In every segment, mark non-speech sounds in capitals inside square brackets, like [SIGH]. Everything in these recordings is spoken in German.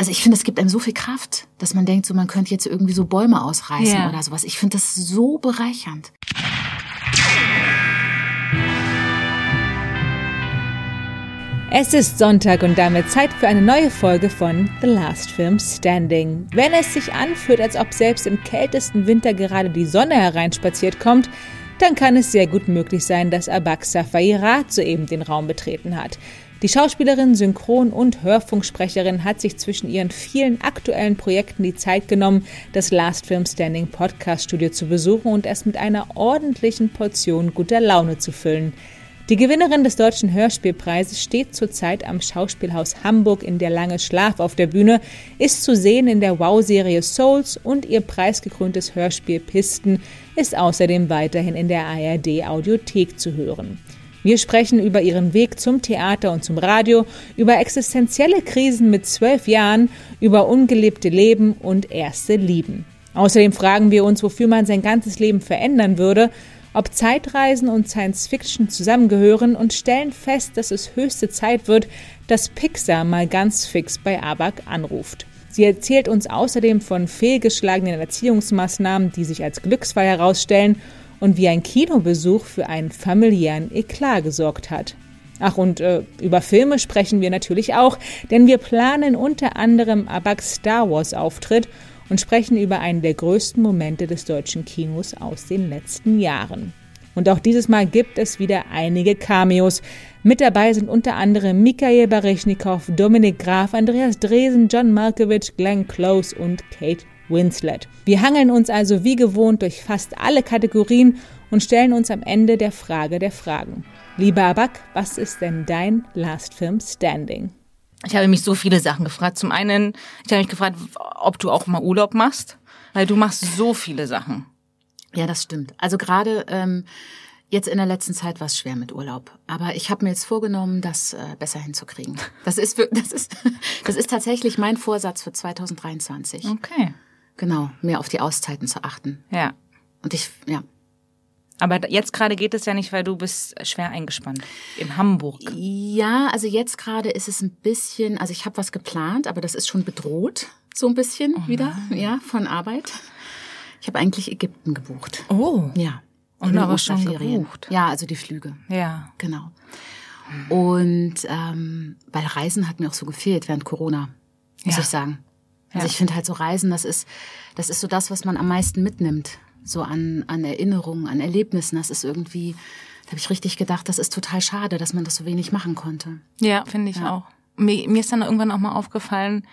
also ich finde, es gibt einem so viel Kraft, dass man denkt, so man könnte jetzt irgendwie so Bäume ausreißen Ja. oder sowas. Ich finde das so bereichernd. Es ist Sonntag und damit Zeit für eine neue Folge von The Last Film Standing. Wenn es sich anfühlt, als ob selbst im kältesten Winter gerade die Sonne hereinspaziert kommt, dann kann es sehr gut möglich sein, dass Abak Safayirat soeben den Raum betreten hat. Die Schauspielerin, Synchron- und Hörfunksprecherin hat sich zwischen ihren vielen aktuellen Projekten die Zeit genommen, das Last Film Standing Podcast Studio zu besuchen und es mit einer ordentlichen Portion guter Laune zu füllen. Die Gewinnerin des Deutschen Hörspielpreises steht zurzeit am Schauspielhaus Hamburg in der Lange Schlaf auf der Bühne, ist zu sehen in der Wow-Serie Souls und ihr preisgekröntes Hörspiel Pisten ist außerdem weiterhin in der ARD Audiothek zu hören. Wir sprechen über ihren Weg zum Theater und zum Radio, über existenzielle Krisen mit zwölf Jahren, über ungelebte Leben und erste Lieben. Außerdem fragen wir uns, wofür man sein ganzes Leben verändern würde, ob Zeitreisen und Science Fiction zusammengehören und stellen fest, dass es höchste Zeit wird, dass Pixar mal ganz fix bei Abak anruft. Sie erzählt uns außerdem von fehlgeschlagenen Erziehungsmaßnahmen, die sich als Glücksfall herausstellen und wie ein Kinobesuch für einen familiären Eklat gesorgt hat. Ach, und äh, über Filme sprechen wir natürlich auch, denn wir planen unter anderem Abaks Star Wars Auftritt und sprechen über einen der größten Momente des deutschen Kinos aus den letzten Jahren. Und auch dieses Mal gibt es wieder einige Cameos. Mit dabei sind unter anderem Mikhail Baryshnikov, Dominik Graf, Andreas Dresen, John Malkovich, Glenn Close und Kate Winslet. Wir hangeln uns also wie gewohnt durch fast alle Kategorien und stellen uns am Ende der Frage der Fragen. Lieber Abak, was ist denn dein Last Film Standing? Ich habe mich so viele Sachen gefragt. Zum einen, ich habe mich gefragt, ob du auch mal Urlaub machst, weil du machst so viele Sachen. Ja, das stimmt. Also gerade ähm, jetzt in der letzten Zeit war es schwer mit Urlaub. Aber ich habe mir jetzt vorgenommen, das äh, besser hinzukriegen. Das ist, [LAUGHS] das, ist, das ist tatsächlich mein Vorsatz für 2023. Okay. Genau, mehr auf die Auszeiten zu achten. Ja. Und ich, ja. Aber jetzt gerade geht es ja nicht, weil du bist schwer eingespannt. In Hamburg. Ja, also jetzt gerade ist es ein bisschen, also ich habe was geplant, aber das ist schon bedroht, so ein bisschen wieder, ja, von Arbeit. Ich habe eigentlich Ägypten gebucht. Oh. Ja. Und den aber schon gebucht. Ja, also die Flüge. Ja. Genau. Und ähm, weil Reisen hat mir auch so gefehlt während Corona, muss Ja. ich sagen. Also Ja. ich finde halt so Reisen, das ist, das ist so das, was man am meisten mitnimmt. So an, an Erinnerungen, an Erlebnissen. Das ist irgendwie, da habe ich richtig gedacht, das ist total schade, dass man das so wenig machen konnte. Ja, finde ich auch. Mir, mir ist dann irgendwann auch mal aufgefallen,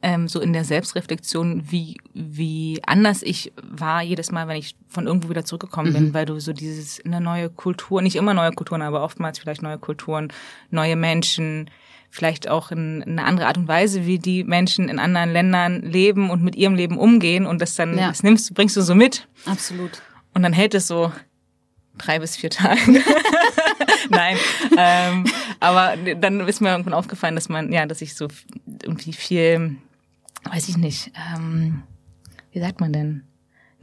ähm, so in der Selbstreflexion, wie, wie anders ich war jedes Mal, wenn ich von irgendwo wieder zurückgekommen bin, weil du so dieses eine neue Kultur, nicht immer neue Kulturen, aber oftmals vielleicht neue Kulturen, neue Menschen, vielleicht auch in, eine andere Art und Weise, wie die Menschen in anderen Ländern leben und mit ihrem Leben umgehen und das dann, Ja. das nimmst, du, bringst du so mit Absolut. und dann hält es so drei bis vier Tage. [LAUGHS] Nein, ähm, aber dann ist mir irgendwann aufgefallen, dass man, ja, dass ich so irgendwie viel, weiß ich nicht, ähm, wie sagt man denn?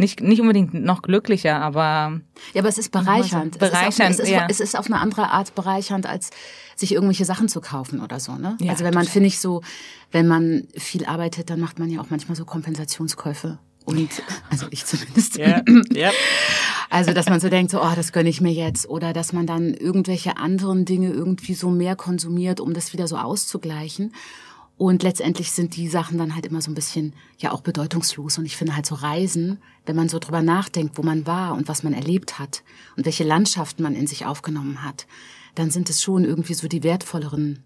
Nicht, nicht unbedingt noch glücklicher, aber Ja, aber es ist bereichernd. Bereichernd, es, ist auf, ja. es, ist, es ist auf eine andere Art bereichernd, als sich irgendwelche Sachen zu kaufen oder so. Ne? Ja, also wenn man, finde ich, so, wenn man viel arbeitet, dann macht man ja auch manchmal so Kompensationskäufe. Und also ich zumindest. ja, ja. [LAUGHS] Also, dass man so denkt, so, oh, das gönne ich mir jetzt. Oder dass man dann irgendwelche anderen Dinge irgendwie so mehr konsumiert, um das wieder so auszugleichen. Und letztendlich sind die Sachen dann halt immer so ein bisschen, ja, auch bedeutungslos. Und ich finde halt so Reisen, wenn man so drüber nachdenkt, wo man war und was man erlebt hat und welche Landschaften man in sich aufgenommen hat, dann sind es schon irgendwie so die wertvolleren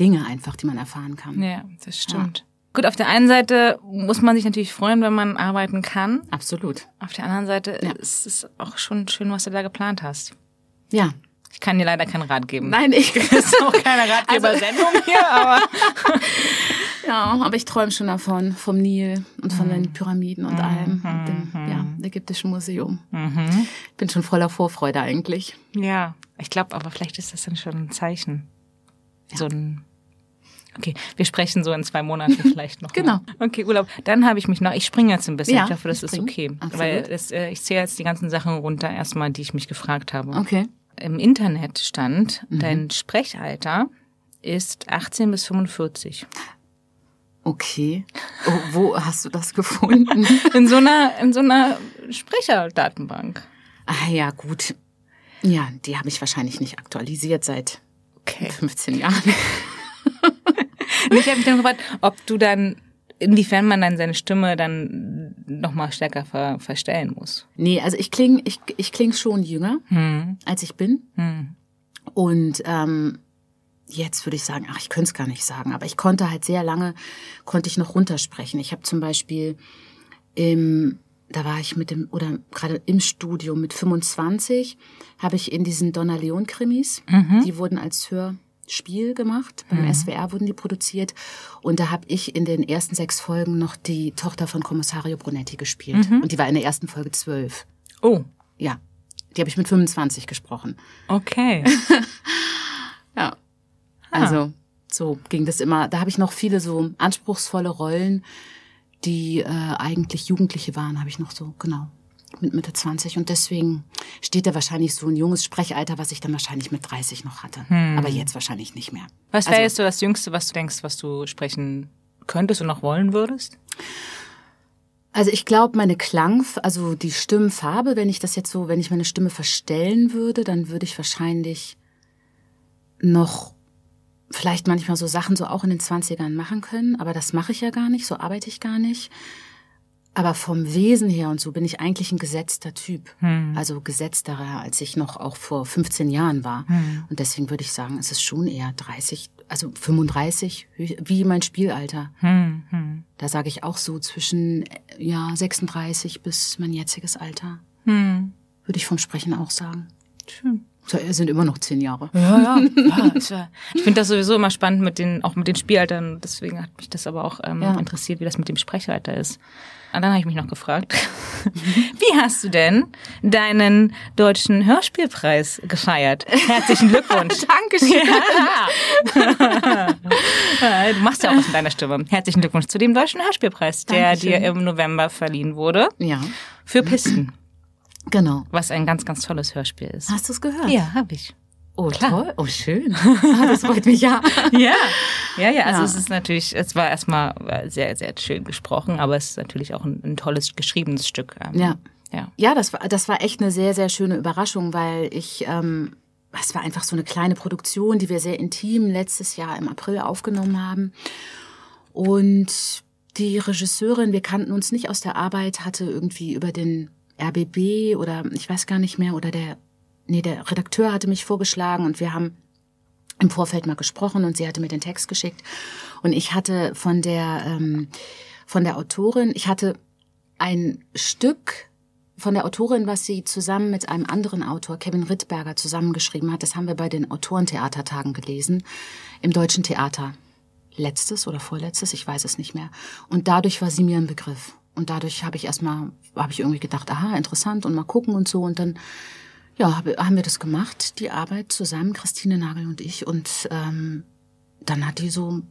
Dinge einfach, die man erfahren kann. ja, das stimmt. Gut, auf der einen Seite muss man sich natürlich freuen, wenn man arbeiten kann. Absolut. Auf der anderen Seite Ja. ist es auch schon schön, was du da geplant hast. Ja. Ich kann dir leider keinen Rat geben. Nein, ich. [LAUGHS] Das ist auch keine Ratgeber-Sendung [LAUGHS] hier, aber [LAUGHS] Ja, aber ich träume schon davon, vom Nil und von den Pyramiden und allem, und dem ja, ägyptischen Museum. Ich bin schon voller Vorfreude eigentlich. Ja, ich glaube, aber vielleicht ist das dann schon ein Zeichen. So ein. Okay, wir sprechen so in zwei Monaten vielleicht noch. Genau. Mal. Okay, Urlaub. Dann habe ich mich noch. Ich springe jetzt ein bisschen. Ja, ich hoffe, das ist okay, Absolut. weil das, äh, ich zähle jetzt die ganzen Sachen runter erstmal, die ich mich gefragt habe. Okay. Im Internet stand, Mhm. dein Sprechalter ist 18 bis 45. Okay. Oh, wo hast du das gefunden? [LAUGHS] In so einer, in so einer Sprecherdatenbank. Ah ja, gut. Ja, die habe ich wahrscheinlich nicht aktualisiert seit Okay. 15 Jahren. Ich [LAUGHS] habe mich dann gefragt, ob du dann, inwiefern man dann seine Stimme dann nochmal stärker ver verstellen muss. Nee, also ich klinge ich, ich kling schon jünger, als ich bin. Und ähm, jetzt würde ich sagen, ach, ich könnte es gar nicht sagen, aber ich konnte halt sehr lange, konnte ich noch runtersprechen. Ich habe zum Beispiel im, da war ich mit dem, oder gerade im Studio mit 25, habe ich in diesen Donna Leon Krimis, die wurden als Hörspiel gemacht, beim SWR wurden die produziert und da habe ich in den ersten sechs Folgen noch die Tochter von Kommissario Brunetti gespielt und die war in der ersten Folge zwölf. Oh, Ja, die habe ich mit 25 gesprochen. okay. [LAUGHS] Ja. Also so ging das immer. Da habe ich noch viele so anspruchsvolle Rollen, die äh, eigentlich Jugendliche waren, habe ich noch so, genau, mit Mitte 20. Und deswegen steht da wahrscheinlich so ein junges Sprechalter, was ich dann wahrscheinlich mit 30 noch hatte. Aber jetzt wahrscheinlich nicht mehr. Was wäre Also- jetzt so das Jüngste, was du denkst, was du sprechen könntest und noch wollen würdest? Also ich glaube, meine Klang, also die Stimmfarbe, wenn ich das jetzt so, wenn ich meine Stimme verstellen würde, dann würde ich wahrscheinlich noch vielleicht manchmal so Sachen so auch in den 20ern machen können, aber das mache ich ja gar nicht, so arbeite ich gar nicht. Aber vom Wesen her und so bin ich eigentlich ein gesetzter Typ. Also gesetzterer, als ich noch auch vor 15 Jahren war. Und deswegen würde ich sagen, es ist schon eher 30, also 35, wie mein Spielalter. Da sage ich auch so zwischen äh, ja 36 bis mein jetziges Alter. Würde ich vom Sprechen auch sagen. Schön. So, es sind immer noch zehn Jahre. Ja, ja. [LAUGHS] ja ich finde das sowieso immer spannend mit den, auch mit den Spielaltern. Deswegen hat mich das aber auch ähm, Ja. interessiert, wie das mit dem Sprechalter ist. Und dann habe ich mich noch gefragt, [LAUGHS] wie hast du denn deinen deutschen Hörspielpreis gefeiert? Herzlichen Glückwunsch. [LAUGHS] Dankeschön. Ja. du machst ja auch was mit deiner Stimme. Herzlichen Glückwunsch zu dem deutschen Hörspielpreis, der Dankeschön. dir im November verliehen wurde. Ja, Für Pisten, genau. was ein ganz, ganz tolles Hörspiel ist. Hast du es gehört? Ja, habe ich. Oh, toll. Oh, schön. [LAUGHS] Ah, Das freut mich ja. Ja, ja, ja. Also Ja. es ist natürlich, es war erstmal sehr, sehr schön gesprochen, aber es ist natürlich auch ein, ein tolles geschriebenes Stück. ähm, Ja. Ja. Ja, das war, das war echt eine sehr, sehr schöne Überraschung, weil ich, ähm, es war einfach so eine kleine Produktion, die wir sehr intim letztes Jahr im April aufgenommen haben. Und die Regisseurin, wir kannten uns nicht aus der Arbeit, hatte irgendwie über den RBB oder ich weiß gar nicht mehr, oder der, nee, der Redakteur hatte mich vorgeschlagen und wir haben im Vorfeld mal gesprochen und sie hatte mir den Text geschickt. Und ich hatte von der, ähm, von der Autorin, ich hatte ein Stück von der Autorin, was sie zusammen mit einem anderen Autor, Kevin Rittberger, zusammengeschrieben hat. Das haben wir bei den Autorentheatertagen gelesen, im Deutschen Theater. Letztes oder vorletztes, ich weiß es nicht mehr. Und dadurch war sie mir ein Begriff. Und dadurch habe ich erstmal, habe ich irgendwie gedacht, aha, interessant und mal gucken und so. Und dann, ja, hab- haben wir das gemacht, die Arbeit zusammen, Christine Nagel und ich. Und ähm, dann hat die so,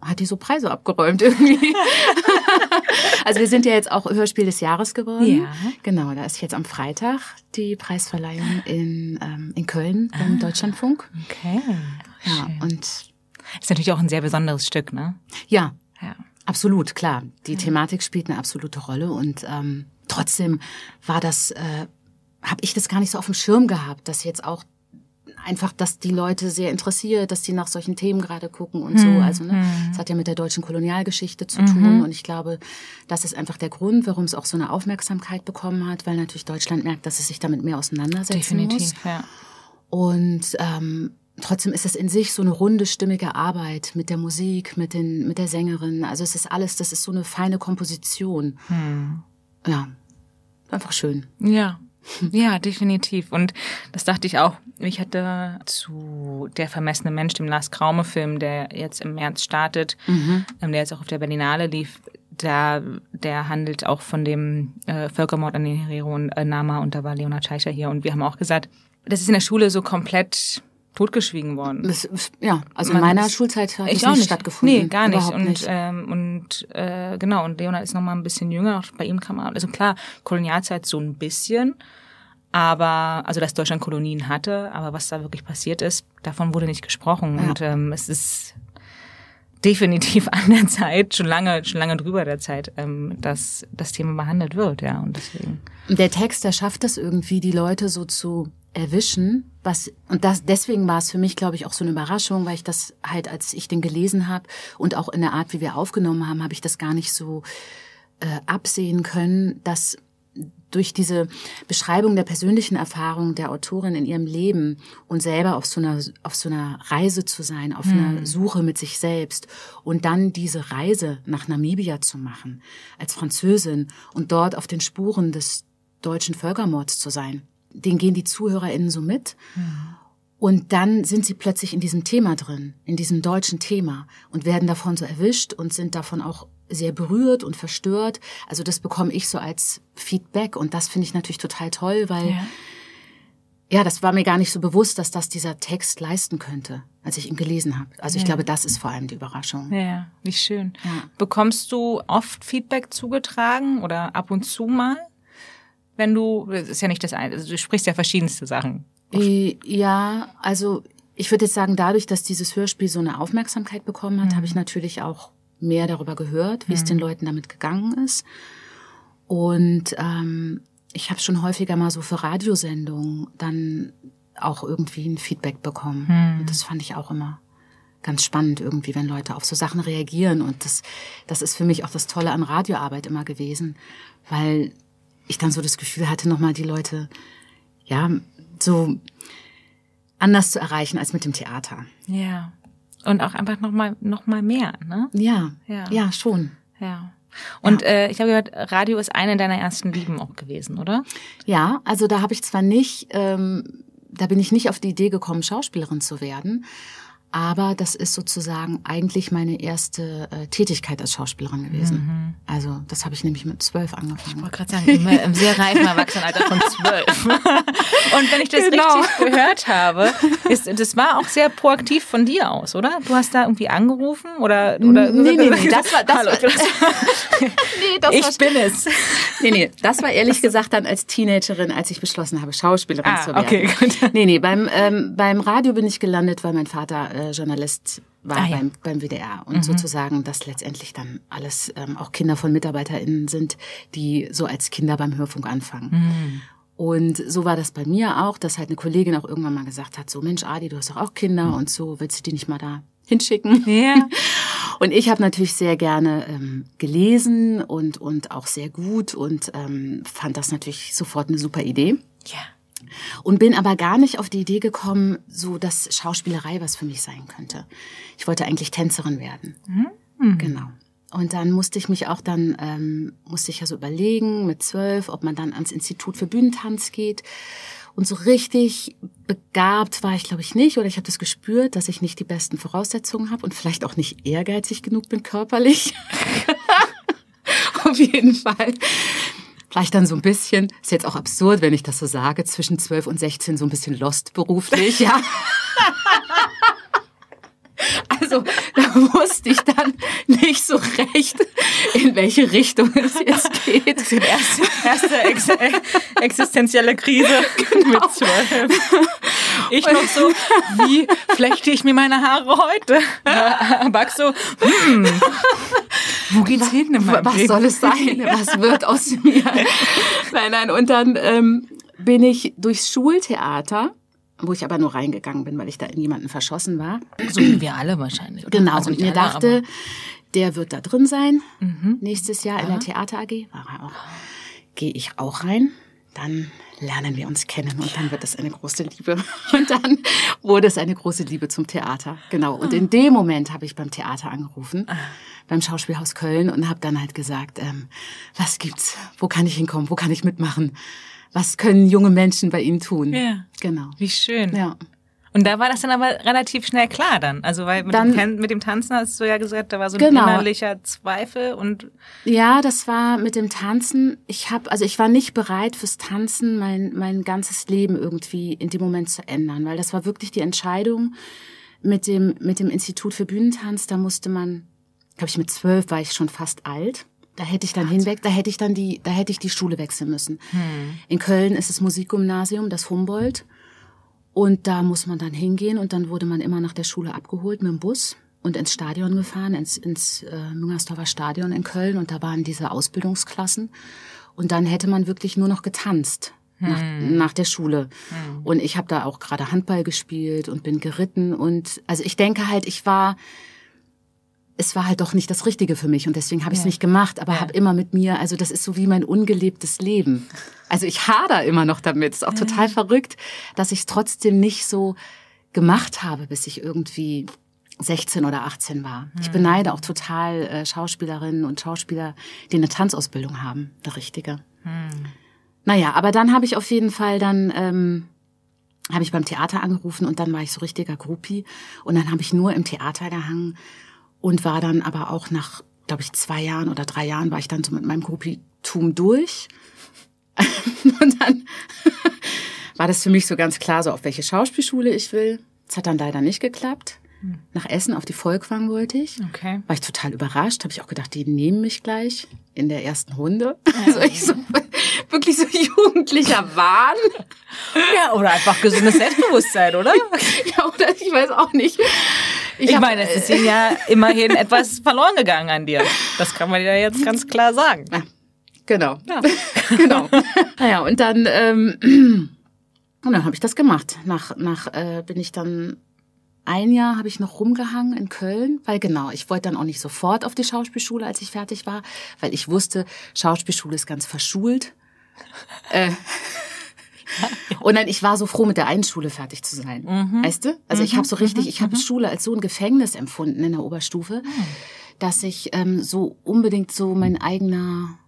hat die so Preise abgeräumt irgendwie. [LAUGHS] also wir sind ja jetzt auch Hörspiel des Jahres geworden. Ja. Genau, da ist jetzt am Freitag die Preisverleihung in, ähm, in Köln beim Deutschlandfunk. Okay. Ja, Schön. und Ist natürlich auch ein sehr besonderes Stück, ne? ja, Ja. Absolut, klar. Die Thematik spielt eine absolute Rolle und ähm, trotzdem war das, äh, habe ich das gar nicht so auf dem Schirm gehabt, dass jetzt auch einfach, dass die Leute sehr interessiert, dass die nach solchen Themen gerade gucken und so. Also ne, es hat ja mit der deutschen Kolonialgeschichte zu tun und ich glaube, das ist einfach der Grund, warum es auch so eine Aufmerksamkeit bekommen hat, weil natürlich Deutschland merkt, dass es sich damit mehr auseinandersetzen muss. Definitiv, ja. Und ähm, trotzdem ist es in sich so eine runde, stimmige Arbeit mit der Musik, mit, den, mit der Sängerin. Also es ist alles, das ist so eine feine Komposition. Ja, einfach schön. Ja. Ja, definitiv. Und das dachte ich auch. Ich hatte zu Der vermessene Mensch, dem Lars Kraume-Film, der jetzt im März startet, ähm, der jetzt auch auf der Berlinale lief, da, der handelt auch von dem äh, Völkermord an den Herero und äh, Nama und da war Leonard Scheicher hier. Und wir haben auch gesagt, das ist in der Schule so komplett totgeschwiegen worden. Das, ja, also Man- in meiner das- Schulzeit hat ich es auch nicht stattgefunden. Nee, gar nicht. Überhaupt und nicht. Ähm, und äh, genau, und Leonard ist noch mal ein bisschen jünger. Auch bei ihm kann man, also klar, Kolonialzeit so ein bisschen, aber, also dass Deutschland Kolonien hatte, aber was da wirklich passiert ist, davon wurde nicht gesprochen. Ja. Und ähm, es ist definitiv an der Zeit, schon lange, schon lange drüber der Zeit, ähm, dass das Thema behandelt wird, ja. Und deswegen. Der Text, der schafft es irgendwie, die Leute so zu erwischen, was und das deswegen war es für mich, glaube ich, auch so eine Überraschung, weil ich das halt, als ich den gelesen habe und auch in der Art, wie wir aufgenommen haben, habe ich das gar nicht so äh, absehen können, dass durch diese Beschreibung der persönlichen Erfahrung der Autorin in ihrem Leben und selber auf so einer, auf so einer Reise zu sein, auf hm. einer Suche mit sich selbst und dann diese Reise nach Namibia zu machen als Französin und dort auf den Spuren des deutschen Völkermords zu sein. Den gehen die ZuhörerInnen so mit. Hm. Und dann sind sie plötzlich in diesem Thema drin, in diesem deutschen Thema und werden davon so erwischt und sind davon auch sehr berührt und verstört. Also das bekomme ich so als Feedback und das finde ich natürlich total toll, weil ja. ja. das war mir gar nicht so bewusst, dass das dieser Text leisten könnte, als ich ihn gelesen habe. Also ich glaube, das ist vor allem die Überraschung. Ja, wie schön. Ja. Bekommst du oft Feedback zugetragen oder ab und zu mal? Wenn du, das ist ja nicht das eine, also du sprichst ja verschiedenste Sachen. Äh, ja, also ich würde jetzt sagen, dadurch, dass dieses Hörspiel so eine Aufmerksamkeit bekommen hat, mhm. habe ich natürlich auch mehr darüber gehört, wie mhm. es den Leuten damit gegangen ist. Und ähm, ich habe schon häufiger mal so für Radiosendungen dann auch irgendwie ein Feedback bekommen. Mhm. Und das fand ich auch immer ganz spannend irgendwie, wenn Leute auf so Sachen reagieren. Und das, das ist für mich auch das Tolle an Radioarbeit immer gewesen, weil ich dann so das Gefühl hatte, nochmal die Leute, ja, so anders zu erreichen als mit dem Theater. Ja. Und auch einfach noch mal, noch mal mehr, ne? Ja, ja, ja schon. Ja. Und ja. äh, ich habe gehört, Radio ist eine deiner ersten Lieben auch gewesen, oder? Ja, also da habe ich zwar nicht, ähm, da bin ich nicht auf die Idee gekommen, Schauspielerin zu werden, aber das ist sozusagen eigentlich meine erste äh, Tätigkeit als Schauspielerin gewesen. Mhm. Also das habe ich nämlich mit zwölf angefangen. Ich wollte gerade sagen, im, im sehr reifen Erwachsenenalter von zwölf. [LAUGHS] Und wenn ich das genau. richtig gehört habe, ist, das war auch sehr proaktiv von dir aus, oder? Du hast da irgendwie angerufen oder oder nee, nee, nee, das war das, Hallo, war, [LAUGHS] nee, das ich war, bin es. Nee, nee, das war ehrlich gesagt dann als Teenagerin, als ich beschlossen habe, Schauspielerin ah, zu werden. Okay, gut. Nee, nee, beim ähm, beim Radio bin ich gelandet, weil mein Vater äh, Journalist war ah, ja. beim, beim WDR und mhm. sozusagen, dass letztendlich dann alles ähm, auch Kinder von MitarbeiterInnen sind, die so als Kinder beim Hörfunk anfangen. Mhm. Und so war das bei mir auch, dass halt eine Kollegin auch irgendwann mal gesagt hat, so Mensch, Adi, du hast doch auch Kinder mhm. und so, willst du die nicht mal da hinschicken? Ja. [LAUGHS] Und ich habe natürlich sehr gerne ähm, gelesen und, und auch sehr gut und ähm, fand das natürlich sofort eine super Idee. Ja. Und bin aber gar nicht auf die Idee gekommen, so dass Schauspielerei was für mich sein könnte. Ich wollte eigentlich Tänzerin werden. Mhm. Genau. Und dann musste ich mich auch dann, ähm, musste ich ja so überlegen mit zwölf, ob man dann ans Institut für Bühnentanz geht. Und so richtig begabt war ich, glaube ich, nicht. Oder ich habe das gespürt, dass ich nicht die besten Voraussetzungen habe und vielleicht auch nicht ehrgeizig genug bin körperlich. [LAUGHS] Auf jeden Fall vielleicht dann so ein bisschen, ist jetzt auch absurd, wenn ich das so sage, zwischen 12 und 16 so ein bisschen lost beruflich, ja. [LAUGHS] Also da wusste ich dann nicht so recht, in welche Richtung es jetzt geht. Das erste, erste ex existenzielle Krise [LAUGHS] genau. mit zwölf. Ich noch so, wie flechte ich mir meine Haare heute? Back so, hm, wo geht's was, hin? was Leben? soll es sein? [LAUGHS] Was wird aus mir? nein, nein. Und dann ähm, bin ich durchs Schultheater wo ich aber nur reingegangen bin, weil ich da in jemanden verschossen war. So wie wir alle wahrscheinlich. Genau, also und mir alle, dachte, der wird da drin sein, mhm. nächstes Jahr Aha. in der Theater AG. War er auch. Gehe ich auch rein, dann lernen wir uns kennen und dann wird es eine große Liebe. [LAUGHS] Und dann wurde es eine große Liebe zum Theater. Genau. Und in dem Moment habe ich beim Theater angerufen, ah. beim Schauspielhaus Köln und habe dann halt gesagt, ähm, was gibt's? Wo kann ich hinkommen? Wo kann ich mitmachen? Was können junge Menschen bei Ihnen tun? Ja. Genau. Wie schön. Ja. Und da war das dann aber relativ schnell klar dann. Also weil mit, dann, dem, mit dem Tanzen hast du ja gesagt, da war so ein genau. innerlicher Zweifel und ja, das war mit dem Tanzen. Ich habe also ich war nicht bereit fürs Tanzen mein mein ganzes Leben irgendwie in dem Moment zu ändern, weil das war wirklich die Entscheidung mit dem mit dem Institut für Bühnentanz. Da musste man, glaube ich, mit zwölf war ich schon fast alt. Da hätte ich dann hinweg, da hätte ich dann die, da hätte ich die Schule wechseln müssen. Hm. In Köln ist das Musikgymnasium, das Humboldt. Und da muss man dann hingehen und dann wurde man immer nach der Schule abgeholt mit dem Bus und ins Stadion gefahren, ins, ins äh, Müngersdorfer Stadion in Köln und da waren diese Ausbildungsklassen und dann hätte man wirklich nur noch getanzt. Nach, nach der Schule. Und ich habe da auch gerade Handball gespielt und bin geritten. Und also ich denke halt, ich war, es war halt doch nicht das Richtige für mich und deswegen habe ich es nicht gemacht, aber Ja. habe immer mit mir, also das ist so wie mein ungelebtes Leben. Also ich hader immer noch damit. Ist auch total verrückt, dass ich es trotzdem nicht so gemacht habe, bis ich irgendwie 16 oder 18 war. Ich beneide auch total äh, Schauspielerinnen und Schauspieler, die eine Tanzausbildung haben, eine richtige. Naja, aber dann habe ich auf jeden Fall dann ähm, habe ich beim Theater angerufen und dann war ich so richtiger Groupie und dann habe ich nur im Theater gehangen und war dann aber auch nach, glaube ich, zwei Jahren oder drei Jahren war ich dann so mit meinem Groupie-Tum durch. [LAUGHS] und dann [LAUGHS] war das für mich so ganz klar, so auf welche Schauspielschule ich will. Das hat dann leider nicht geklappt. Nach Essen auf die Volkwang wollte ich. Okay. War ich total überrascht, habe ich auch gedacht, die nehmen mich gleich in der ersten Runde. [LAUGHS] Also ich so wirklich so jugendlicher Wahn. [LAUGHS] Ja, oder einfach gesundes Selbstbewusstsein, oder? [LAUGHS] Ja, oder ich weiß auch nicht. Ich, hab- meine, es ist Ihnen ja immerhin etwas verloren gegangen an dir. Das kann man ja jetzt ganz klar sagen. Ja, genau. genau. Naja, und dann, ähm, [CLEARS THROAT] und dann habe ich das gemacht. Nach, nach äh, bin ich dann ein Jahr habe ich noch rumgehangen in Köln, weil genau, ich wollte dann auch nicht sofort auf die Schauspielschule, als ich fertig war, weil ich wusste, Schauspielschule ist ganz verschult. [LAUGHS] äh, und dann, ich war so froh, mit der einen Schule fertig zu sein. Weißt du? Also ich habe so richtig, ich habe Schule als so ein Gefängnis empfunden in der Oberstufe, dass ich ähm, so unbedingt so mein eigener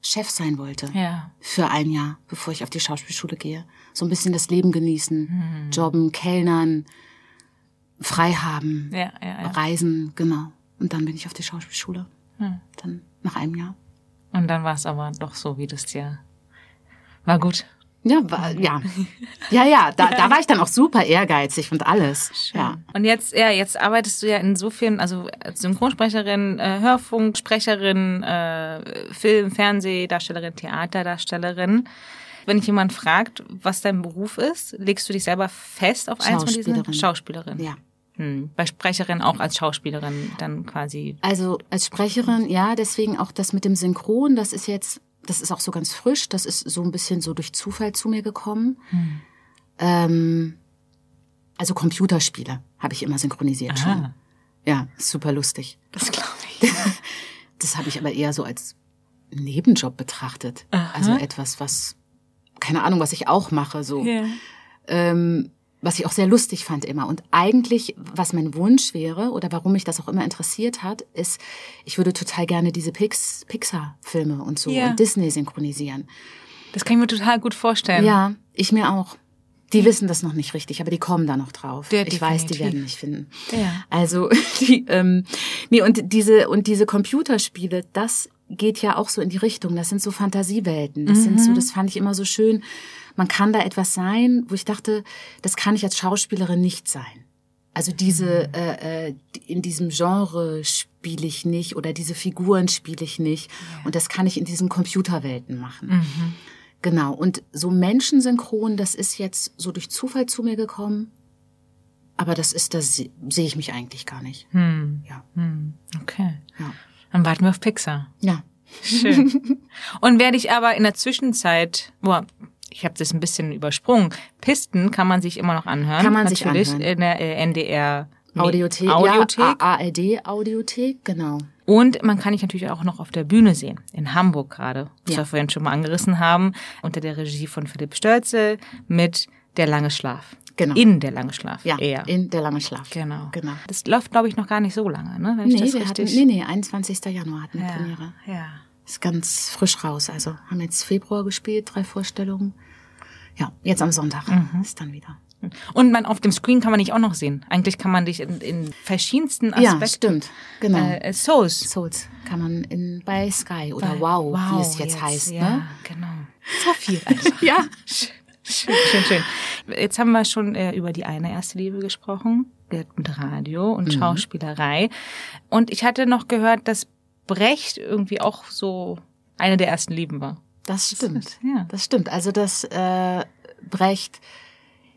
Chef sein wollte. Ja. Für ein Jahr, bevor ich auf die Schauspielschule gehe. So ein bisschen das Leben genießen, jobben, kellnern, frei haben, Ja, ja, ja. reisen, genau. Und dann bin ich auf die Schauspielschule. Dann nach einem Jahr. Und dann war es aber doch so, wie das ja war gut. Ja, war, ja. [LAUGHS] Ja, ja, da, da war ich dann auch super ehrgeizig und alles. Ja. Und jetzt, ja, jetzt arbeitest du ja in so vielen, also als Synchronsprecherin, äh, Hörfunksprecherin, äh, Film, Fernsehdarstellerin, Theaterdarstellerin. Wenn dich jemand fragt, was dein Beruf ist, legst du dich selber fest auf eins von diesen Schauspielerin. Schauspielerin. Ja. Hm. Bei Sprecherin auch als Schauspielerin dann quasi. Also als Sprecherin, ja, deswegen auch das mit dem Synchron, das ist jetzt, das ist auch so ganz frisch, das ist so ein bisschen so durch Zufall zu mir gekommen. Ähm, also Computerspiele habe ich immer synchronisiert schon. Aha. Ja, super lustig. Das glaube ich. [LAUGHS] Das habe ich aber eher so als Nebenjob betrachtet. Also etwas, was, keine Ahnung, was ich auch mache, so. Ja. ähm, was ich auch sehr lustig fand immer. Und eigentlich, was mein Wunsch wäre oder warum mich das auch immer interessiert hat, ist, ich würde total gerne diese Pix Pixar-Filme und so Ja. und Disney synchronisieren. Das kann ich mir total gut vorstellen. Ja, ich mir auch. Die wissen das noch nicht richtig, aber die kommen da noch drauf. Ja, ich weiß, die werden mich finden. Ja. Also [LAUGHS] die, ähm, nee und diese und diese Computerspiele, das geht ja auch so in die Richtung. Das sind so Fantasiewelten. Das sind Mhm. so, das fand ich immer so schön. Man kann da etwas sein, wo ich dachte, das kann ich als Schauspielerin nicht sein. Also diese Mhm. äh, äh, in diesem Genre spiele ich nicht oder diese Figuren spiele ich nicht und das kann ich in diesen Computerwelten machen. Mhm. Genau. Und so Menschensynchron, das ist jetzt so durch Zufall zu mir gekommen. Aber das ist, das se- sehe ich mich eigentlich gar nicht. Hm. Ja. Hm. Okay. Ja. Dann warten wir auf Pixar. Ja. Schön. [LAUGHS] Und werde ich aber in der Zwischenzeit, boah, ich habe das ein bisschen übersprungen. Pisten kann man sich immer noch anhören. Kann man sich Natürlich anhören. in der äh, NDR Audiothek. Audiothek. Ja, ARD Audiothek, genau. Und man kann dich natürlich auch noch auf der Bühne sehen, in Hamburg gerade, was Ja. wir vorhin schon mal angerissen haben, unter der Regie von Philipp Stölzel mit Der lange Schlaf. Genau. In Der lange Schlaf Ja, eher. in der lange Schlaf. genau. Genau. Das läuft, glaube ich, noch gar nicht so lange, ne? Wenn ich Nee, das wir hatten, nee, nee, 21. Januar hatten wir ja, Premiere. ja. Ist ganz frisch raus. Also haben jetzt Februar gespielt, drei Vorstellungen. Ja, jetzt am Sonntag Mhm. ist dann wieder. Und man auf dem Screen kann man dich auch noch sehen. Eigentlich kann man dich in, in verschiedensten Ja, Aspekten. stimmt. Genau. Äh, Souls. Souls kann man in, bei Sky oder Bei- Wow, wie es jetzt, heißt. Ja, Ne? genau. So viel [LAUGHS] einfach. Ja. Schön, schön, schön. Jetzt haben wir schon äh, über die eine erste Liebe gesprochen, mit Radio Mhm. und Schauspielerei. Und ich hatte noch gehört, dass Brecht irgendwie auch so eine der ersten Lieben war. Das stimmt. Ja. Das stimmt. Also das äh, Brecht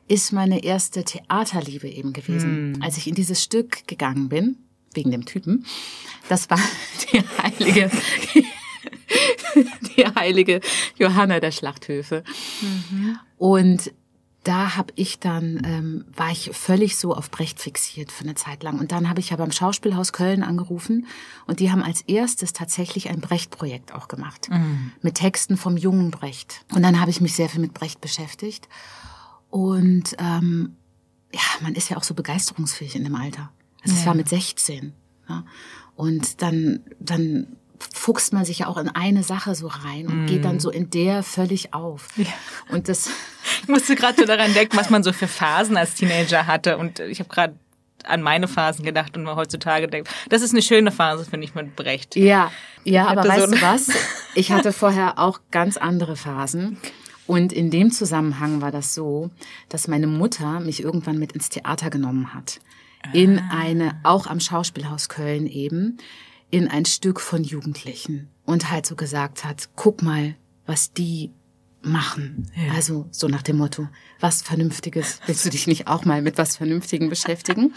ist meine erste Theaterliebe eben gewesen. Als ich in dieses Stück gegangen bin, wegen dem Typen. Das war [LAUGHS] die heilige, die heilige Johanna der Schlachthöfe. Mhm. Und da habe ich dann, ähm, war ich völlig so auf Brecht fixiert für eine Zeit lang. Und dann habe ich ja beim Schauspielhaus Köln angerufen und die haben als erstes tatsächlich ein Brecht-Projekt auch gemacht. Mhm. Mit Texten vom jungen Brecht. Und dann habe ich mich sehr viel mit Brecht beschäftigt. Und ähm, ja, man ist ja auch so begeisterungsfähig in dem Alter. Also ja. es war mit 16. Ja. Und dann, dann fuchst man sich ja auch in eine Sache so rein und mm. geht dann mhm. so in der völlig auf. Ja. Und das ich musste gerade so daran denken, was man so für Phasen als Teenager hatte und ich habe gerade an meine Phasen gedacht und mir heutzutage denkt, das ist eine schöne Phase, finde ich, mit Brecht. Ja, ja, aber weißt so du was? [LAUGHS] Ich hatte vorher auch ganz andere Phasen. Und in dem Zusammenhang war das so, dass meine Mutter mich irgendwann mit ins Theater genommen hat. In ah. eine, auch am Schauspielhaus Köln eben, in ein Stück von Jugendlichen und halt so gesagt hat, guck mal, was die machen. Ja. Also so nach dem Motto, was Vernünftiges, willst du dich nicht auch mal mit was Vernünftigen beschäftigen?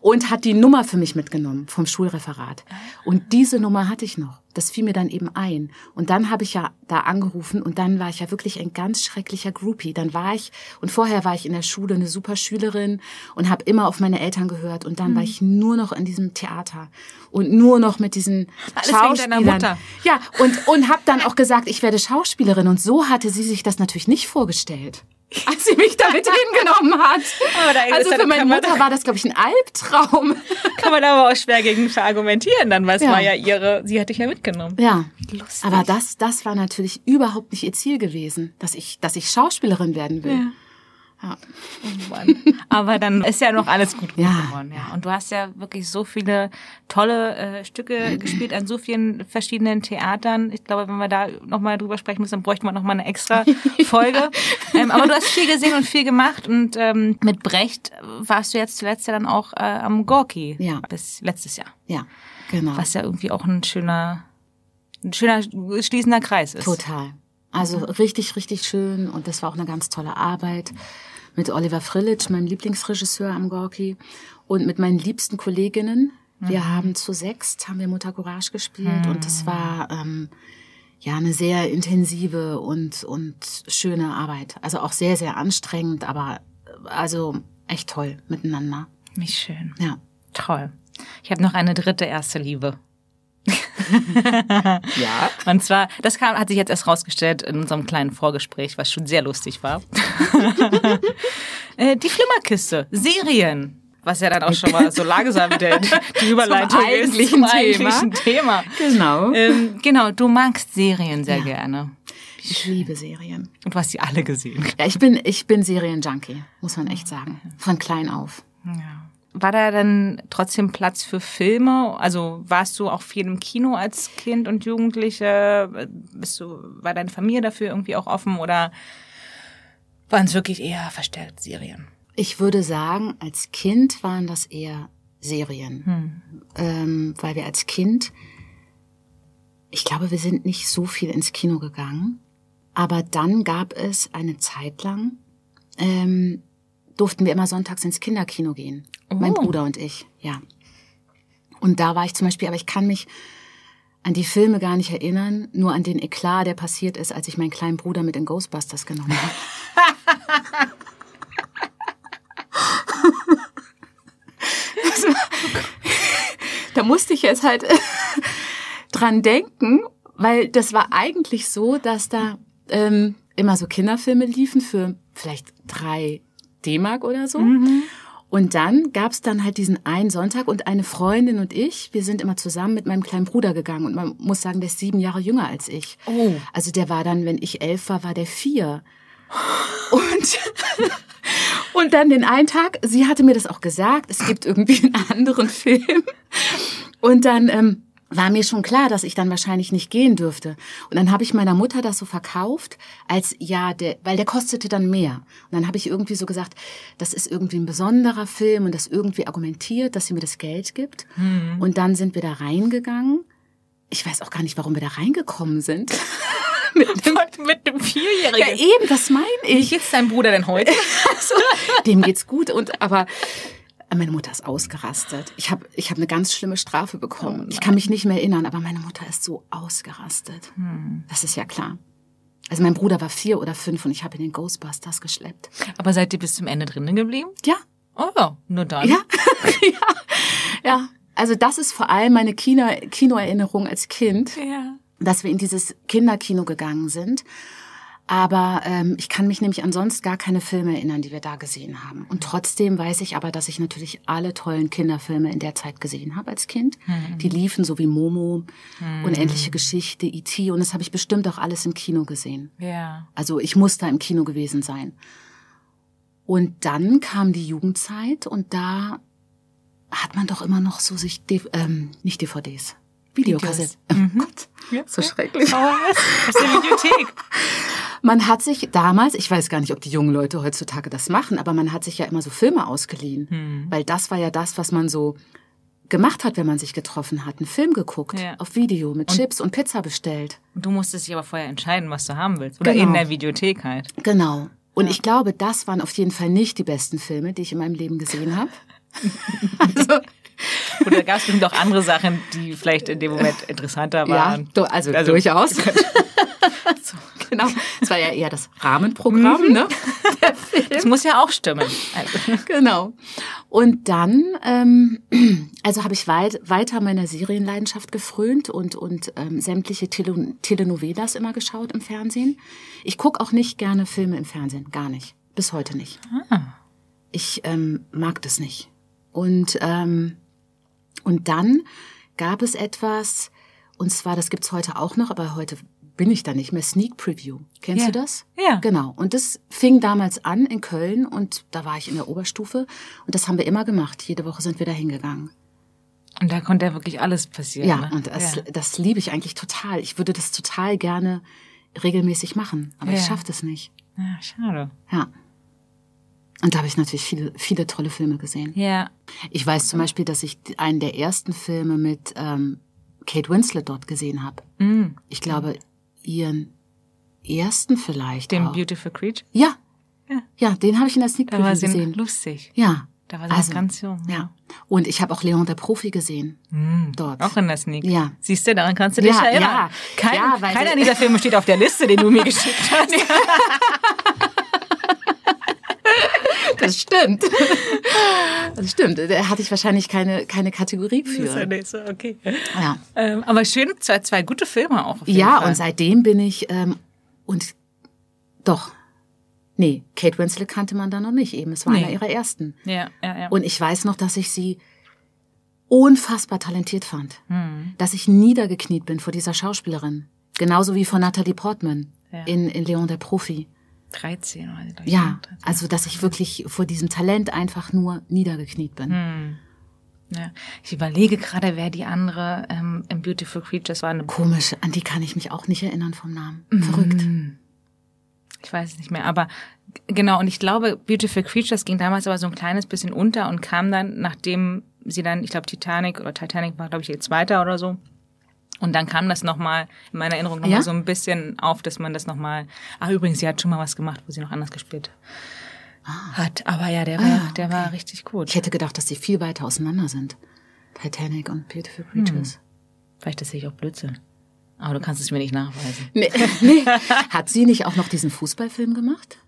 Und hat die Nummer für mich mitgenommen vom Schulreferat. Und diese Nummer hatte ich noch. Das fiel mir dann eben ein. Und dann habe ich ja da angerufen und dann war ich ja wirklich ein ganz schrecklicher Groupie. Dann war ich, und vorher war ich in der Schule eine super Schülerin und habe immer auf meine Eltern gehört. Und dann mhm. war ich nur noch in diesem Theater und nur noch mit diesen [LAUGHS] Alles Schauspielern. Mutter. Ja, und, und habe dann auch gesagt, ich werde Schauspielerin. Und so hatte sie sich das natürlich nicht vorgestellt [LAUGHS] als sie mich damit hingenommen hat. [LAUGHS] also für meine Mutter war das, glaube ich, ein Albtraum. [LAUGHS] Kann man aber auch schwer gegen verargumentieren, dann, weil es ja. war ja ihre, sie hat dich ja mitgenommen. Ja. Lustig. Aber das, das war natürlich überhaupt nicht ihr Ziel gewesen, dass ich, dass ich Schauspielerin werden will. Ja. Ja. Oh Aber dann ist ja noch alles gut ja. geworden. Ja. Und du hast ja wirklich so viele tolle äh, Stücke gespielt an so vielen verschiedenen Theatern. Ich glaube, wenn wir da nochmal drüber sprechen müssen, dann bräuchten wir nochmal eine extra [LAUGHS] Folge. ähm, aber du hast viel gesehen und viel gemacht. Und ähm, mit Brecht warst du jetzt zuletzt ja dann auch äh, am Gorki. Ja. Bis letztes Jahr. Ja, genau. Was ja irgendwie auch ein schöner, ein schöner schließender Kreis ist. Total. Also richtig, richtig schön und das war auch eine ganz tolle Arbeit mit Oliver Frillitsch, meinem Lieblingsregisseur am Gorki und mit meinen liebsten Kolleginnen. Wir mhm. haben zu sechst, haben wir Mutter Courage gespielt mhm. und das war ähm, ja eine sehr intensive und, und schöne Arbeit. Also auch sehr, sehr anstrengend, aber also echt toll miteinander. Mich schön. Ja. Toll. Ich habe noch eine dritte erste Liebe. [LAUGHS] ja. Und zwar, das kam, hat sich jetzt erst rausgestellt in unserem kleinen Vorgespräch, was schon sehr lustig war. [LAUGHS] Äh, die Flimmerkiste, Serien. Was ja dann auch schon mal so langsam der, [LAUGHS] die Überleitung zum eigentlichen ist zum eigentlichen Thema. Genau. Ähm, genau, du magst Serien sehr ja. gerne. Ich liebe Serien. Und du hast sie alle gesehen. Ja, ich bin, ich bin Serienjunkie, muss man echt sagen. Von klein auf. Ja. War da dann trotzdem Platz für Filme? Also warst du auch viel im Kino als Kind und Jugendliche? Bist du, war deine Familie dafür irgendwie auch offen oder waren es wirklich eher verstärkt Serien? Ich würde sagen, als Kind waren das eher Serien. Hm. Ähm, weil wir als Kind, ich glaube, wir sind nicht so viel ins Kino gegangen. Aber dann gab es eine Zeit lang, ähm, durften wir immer sonntags ins Kinderkino gehen. Oh. Mein Bruder und ich, ja. Und da war ich zum Beispiel, aber ich kann mich an die Filme gar nicht erinnern, nur an den Eklat, der passiert ist, als ich meinen kleinen Bruder mit in Ghostbusters genommen habe. also, da musste ich jetzt halt [LAUGHS] dran denken, weil das war eigentlich so, dass da ähm, immer so Kinderfilme liefen für vielleicht drei D-Mark oder so. Mhm. Und dann gab's dann halt diesen einen Sonntag und eine Freundin und ich, wir sind immer zusammen mit meinem kleinen Bruder gegangen und man muss sagen, der ist sieben Jahre jünger als ich. Oh. Also der war dann, wenn ich elf war, war der vier. [LAUGHS] Und, und dann den einen Tag, sie hatte mir das auch gesagt, es gibt irgendwie einen anderen [LAUGHS] Film. Und dann ähm, war mir schon klar, dass ich dann wahrscheinlich nicht gehen dürfte. Und dann habe ich meiner Mutter das so verkauft, als ja, der, weil der kostete dann mehr. Und dann habe ich irgendwie so gesagt, das ist irgendwie ein besonderer Film und das irgendwie argumentiert, dass sie mir das Geld gibt. Hm. Und dann sind wir da reingegangen. Ich weiß auch gar nicht, warum wir da reingekommen sind. [LAUGHS] mit, dem, mit dem Vierjährigen. Ja, eben, das meine ich. Wie geht's deinem Bruder denn heute? [LAUGHS] also, dem geht's gut und aber Meine Mutter ist ausgerastet. Ich habe ich hab eine ganz schlimme Strafe bekommen. ich kann mich nicht mehr erinnern, aber meine Mutter ist so ausgerastet. Das ist ja klar. Also mein Bruder war vier oder fünf und ich habe ihn in Ghostbusters geschleppt. Aber seid ihr bis zum Ende drinnen geblieben? Ja, Oh ja, nur dann. ja, [LAUGHS] ja, ja. Also das ist vor allem meine Kino Kinoerinnerung als Kind, Ja. dass wir in dieses Kinderkino gegangen sind. Aber ähm, ich kann mich nämlich ansonsten gar keine Filme erinnern, die wir da gesehen haben. Und trotzdem weiß ich aber, dass ich natürlich alle tollen Kinderfilme in der Zeit gesehen habe als Kind. Die liefen so wie Momo, Unendliche Geschichte, E.T. Und das habe ich bestimmt auch alles im Kino gesehen. Ja. Also ich muss da im Kino gewesen sein. Und dann kam die Jugendzeit und da hat man doch immer noch so sich, ähm, nicht DVDs, Videokassetten. Oh Gott, so schrecklich. Das ist die Bibliothek. Man hat sich damals, ich weiß gar nicht, ob die jungen Leute heutzutage das machen, aber man hat sich ja immer so Filme ausgeliehen. Hm. Weil das war ja das, was man so gemacht hat, wenn man sich getroffen hat. Einen Film geguckt, Ja. auf Video, mit Chips und Pizza bestellt. Und du musstest dich aber vorher entscheiden, was du haben willst. Oder Genau. in der Videothek halt. Genau. Und ich glaube, das waren auf jeden Fall nicht die besten Filme, die ich in meinem Leben gesehen habe. [LAUGHS] also, [LAUGHS] Oder gab es bestimmt auch andere Sachen, die vielleicht in dem Moment interessanter ja, waren. du, also, Also- durchaus. [LAUGHS] so, genau. Es war ja eher das Rahmenprogramm, ne? [LAUGHS] Das muss ja auch stimmen. Also, Genau. Und dann, ähm, [CLEARS THROAT] also habe ich weit, weiter meiner Serienleidenschaft gefrönt und, und ähm, sämtliche Tele Telenovelas immer geschaut im Fernsehen. Ich guck auch nicht gerne Filme im Fernsehen, gar nicht. Bis heute nicht. Ich ähm, mag das nicht. Und, ähm, und dann gab es etwas, und zwar, das gibt's heute auch noch, aber heute bin ich da nicht mehr, Sneak Preview. Kennst Ja. du das? Ja. Genau. Und das fing damals an in Köln und da war ich in der Oberstufe und das haben wir immer gemacht. Jede Woche sind wir da hingegangen. und da konnte ja wirklich alles passieren. Ja, ne? und das, ja. das liebe ich eigentlich total. Ich würde das total gerne regelmäßig machen, aber ich Ja. schaffe das nicht. ja, schade. Ja. Und da habe ich natürlich viele, viele tolle Filme gesehen. Ja. Ich weiß zum Beispiel, dass ich einen der ersten Filme mit ähm, Kate Winslet dort gesehen habe. Mm, Ich glaube, ihren ersten vielleicht den auch. Beautiful Creature. Ja, Ja. ja, den habe ich in der Sneak Preview gesehen. lustig. Ja. Da war sie noch ganz jung. Ja. Und ich habe auch Leon der Profi gesehen. Mm, Dort. Auch in der Sneak. Ja. Siehst du, daran kannst du dich Ja, erinnern. ja. Kein, Ja, weil keiner dieser Filme steht auf der Liste, den du mir geschickt [LAUGHS] hast. Das stimmt. [LAUGHS] Das stimmt. Da hatte ich wahrscheinlich keine, keine Kategorie Das ist ja für. nicht so, okay. Ja, Ähm, aber schön, zwei, zwei gute Filme auch ja Fall. und seitdem bin ich, ähm, und doch, nee, Kate Winslet kannte man da noch nicht eben. Es war Nee. einer ihrer ersten. Ja, ja, ja. Und ich weiß noch, dass ich sie unfassbar talentiert fand. Hm. Dass ich niedergekniet bin vor dieser Schauspielerin. Genauso wie vor Natalie Portman Ja. in, in Leon der Profi. 13 war sie, glaub ich, Ja, ne? 13. also dass ich wirklich vor diesem Talent einfach nur niedergekniet bin. Hm. Ja. Ich überlege gerade, wer die andere ähm, im Beautiful Creatures war. Eine Komisch, an die kann ich mich auch nicht erinnern vom Namen. Mhm. Verrückt. Ich weiß es nicht mehr, aber genau, und ich glaube, Beautiful Creatures ging damals aber so ein kleines bisschen unter und kam dann, nachdem sie dann, ich glaube, Titanic oder Titanic war, glaube ich, ihr zweiter oder so. Und dann kam das nochmal, in meiner Erinnerung nochmal Ja? so ein bisschen auf, dass man das nochmal, ah, übrigens, sie hat schon mal was gemacht, wo sie noch anders gespielt hat. Aber ja, der war, Ah, der war richtig gut. Ich hätte gedacht, dass sie viel weiter auseinander sind. Titanic und Beautiful Creatures. Vielleicht ist ich auch Blödsinn. Aber du kannst es mir nicht nachweisen. Nee, [LAUGHS] nee. Hat sie nicht auch noch diesen Fußballfilm gemacht?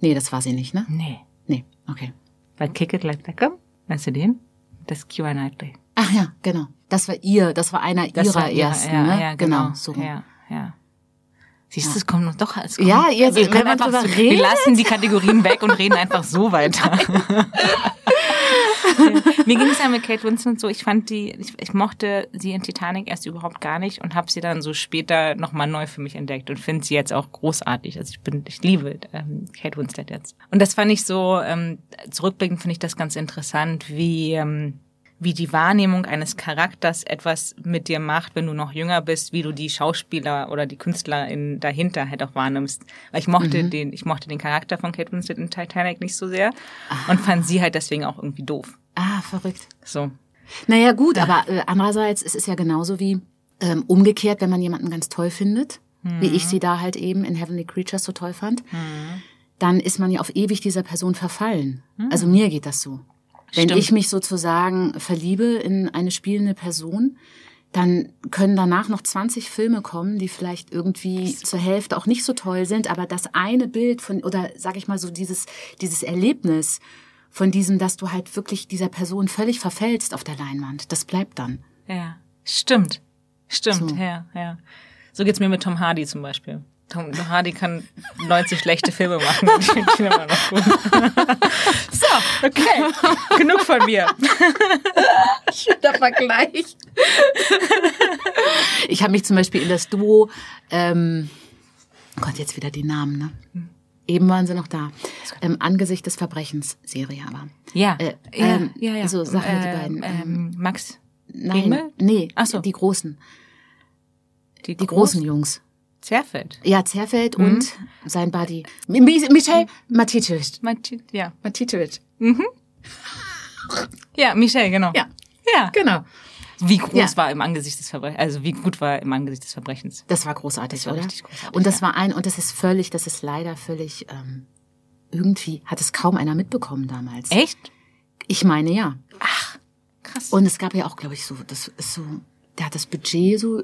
Nee, das war sie nicht, ne? Nee. Nee, okay. Weil Kick It Like Beckham, weißt du den? Das Keira Knightley. Ach ja, genau. Das war ihr, das war einer Das ihrer war ihre- ersten, ja, ne? Ja, genau. so. Ja, ja. Siehst du, es kommt noch doch als kommt. Ja, jetzt, wir, wenn können man einfach drüber so, redet. wir lassen die Kategorien weg und reden einfach so weiter. [LAUGHS] Mir ging es ja mit Kate Winslet so, ich fand die, ich, ich mochte sie in Titanic erst überhaupt gar nicht und habe sie dann so später nochmal neu für mich entdeckt und finde sie jetzt auch großartig. Also ich bin, ich liebe ähm, Kate Winslet jetzt. Und das fand ich so, ähm, zurückblickend finde ich das ganz interessant, wie, ähm, wie die Wahrnehmung eines Charakters etwas mit dir macht, wenn du noch jünger bist, wie du die Schauspieler oder die Künstlerin dahinter halt auch wahrnimmst. Weil ich mochte den, ich mochte den Charakter von Kate Winslet in Titanic nicht so sehr und fand sie halt deswegen auch irgendwie doof. Ah, verrückt. So. Naja, gut, aber äh, andererseits, es ist ja genauso wie ähm, umgekehrt, wenn man jemanden ganz toll findet, wie ich sie da halt eben in Heavenly Creatures so toll fand, dann ist man ja auf ewig dieser Person verfallen. Also mir geht das so. Wenn Stimmt. ich mich sozusagen verliebe in eine spielende Person, dann können danach noch 20 Filme kommen, die vielleicht irgendwie zur Hälfte auch nicht so toll sind, aber das eine Bild von, oder sag ich mal so, dieses, dieses Erlebnis von diesem, dass du halt wirklich dieser Person völlig verfällst auf der Leinwand, das bleibt dann. Ja, stimmt. Stimmt, So. ja, ja. So geht's mir mit Tom Hardy zum Beispiel. Tom Hardy kann 90 schlechte Filme machen. Ich ihn immer noch gut. [LAUGHS] so, okay. Genug von mir. Der [LAUGHS] Vergleich. ich habe mich zum Beispiel in das Duo, ähm, Gott, jetzt wieder die Namen, ne? Eben waren sie noch da. Ähm, Angesicht des Verbrechens, Serie aber. Ja, Äh, ja, ähm, ja, ja. so Sachen, die Ähm, beiden, Ähm, Max, Nein, Engel? nee, Ach so. die großen, die, die großen Jungs. Zerfeld. Ja, Zerfeld Mhm. und sein Buddy. Mi- Mi- Michel Maticic. Mati- Ja. Maticic. ja, Michel, genau. Ja, ja. genau. Wie groß Ja. war im Angesicht des Verbrechens, also wie gut war im Angesicht des Verbrechens? Das war großartig, Das war oder? richtig großartig, und das ja. war ein, und das ist völlig, das ist leider völlig, ähm, irgendwie hat es kaum einer mitbekommen damals. Echt? Ich meine ja. Krass. Und es gab ja auch, glaube ich, so, das ist so, der hat das Budget so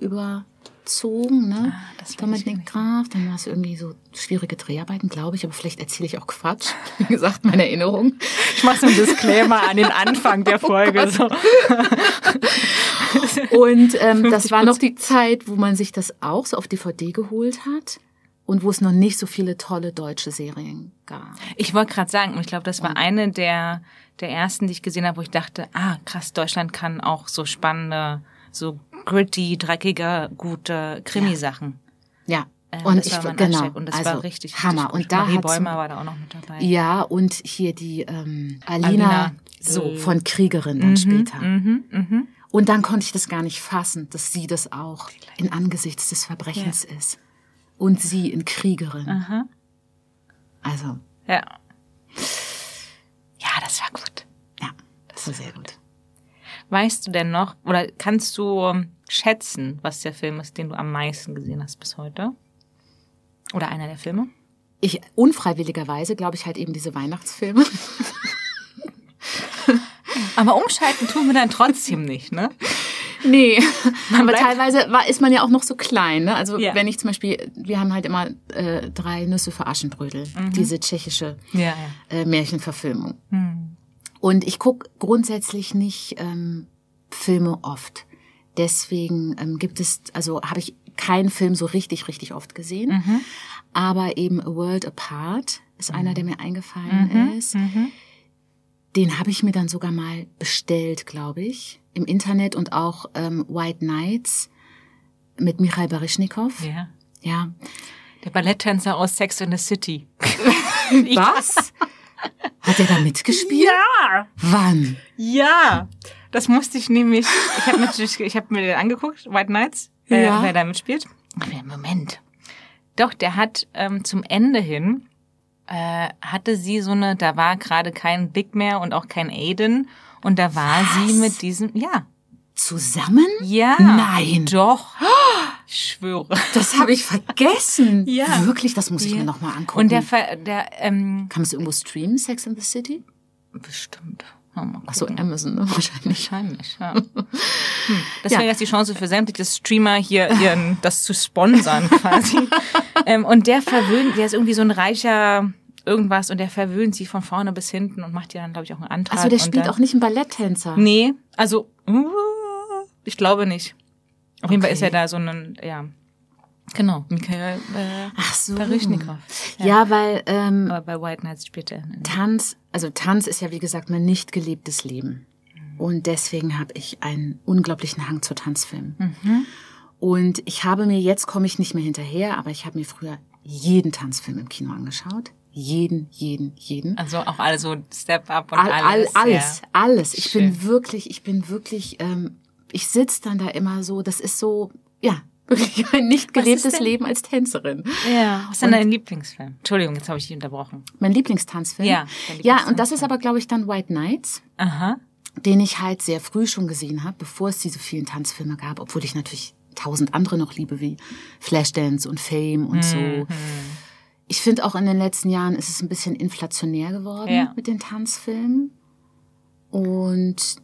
überzogen, ne? Ah, das Dominik nicht. Graf, dann war es irgendwie so schwierige Dreharbeiten, glaube ich, aber vielleicht erzähle ich auch Quatsch. [LAUGHS] Wie gesagt, meine Erinnerung. ich mache so einen Disclaimer an den Anfang der [LAUGHS] Folge. so. [LAUGHS] Und ähm, das war noch die Zeit, wo man sich das auch so auf DVD geholt hat und wo es noch nicht so viele tolle deutsche Serien gab. Ich wollte gerade sagen, und ich glaube, das war eine der, der ersten, die ich gesehen habe, wo ich dachte, ah, krass, Deutschland kann auch so spannende, so gritty, dreckige, gute Krimisachen. Ja. Ähm, und ich genau, und das also war richtig, Hammer. richtig. Und da Marie Bäumer war da auch noch mit dabei. ja und hier die ähm, Alina, Alina. so von Kriegerin dann später. Mhm, mhm. Und dann konnte ich das gar nicht fassen, dass sie das auch in Angesichts des Verbrechens ist. Und sie in Kriegerin. Aha. Also, Ja. Ja, das war gut. ja, das war sehr gut. Weißt du denn noch, oder kannst du schätzen, was der Film ist, den du am meisten gesehen hast bis heute? Oder einer der Filme? Ich, unfreiwilligerweise, glaube ich, halt eben diese Weihnachtsfilme. [LAUGHS] Aber umschalten tun wir dann trotzdem nicht, ne? Nee, [LAUGHS] aber bleibt- teilweise war, ist man ja auch noch so klein. Ne? Also Ja. wenn ich zum Beispiel, wir haben halt immer äh, drei Nüsse für Aschenbrödel, diese tschechische Ja, ja. äh, Märchenverfilmung. Hm. Und ich gucke grundsätzlich nicht ähm, Filme oft. Deswegen ähm, gibt es, also habe ich keinen Film so richtig, richtig oft gesehen. Mhm. Aber eben A World Apart ist einer, der mir eingefallen ist. Mhm. Den habe ich mir dann sogar mal bestellt, glaube ich, im Internet und auch ähm, White Nights mit Michael Baryshnikov. Ja. Ja. Der Balletttänzer aus Sex in the City. [LAUGHS] Was? [LAUGHS] Hat er da mitgespielt? Ja! Wann? Ja! Das musste ich nämlich. Ich habe natürlich, ich habe mir den angeguckt, White Nights, wer, Ja. wer da mitspielt. Moment. Doch, der hat ähm, zum Ende hin äh, hatte sie so eine, da war gerade kein Dick mehr und auch kein Aiden und da war sie mit diesem, ja, Zusammen? ja, Nein. doch, [GASPS] ich schwöre. Das habe ich vergessen. [LAUGHS] Ja. Wirklich, das muss ich Ja. mir noch mal angucken. Und der, der, ähm, Kann man es irgendwo streamen, Sex in the City? bestimmt. Mal Ach so. Amazon, ne? [LAUGHS] wahrscheinlich. Wahrscheinlich, ja. Hm. Das Ja. wäre jetzt die Chance für sämtliche Streamer hier, ihren, das zu sponsern [LAUGHS] quasi. ähm, und der verwöhnt, der ist irgendwie so ein reicher irgendwas und der verwöhnt sie von vorne bis hinten und macht ihr dann, glaube ich, auch einen Antrag. Also der spielt dann, auch nicht einen Balletttänzer. Nee, also, uh, ich glaube nicht. Auf jeden Fall Okay. ist er da so ein, ja, genau, Michael äh, Ach so. Baryshnikov. Ja, weil ähm, Aber bei White Nights spielt er. Tanz, also Tanz ist ja wie gesagt mein nicht gelebtes Leben. Und deswegen habe ich einen unglaublichen Hang zu Tanzfilmen. Und ich habe mir, jetzt komme ich nicht mehr hinterher, aber ich habe mir früher jeden Tanzfilm im Kino angeschaut. Jeden, jeden, jeden. Also auch alle so Step Up und All, all, alles. alles, ja. alles. Ich bin Schön. wirklich, ich bin wirklich, ähm, ich sitz dann da immer so, das ist so, ja, wirklich ein nicht gelebtes Leben als Tänzerin. Ja. Was ist denn dein Lieblingsfilm? Entschuldigung, jetzt habe ich dich unterbrochen. Mein Lieblingstanzfilm. Ja, dein Ja, und das ist aber, glaube ich, dann White Nights, Aha. den ich halt sehr früh schon gesehen habe, bevor es diese vielen Tanzfilme gab, obwohl ich natürlich tausend andere noch liebe, wie Flashdance und Fame und so. Mhm. Ich finde auch in den letzten Jahren ist es ein bisschen inflationär geworden Ja. mit den Tanzfilmen. und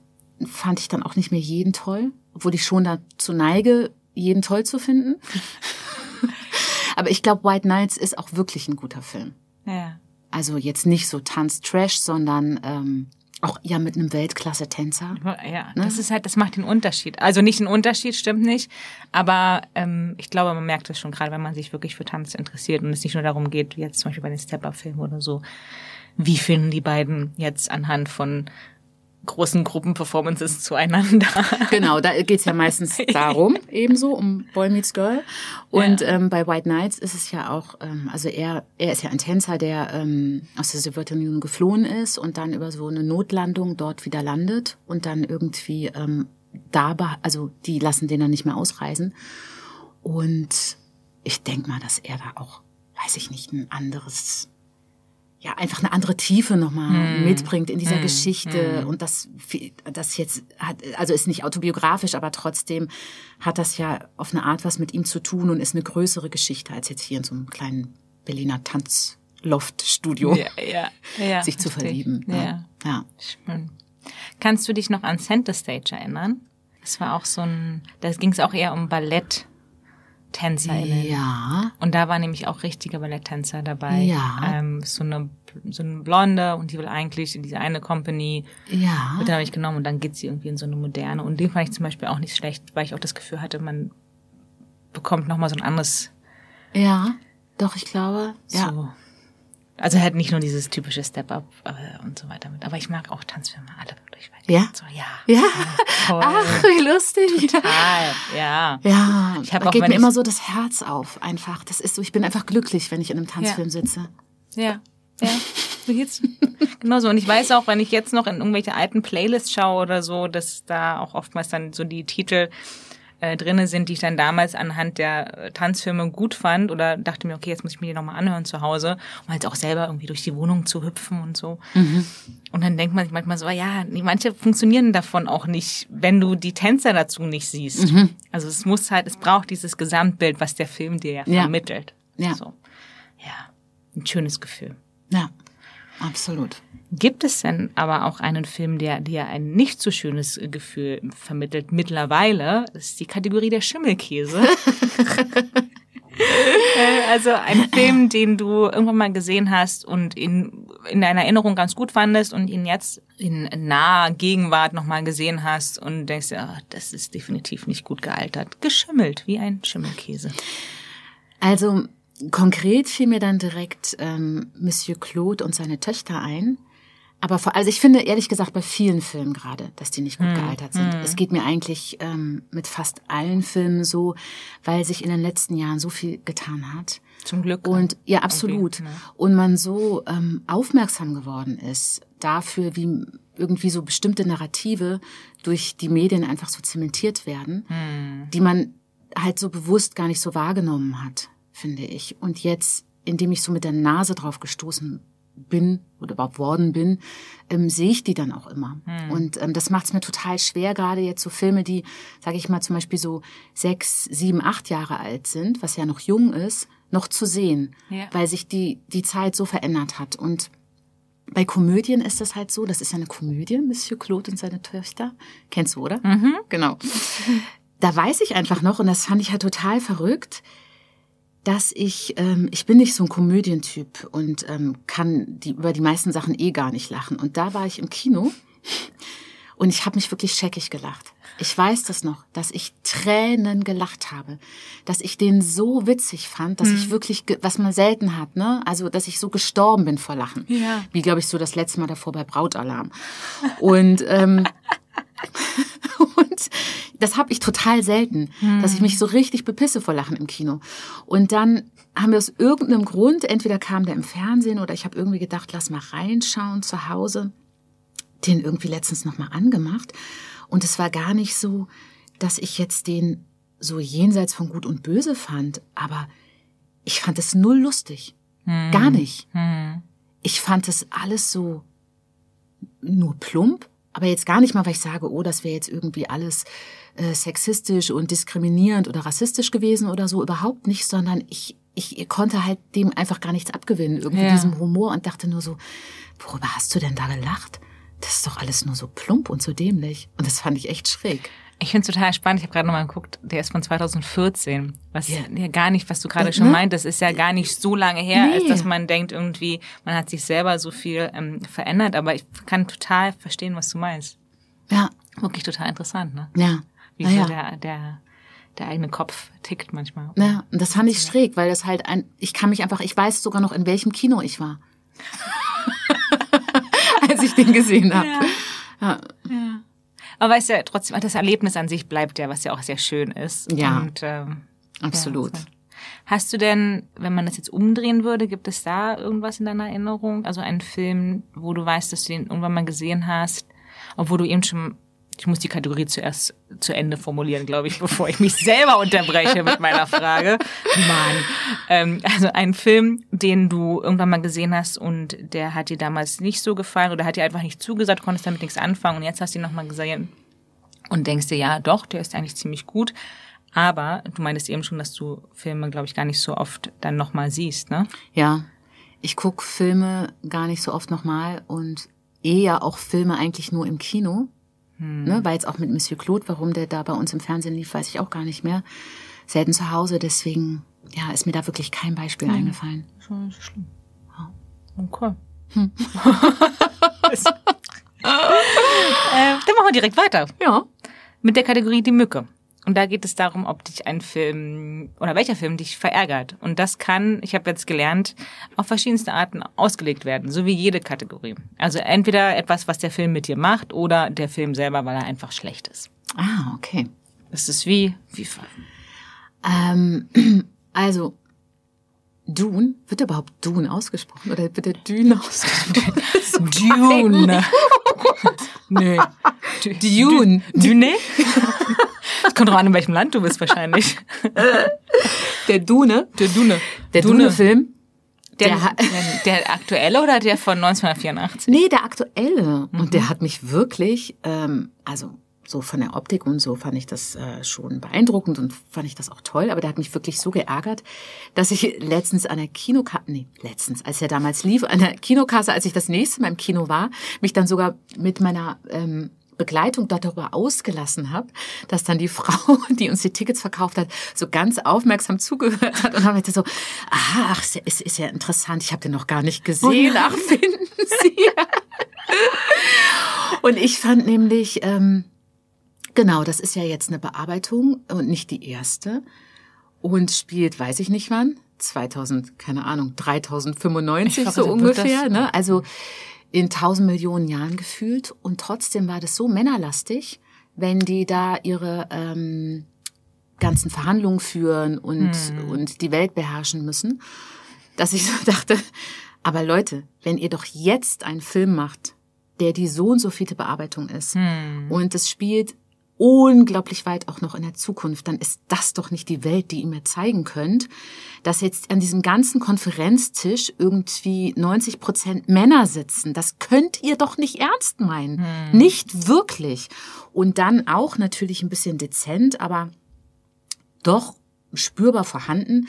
fand ich dann auch nicht mehr jeden toll, obwohl ich schon dazu neige, jeden toll zu finden. [LAUGHS] Aber ich glaube, White Nights ist auch wirklich ein guter Film. Ja. Also jetzt nicht so Tanz-Trash, sondern ähm, auch ja mit einem Weltklasse-Tänzer. Ja, ne? das ist halt, das macht den Unterschied. Also nicht ein Unterschied, stimmt nicht. Aber ähm, ich glaube, man merkt es schon gerade, wenn man sich wirklich für Tanz interessiert und es nicht nur darum geht, wie jetzt zum Beispiel bei den Step-Up-Filmen oder so, wie finden die beiden jetzt anhand von großen Gruppenperformances zueinander. [LAUGHS] Genau, da geht's ja meistens [LAUGHS] darum, ebenso um Boy Meets Girl. Und ja. ähm, bei White Knights ist es ja auch, ähm, also er, er ist ja ein Tänzer, der ähm, aus der Sowjetunion geflohen ist und dann über so eine Notlandung dort wieder landet und dann irgendwie ähm, da, also die lassen den dann nicht mehr ausreisen. Und ich denk mal, dass er da auch, weiß ich nicht, ein anderes ja einfach eine andere Tiefe nochmal hm. mitbringt in dieser hm. Geschichte hm. und das das jetzt hat also ist nicht autobiografisch, aber trotzdem hat das ja auf eine Art was mit ihm zu tun und ist eine größere Geschichte als jetzt hier in so einem kleinen Berliner Tanzloft-Studio ja, ja, ja, sich zu verlieben. Ja. ja. Schön. Kannst du dich noch an Center Stage erinnern? Das war auch so ein, da ging es auch eher um Ballett. TänzerInnen. Ja. Und da war nämlich auch richtige Balletttänzer dabei. Ja. Ähm, so eine so eine Blonde und die will eigentlich in diese eine Company. Ja. Wird dann habe ich genommen und dann geht sie irgendwie in so eine moderne. Und den fand ich zum Beispiel auch nicht schlecht, weil ich auch das Gefühl hatte, man bekommt nochmal so ein anderes. Ja, doch, ich glaube. So, ja. Also halt nicht nur dieses typische Step-up äh, und so weiter mit. Aber ich mag auch Tanzfilme alle wirklich. Ja? So, ja. Ja. Toll. Ach, wie lustig. Total. Ja. Ja. Ich habe auch geht mir immer so das Herz auf einfach. Das ist so, ich bin einfach glücklich, wenn ich in einem Tanzfilm ja. sitze. Ja. Ja. So geht's. [LAUGHS] genau so. Und ich weiß auch, wenn ich jetzt noch in irgendwelche alten Playlists schaue oder so, dass da auch oftmals dann so die Titel äh, drinne sind, die ich dann damals anhand der äh, Tanzfilme gut fand oder dachte mir, okay, jetzt muss ich mir die nochmal anhören zu Hause, um halt auch selber irgendwie durch die Wohnung zu hüpfen und so. Mhm. Und dann denkt man sich manchmal so, ja, manche funktionieren davon auch nicht, wenn du die Tänzer dazu nicht siehst. Mhm. Also es muss halt, es braucht dieses Gesamtbild, was der Film dir ja vermittelt. Ja. So. Ja, ein schönes Gefühl. Ja, absolut. Gibt es denn aber auch einen Film, der dir ein nicht so schönes Gefühl vermittelt mittlerweile? Das ist die Kategorie der Schimmelkäse. [LAUGHS] Äh, also ein Film, den du irgendwann mal gesehen hast und in, in deiner Erinnerung ganz gut fandest und ihn jetzt in naher Gegenwart nochmal gesehen hast und denkst, ja, das ist definitiv nicht gut gealtert. Geschimmelt, wie ein Schimmelkäse. Also konkret fiel mir dann direkt ähm, Monsieur Claude und seine Töchter ein. Aber vor, also ich finde ehrlich gesagt bei vielen Filmen gerade, dass die nicht gut hm. gealtert sind. Hm. Es geht mir eigentlich ähm, mit fast allen Filmen so, weil sich in den letzten Jahren so viel getan hat. Zum Glück. Und ja, absolut. Ne? Und man so ähm, aufmerksam geworden ist dafür, wie irgendwie so bestimmte Narrative durch die Medien einfach so zementiert werden, hm. die man halt so bewusst gar nicht so wahrgenommen hat, finde ich. Und jetzt, indem ich so mit der Nase drauf gestoßen bin oder überhaupt worden bin, ähm, sehe ich die dann auch immer. Hm. Und ähm, das macht es mir total schwer, gerade jetzt so Filme, die, sage ich mal, zum Beispiel so sechs, sieben, acht Jahre alt sind, was ja noch jung ist, noch zu sehen, ja. weil sich die, die Zeit so verändert hat. Und bei Komödien ist das halt so, das ist ja eine Komödie, Monsieur Claude und seine Töchter. Kennst du, oder? Mhm. Genau. Da weiß ich einfach noch, und das fand ich halt total verrückt, dass ich, ähm, ich bin nicht so ein Komödientyp und ähm, kann die, über die meisten Sachen eh gar nicht lachen. Und da war ich im Kino [LAUGHS] und ich habe mich wirklich scheckig gelacht. Ich weiß das noch, dass ich Tränen gelacht habe, dass ich den so witzig fand, dass hm. ich wirklich, was man selten hat, ne? Also, dass ich so gestorben bin vor Lachen. Ja. Wie, glaube ich, so das letzte Mal davor bei Brautalarm. Und ähm, [LAUGHS] [LAUGHS] und das habe ich total selten, hm. dass ich mich so richtig bepisse vor Lachen im Kino. Und dann haben wir aus irgendeinem Grund, entweder kam der im Fernsehen oder ich habe irgendwie gedacht, lass mal reinschauen zu Hause, den irgendwie letztens nochmal angemacht. Und es war gar nicht so, dass ich jetzt den so jenseits von Gut und Böse fand, aber ich fand es null lustig. Hm. Gar nicht. Hm. Ich fand es alles so nur plump aber jetzt gar nicht mal, weil ich sage, oh, das wäre jetzt irgendwie alles äh, sexistisch und diskriminierend oder rassistisch gewesen oder so. Überhaupt nicht, sondern ich, ich konnte halt dem einfach gar nichts abgewinnen, irgendwie ja. diesem Humor und dachte nur so, worüber hast du denn da gelacht? das ist doch alles nur so plump und so dämlich. Und das fand ich echt schräg. Ich finde es total spannend. Ich habe gerade nochmal geguckt, der ist von 2014. Was Ja. ja, gar nicht, was du gerade Das, schon ne? meintest, ist ja gar nicht so lange her, Nee. als dass man denkt, irgendwie, man hat sich selber so viel ähm, verändert. Aber ich kann total verstehen, was du meinst. Ja, Wirklich total interessant, ne? ja. Wie so der, der, der eigene Kopf tickt manchmal. Ja, und das fand ich schräg, weil das halt ein, ich kann mich einfach, ich weiß sogar noch, in welchem Kino ich war. [LAUGHS] [LAUGHS] Als ich den gesehen habe. Ja. Aber weißt du, trotzdem, das Erlebnis an sich bleibt ja, was ja auch sehr schön ist. Ja. Und, ähm, Absolut. Ja, Hast du denn, wenn man das jetzt umdrehen würde, gibt es da irgendwas in deiner Erinnerung? Also einen Film, wo du weißt, dass du den irgendwann mal gesehen hast, obwohl du eben schon, ich muss die Kategorie zuerst zu Ende formulieren, glaube ich, bevor ich mich selber unterbreche mit meiner Frage. Mann. Ähm, also einen Film, den du irgendwann mal gesehen hast und der hat dir damals nicht so gefallen oder hat dir einfach nicht zugesagt, konntest damit nichts anfangen und jetzt hast du ihn nochmal gesehen und denkst dir, ja, doch, der ist eigentlich ziemlich gut. Aber du meintest eben schon, dass du Filme, glaube ich, gar nicht so oft dann nochmal siehst, ne? Ja, ich guck Filme gar nicht so oft nochmal und eher auch Filme eigentlich nur im Kino. Ne, war jetzt auch mit Monsieur Claude, warum der da bei uns im Fernsehen lief, weiß ich auch gar nicht mehr. Selten zu Hause, deswegen ja, ist mir da wirklich kein Beispiel eingefallen. Schon so schlimm. Okay. [LAUGHS] äh, dann machen wir direkt weiter Ja. mit der Kategorie Die Mücke. Und da geht es darum, ob dich ein Film oder welcher Film dich verärgert. Und das kann, ich habe jetzt gelernt, auf verschiedenste Arten ausgelegt werden, so wie jede Kategorie. Also entweder etwas, was der Film mit dir macht, oder der Film selber, weil er einfach schlecht ist. Ah, okay. Das ist wie, wie Ähm, [CLEARS THROAT] also, Dune, wird überhaupt Dune ausgesprochen oder wird der Dune [LAUGHS] ausgesprochen? [LAUGHS] Dune. Nee. Dune. Dune? Das kommt drauf an, in welchem Land du bist wahrscheinlich. Der Dune. Der Dune. Der Dune-Film. Der, Der der, der aktuelle oder der von 1984? Nee, der aktuelle. Und der hat mich wirklich, ähm, also so von der Optik und so fand ich das äh, schon beeindruckend und fand ich das auch toll, aber der hat mich wirklich so geärgert, dass ich letztens an der Kinokasse, nee, letztens, als er damals lief, an der Kinokasse, als ich das nächste Mal im Kino war, mich dann sogar mit meiner ähm, Begleitung darüber ausgelassen habe, dass dann die [LAUGHS] Frau, die uns die Tickets verkauft hat, so ganz aufmerksam zugehört hat. Und dann meinte so, aha, ach, ja- ist, ist ja interessant, ich habe den noch gar nicht gesehen, ach, finden Sie. und ich fand nämlich, ähm, genau, das ist ja jetzt eine Bearbeitung und nicht die erste. Und spielt, weiß ich nicht wann, 2000, keine Ahnung, 3095 Ich so ungefähr, ne? Also in tausend Millionen Jahren gefühlt. Und trotzdem war das so männerlastig, wenn die da ihre ähm, ganzen Verhandlungen führen und, und die Welt beherrschen müssen, dass ich so [LAUGHS] dachte, aber Leute, wenn ihr doch jetzt einen Film macht, der die so und so viele Bearbeitung ist und es spielt unglaublich weit auch noch in der Zukunft, dann ist das doch nicht die Welt, die ihr mir zeigen könnt, dass jetzt an diesem ganzen Konferenztisch irgendwie 90 Prozent Männer sitzen. Das könnt ihr doch nicht ernst meinen. Nicht wirklich. Und dann auch natürlich ein bisschen dezent, aber doch spürbar vorhanden,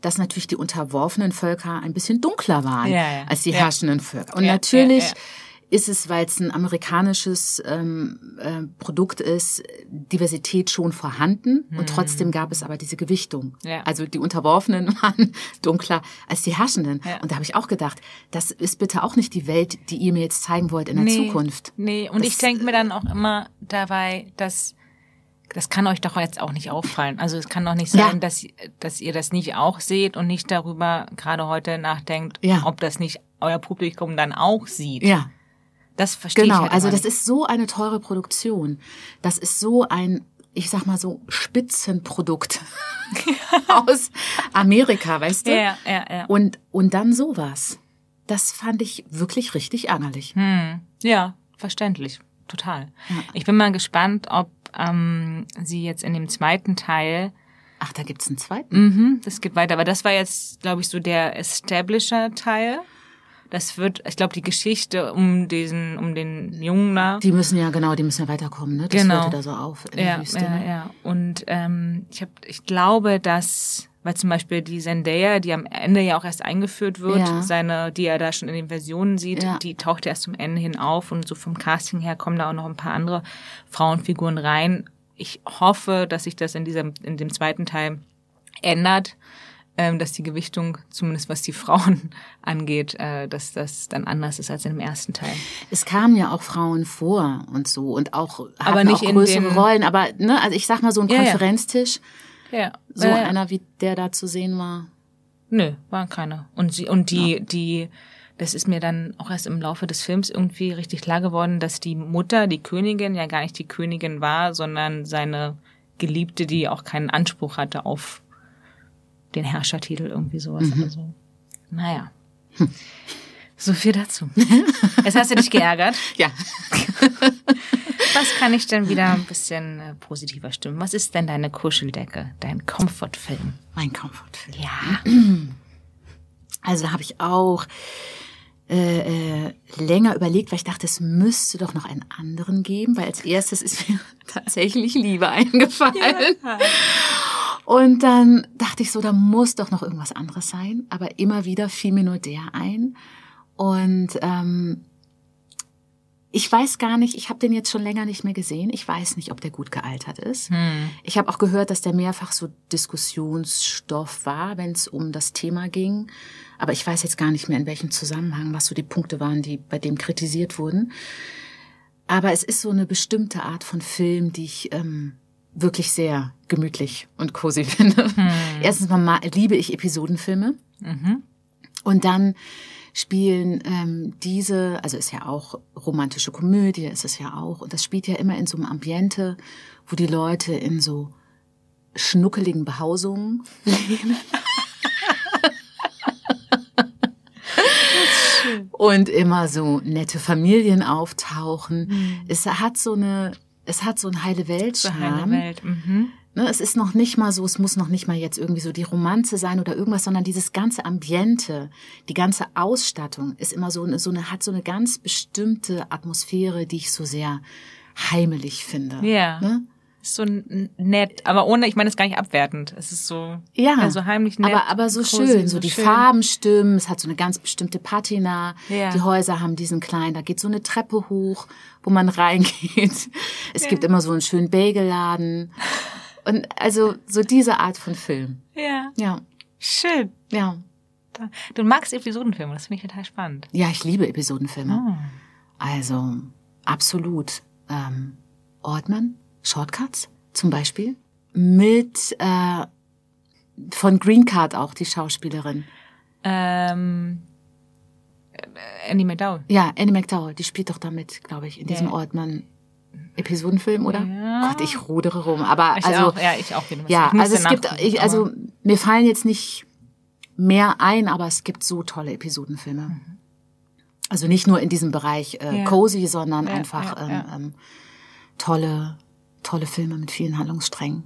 dass natürlich die unterworfenen Völker ein bisschen dunkler waren Ja, ja. als die Ja. herrschenden Völker. Und natürlich. Ist es, weil es ein amerikanisches ähm, äh, Produkt ist, Diversität schon vorhanden und trotzdem gab es aber diese Gewichtung. Ja. Also die Unterworfenen [LAUGHS] waren dunkler als die Herrschenden. Ja. Und da habe ich auch gedacht, das ist bitte auch nicht die Welt, die ihr mir jetzt zeigen wollt in der Zukunft. Nee, und Das- ich denke mir dann auch immer dabei, dass das kann euch doch jetzt auch nicht auffallen. Also es kann doch nicht Ja. sein, dass, dass ihr das nicht auch seht und nicht darüber gerade heute nachdenkt, Ja. ob das nicht euer Publikum dann auch sieht. Ja, Das verstehe genau. ich halt also das ist so eine teure Produktion. Das ist so ein, ich sag mal so, Spitzenprodukt [LAUGHS] aus Amerika, weißt du? Ja, ja, ja. Und, und dann sowas. Das fand ich wirklich richtig ärgerlich. Hm. Ja, verständlich. Total. Ich bin mal gespannt, ob ähm, sie jetzt in dem zweiten Teil, Ach, da gibt's einen zweiten. mhm, das geht weiter, aber das war jetzt, glaube ich, so der Establisher-Teil. Das wird, ich glaube, die Geschichte um diesen, um den Jungen da. Die müssen ja, genau, die müssen ja weiterkommen, ne? Das Genau. hörte da so auf in der ja, Wüste. ja, ne? ja. Und ähm, ich hab, ich glaube, dass weil zum Beispiel die Zendaya, die am Ende ja auch erst eingeführt wird, Ja. seine, die er da schon in den Versionen sieht, Ja. die taucht erst zum Ende hin auf und so vom Casting her kommen da auch noch ein paar andere Frauenfiguren rein. Ich hoffe, dass sich das in diesem, in dem zweiten Teil ändert, ähm, dass die Gewichtung, zumindest was die Frauen [LAUGHS] angeht, äh, dass das dann anders ist als in dem ersten Teil. Es kamen ja auch Frauen vor und so und auch Aber nicht auch in größere dem- Rollen. Aber ne, also ich sag mal so ein Ja, ja. Konferenztisch, Ja. so äh, einer wie der da zu sehen war. Nö, waren keine. Und sie und die die das ist mir dann auch erst im Laufe des Films irgendwie richtig klar geworden, dass die Mutter, die Königin, ja gar nicht die Königin war, sondern seine Geliebte, die auch keinen Anspruch hatte auf den Herrschertitel, irgendwie sowas. Also, naja. So viel dazu. [LAUGHS] Jetzt hast du dich geärgert. Ja. [LAUGHS] Was kann ich denn wieder ein bisschen äh, positiver stimmen? Was ist denn deine Kuscheldecke, dein Comfortfilm? Mein Komfortfilm. Ja. [CLEARS THROAT] Also da habe ich auch äh, äh, länger überlegt, weil ich dachte, es müsste doch noch einen anderen geben, weil als erstes ist mir [LAUGHS] tatsächlich Liebe eingefallen. Und dann dachte ich so, da muss doch noch irgendwas anderes sein. Aber immer wieder fiel mir nur der ein. Und ähm, ich weiß gar nicht, ich habe den jetzt schon länger nicht mehr gesehen. Ich weiß nicht, ob der gut gealtert ist. Ich habe auch gehört, dass der mehrfach so Diskussionsstoff war, wenn es um das Thema ging. Aber ich weiß jetzt gar nicht mehr, in welchem Zusammenhang, was so die Punkte waren, die bei dem kritisiert wurden. Aber es ist so eine bestimmte Art von Film, die ich ähm, wirklich sehr gemütlich und cozy [LAUGHS] finde. Erstens mal ma- liebe ich Episodenfilme. Und dann spielen ähm, diese, also ist ja auch romantische Komödie, ist es ja auch, und das spielt ja immer in so einem Ambiente, wo die Leute in so schnuckeligen Behausungen leben. und immer so nette Familien auftauchen. Es hat so eine, es hat so ein heile Welt So heile Welt. Mhm. Ne, es ist noch nicht mal so, es muss noch nicht mal jetzt irgendwie so die Romanze sein oder irgendwas, sondern dieses ganze Ambiente, die ganze Ausstattung ist immer so eine, so eine, hat so eine ganz bestimmte Atmosphäre, die ich so sehr heimelig finde. Ja. Ne? Ist so nett, aber ohne, ich meine, es ist gar nicht abwertend. Es ist so, Ja, so heimlich nett. aber, aber so cozy, schön, so die schön. Farben stimmen, es hat so eine ganz bestimmte Patina, Ja. die Häuser haben diesen kleinen, da geht so eine Treppe hoch, wo man [LAUGHS] reingeht. Es gibt immer so einen schönen Bagelladen und also so diese Art von Film. Ja, Ja, schön. ja. Du magst Episodenfilme, das finde ich total spannend. Ja, ich liebe Episodenfilme. Ah. Also absolut. Ähm, Ortmann, Shortcuts zum Beispiel. Mit äh, von Green Card auch, die Schauspielerin. Ähm, äh, Andy McDowell. Ja, Annie McDowell, die spielt doch damit, glaube ich, in diesem Ja. Ortmann Episodenfilm, oder? Ja. Gott, ich rudere rum. Aber Ich also auch, ja, ich auch. ja, Ich also es gibt, ich, also mir fallen jetzt nicht mehr ein, aber es gibt so tolle Episodenfilme. Also nicht nur in diesem Bereich äh, Mhm. Ja. cozy, sondern Ja, einfach ähm. Ähm, tolle, tolle Filme mit vielen Handlungssträngen.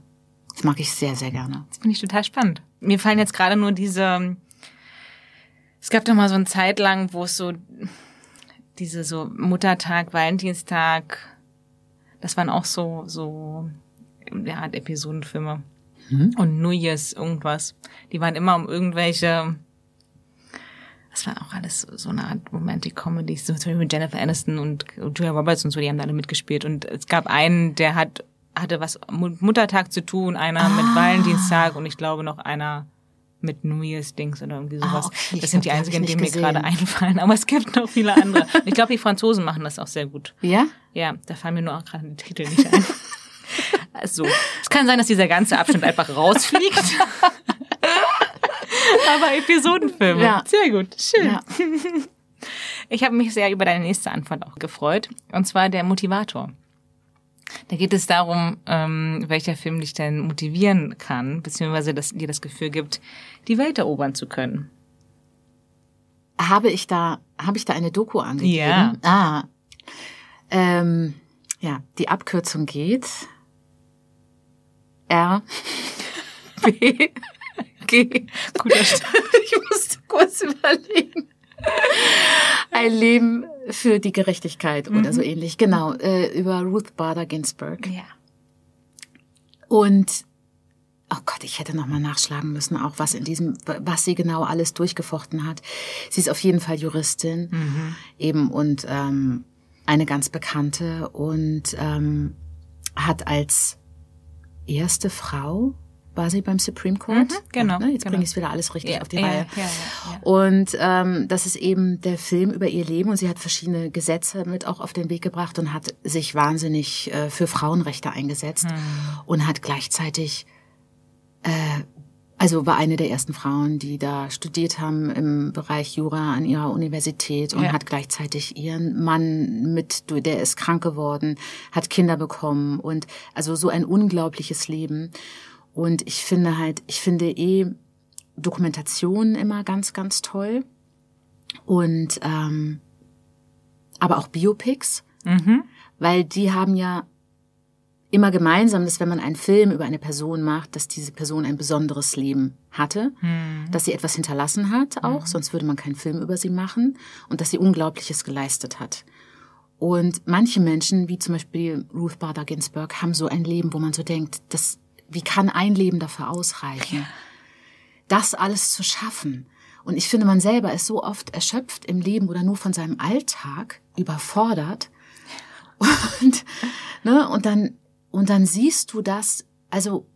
Das mag ich sehr, sehr gerne. Das finde ich total spannend. Mir fallen jetzt gerade nur diese. Es gab doch mal so eine Zeit lang, wo es so diese so Muttertag, Valentinstag, das waren auch so so ja, Episodenfilme und New Year's irgendwas. Die waren immer um irgendwelche. Das war auch alles so- so eine Art Romantic Comedy, so zum Beispiel mit Jennifer Aniston und Julia Roberts und so, die haben da alle mitgespielt. Und es gab einen, der hat hatte was mit Muttertag zu tun, einer mit Valentinstag und ich glaube noch einer mit New Year's Dings oder irgendwie sowas. Ah, okay, das sind die einzigen, die mir gerade [LAUGHS] einfallen. Aber es gibt noch viele andere. [LAUGHS] Ich glaube, die Franzosen machen das auch sehr gut. Ja? Ja, da fallen mir nur auch gerade die Titel nicht ein. [LAUGHS] Also, es kann sein, dass dieser ganze Abschnitt einfach rausfliegt. Aber Episodenfilme. Ja. Sehr gut. Schön. Ja. Ich habe mich sehr über deine nächste Antwort auch gefreut. Und zwar der Motivator. Da geht es darum, ähm, welcher Film dich denn motivieren kann, beziehungsweise dass dir das Gefühl gibt, die Welt erobern zu können. Habe ich da, habe ich da eine Doku angegeben? Ja. Ah. Ähm, ja, die Abkürzung geht R [LAUGHS] B G. Guter Start. [LAUGHS] Ich musste kurz überlegen. [LAUGHS] Ein Leben für die Gerechtigkeit oder so ähnlich. Genau, äh, über Ruth Bader Ginsburg. Ja. Und oh Gott, ich hätte noch mal nachschlagen müssen, auch was in diesem, was sie genau alles durchgefochten hat. Sie ist auf jeden Fall Juristin mhm. eben und ähm, eine ganz bekannte und ähm, hat als erste Frau war sie beim Supreme Court. Mhm, genau. Ne, jetzt genau. bringe ich es wieder alles richtig ja, auf die ja, Reihe. Ja, und ähm, das ist eben der Film über ihr Leben und sie hat verschiedene Gesetze mit auch auf den Weg gebracht und hat sich wahnsinnig äh, für Frauenrechte eingesetzt mhm. und hat gleichzeitig äh, also war eine der ersten Frauen, die da studiert haben im Bereich Jura an ihrer Universität und ja. hat gleichzeitig ihren Mann mit, der ist krank geworden, hat Kinder bekommen und also so ein unglaubliches Leben. Und ich finde halt, ich finde eh Dokumentationen immer ganz, ganz toll. Und ähm, aber auch Biopics, mhm. weil die haben ja immer gemeinsam, dass wenn man einen Film über eine Person macht, dass diese Person ein besonderes Leben hatte, mhm. dass sie etwas hinterlassen hat auch, mhm. sonst würde man keinen Film über sie machen und dass sie Unglaubliches geleistet hat. Und manche Menschen, wie zum Beispiel Ruth Bader Ginsburg, haben so ein Leben, wo man so denkt, das, wie kann ein Leben dafür ausreichen, das alles zu schaffen? Und ich finde, man selber ist so oft erschöpft im Leben oder nur von seinem Alltag überfordert. Und, ne, und dann und dann siehst du das, also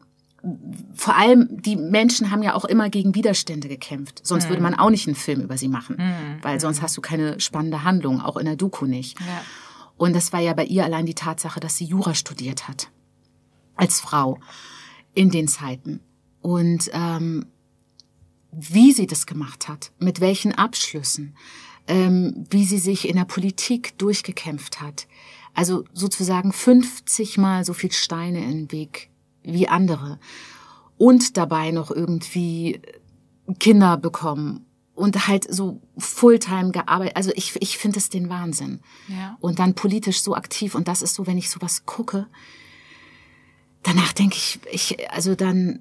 vor allem die Menschen haben ja auch immer gegen Widerstände gekämpft. Sonst mhm. würde man auch nicht einen Film über sie machen, mhm. weil sonst mhm. hast du keine spannende Handlung, auch in der Doku nicht. Ja. Und das war ja bei ihr allein die Tatsache, dass sie Jura studiert hat als Frau in den Zeiten und ähm, wie sie das gemacht hat, mit welchen Abschlüssen, ähm, wie sie sich in der Politik durchgekämpft hat, also sozusagen 50 mal so viel Steine in den Weg wie andere. Und dabei noch irgendwie Kinder bekommen und halt so Fulltime gearbeitet. Also ich, ich finde es den Wahnsinn. Ja. Und dann politisch so aktiv. Und das ist so, wenn ich sowas gucke, danach denke ich, ich, also dann,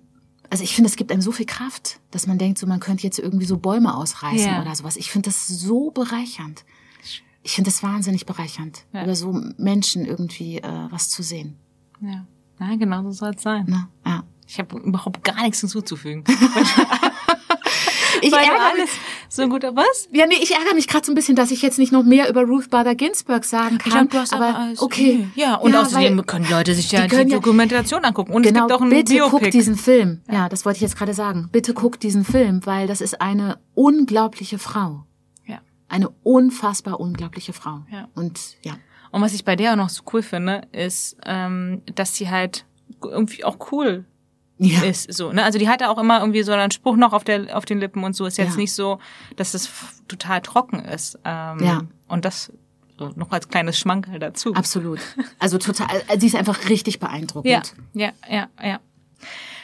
also ich finde, es gibt einem so viel Kraft, dass man denkt, so man könnte jetzt irgendwie so Bäume ausreißen ja. oder sowas. Ich finde das so bereichernd ich finde es wahnsinnig bereichernd, ja. über so Menschen irgendwie äh, was zu sehen. Ja, ja genau so soll es sein. Na, ja. Ich habe überhaupt gar nichts hinzuzufügen. [LAUGHS] [LAUGHS] ich ärgere alles so gut, was? Ja, nee, ich ärgere mich gerade so ein bisschen, dass ich jetzt nicht noch mehr über Ruth Bader Ginsburg sagen kann. Ich glaub, du hast aber, aber okay. Ja, und ja, außerdem können Leute sich ja die, die Dokumentation angucken. Und genau, es gibt auch einen bitte Biopic. guck diesen Film. Ja, das wollte ich jetzt gerade sagen. Bitte guck diesen Film, weil das ist eine unglaubliche Frau eine unfassbar unglaubliche Frau. Ja. Und ja. Und was ich bei der auch noch so cool finde, ist, ähm, dass sie halt irgendwie auch cool ja. ist. So, ne? Also die hatte auch immer irgendwie so einen Spruch noch auf, der, auf den Lippen und so. Ist jetzt ja. nicht so, dass es total trocken ist. Ähm, ja. Und das so noch als kleines Schmankerl dazu. Absolut. Also total, sie ist einfach richtig beeindruckend. Ja, ja, ja, ja.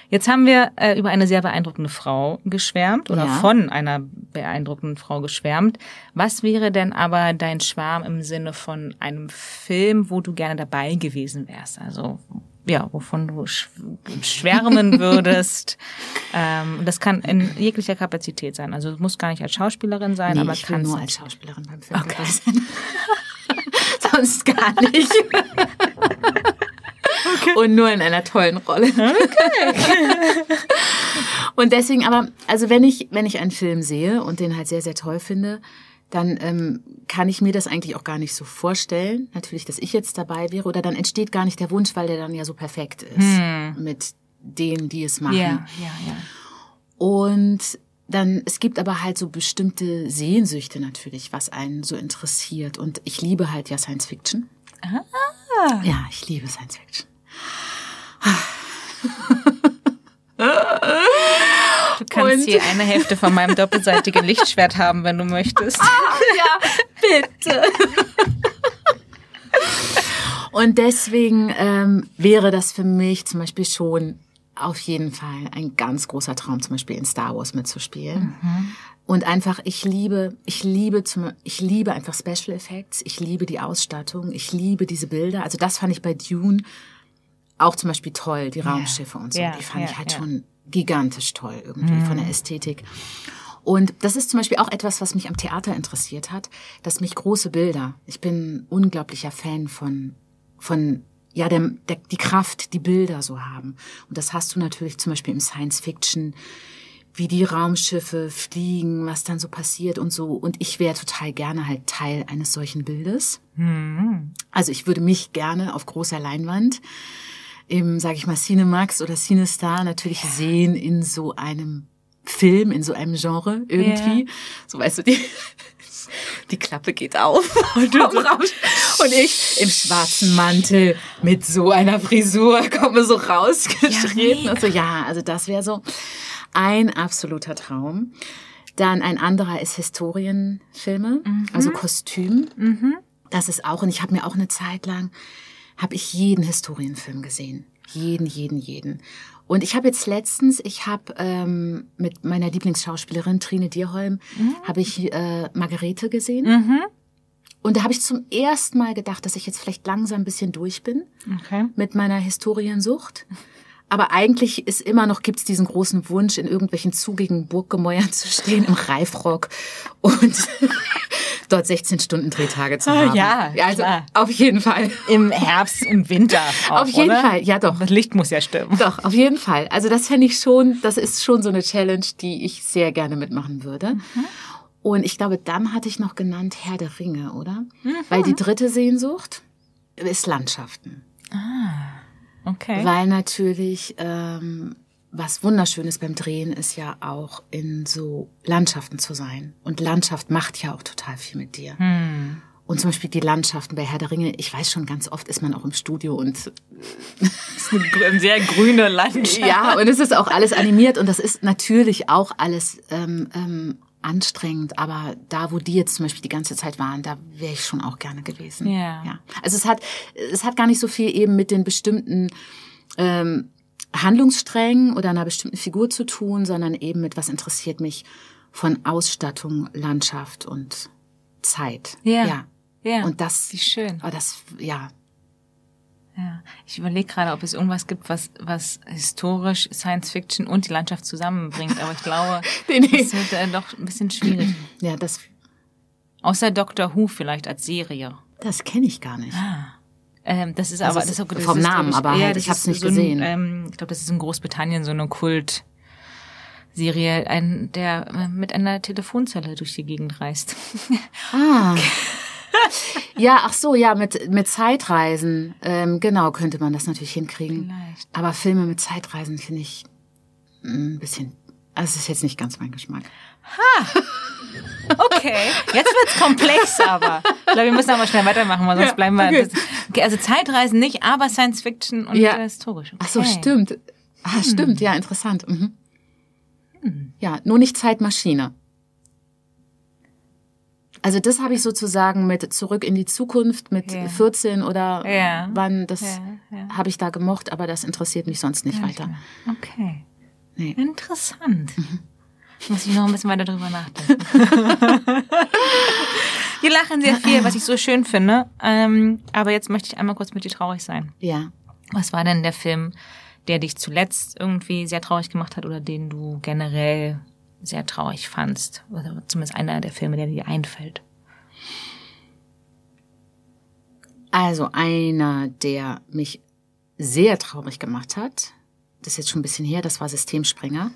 Jetzt haben wir äh, über eine sehr beeindruckende Frau geschwärmt oder ja. von einer beeindruckenden Frau geschwärmt. Was wäre denn aber dein Schwarm im Sinne von einem Film, wo du gerne dabei gewesen wärst? Also ja, wovon du schwärmen [LAUGHS] würdest. ähm, das kann in jeglicher Kapazität sein. Also es muss gar nicht als Schauspielerin sein, nee, aber ich kann nur als Schauspielerin beim Film okay. sein. [LAUGHS] Sonst gar nicht. [LAUGHS] Okay. Und nur in einer tollen Rolle. Okay. und deswegen aber, also wenn ich, wenn ich einen Film sehe und den halt sehr, sehr toll finde, dann ähm, kann ich mir das eigentlich auch gar nicht so vorstellen, natürlich, dass ich jetzt dabei wäre. Oder dann entsteht gar nicht der Wunsch, weil der dann ja so perfekt ist hm. mit denen, die es machen. Ja, ja, ja. Und dann, es gibt aber halt so bestimmte Sehnsüchte natürlich, was einen so interessiert. Und ich liebe halt ja Science Fiction. Ah. Ja, ich liebe Science Fiction. [LAUGHS] Du kannst und hier eine Hälfte von meinem doppelseitigen Lichtschwert haben, wenn du möchtest. Ah, ja, bitte. Und deswegen ähm, wäre das für mich zum Beispiel schon auf jeden Fall ein ganz großer Traum, zum Beispiel in Star Wars mitzuspielen. Mhm. Und einfach, ich liebe, ich liebe zum, ich liebe einfach Special Effects. Ich liebe die Ausstattung. Ich liebe diese Bilder. Also das fand ich bei Dune auch zum Beispiel toll, die Raumschiffe und so. Ja, die fand ja, ich halt schon gigantisch toll irgendwie mhm. von der Ästhetik. Und das ist zum Beispiel auch etwas, was mich am Theater interessiert hat, dass mich große Bilder, ich bin unglaublicher Fan von, von ja, der, der, die Kraft, die Bilder so haben. Und das hast du natürlich zum Beispiel im Science Fiction, wie die Raumschiffe fliegen, was dann so passiert und so. Und ich wäre total gerne halt Teil eines solchen Bildes. Mhm. Also ich würde mich gerne auf großer Leinwand im, sage ich mal, Cinemax oder Cinestar natürlich sehen in so einem Film, in so einem Genre irgendwie. So weißt du, die, [LAUGHS] die Klappe geht auf [LAUGHS] und, du so, und ich im schwarzen Mantel mit so einer Frisur [LAUGHS] komme so rausgeschritten. Ja, und so, ja, also das wäre so ein absoluter Traum. Dann ein anderer ist Historienfilme, also Kostüm. Das ist auch, und ich habe mir auch eine Zeit lang, habe ich jeden Historienfilm gesehen. Jeden, jeden, jeden. Und ich habe jetzt letztens, ich habe ähm, mit meiner Lieblingsschauspielerin Trine Dierholm, habe ich äh, Margarete gesehen. Und da habe ich zum ersten Mal gedacht, dass ich jetzt vielleicht langsam ein bisschen durch bin Okay. mit meiner Historiensucht. Aber eigentlich ist immer noch, gibt's diesen großen Wunsch, in irgendwelchen zugigen Burggemäuern zu stehen, im Reifrock und [LAUGHS] dort 16 Stunden Drehtage zu Ah, haben. ja, also klar. auf jeden Fall. Im Herbst, im Winter. [LAUGHS] Auch, Auf jeden oder? Fall, ja doch. Das Licht muss ja stimmen. Doch, auf jeden Fall. Also das fände ich schon, das ist schon so eine Challenge, die ich sehr gerne mitmachen würde. Und ich glaube, dann hatte ich noch genannt Herr der Ringe, oder? Weil die dritte Sehnsucht ist Landschaften. Okay. Weil natürlich ähm, was Wunderschönes beim Drehen ist ja auch in so Landschaften zu sein. Und Landschaft macht ja auch total viel mit dir. Und zum Beispiel die Landschaften bei Herr der Ringe, ich weiß schon, ganz oft ist man auch im Studio und [LAUGHS] ist eine sehr grüne Landschaft. ja, und es ist auch alles animiert und das ist natürlich auch alles ähm, ähm, anstrengend, aber da, wo die jetzt zum Beispiel die ganze Zeit waren, da wäre ich schon auch gerne gewesen. Ja. ja. Also es hat, es hat gar nicht so viel eben mit den bestimmten ähm, Handlungssträngen oder einer bestimmten Figur zu tun, sondern eben mit was interessiert mich von Ausstattung, Landschaft und Zeit. Ja. ja. Ja. Und das, Wie schön. oh, das, ja, Ja. Ich überlege gerade, ob es irgendwas gibt, was, was historisch Science Fiction und die Landschaft zusammenbringt. Aber ich glaube, [LAUGHS] Nee, nee. das wird äh, doch ein bisschen schwierig. ja, das, Außer Doctor Who vielleicht als Serie. das kenne ich gar nicht. Ähm, das ist Also aber es- das ist, das vom ist, Namen, glaub aber halt, ich hab's ist nicht so ein, gesehen. Ähm, ich glaube, das ist in Großbritannien so eine Kult. Serie, ein, der äh, mit einer Telefonzelle durch die Gegend reist. Ah. [LAUGHS] [LAUGHS] ja, ach so, ja, mit, mit Zeitreisen. Ähm, genau, könnte man das natürlich hinkriegen. Vielleicht. Aber Filme mit Zeitreisen finde ich ein bisschen. Also es ist jetzt nicht ganz mein Geschmack. Okay, jetzt wird's komplex, aber ich glaube, wir müssen aber schnell weitermachen, weil sonst Ja, bleiben wir. okay. Okay, also Zeitreisen nicht, aber Science Fiction und Ja. äh, historisch. Okay. Ach so, stimmt. Ah, stimmt, ja, interessant. Mhm. Ja, nur nicht Zeitmaschine. Also das habe ich sozusagen mit Zurück in die Zukunft mit Ja. 14 oder Ja. wann, das Ja, ja. habe ich da gemocht, aber das interessiert mich sonst nicht weiter. Okay. Nee. Interessant. Muss ich noch ein bisschen weiter drüber nachdenken. [LAUGHS] Wir lachen sehr viel, was ich so schön finde. Ähm, aber jetzt möchte ich einmal kurz mit dir traurig sein. Ja. Was war denn der Film, der dich zuletzt irgendwie sehr traurig gemacht hat oder den du generell sehr traurig fandst? Oder zumindest einer der Filme, der dir einfällt. Also einer, der mich sehr traurig gemacht hat, das ist jetzt schon ein bisschen her, das war Systemsprenger.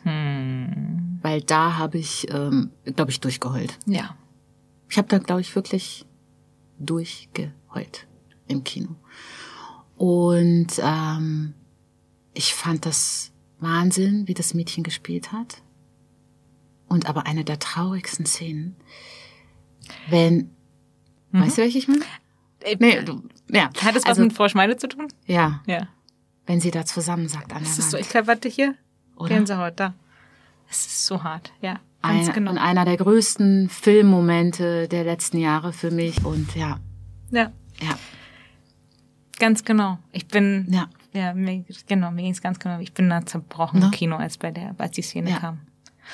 Weil da habe ich, ähm, glaube ich, durchgeheult. Ja. Ich habe da, glaube ich, wirklich durchgeheult im Kino. Und ähm, ich fand das Wahnsinn, wie das Mädchen gespielt hat. Und aber eine der traurigsten Szenen, wenn, weißt du, welche ich meine? Nee, du, ja. Hat es was also, mit Frau Schmeide zu tun? Ja, Ja. wenn sie da zusammen sagt an der Das ist so, Wand. ich glaube, warte hier. Oder? Gänsehaut, da. Es ist so hart, ja. Ganz Einer, genau. Und einer der größten Filmmomente der letzten Jahre für mich. Und ja, Ja, ja, ganz genau. Ich bin, ja. ja, mir, genau, mir ging's ganz genau. Ich bin da zerbrochen Ne? im Kino, als bei der, als die Szene Ja. kam.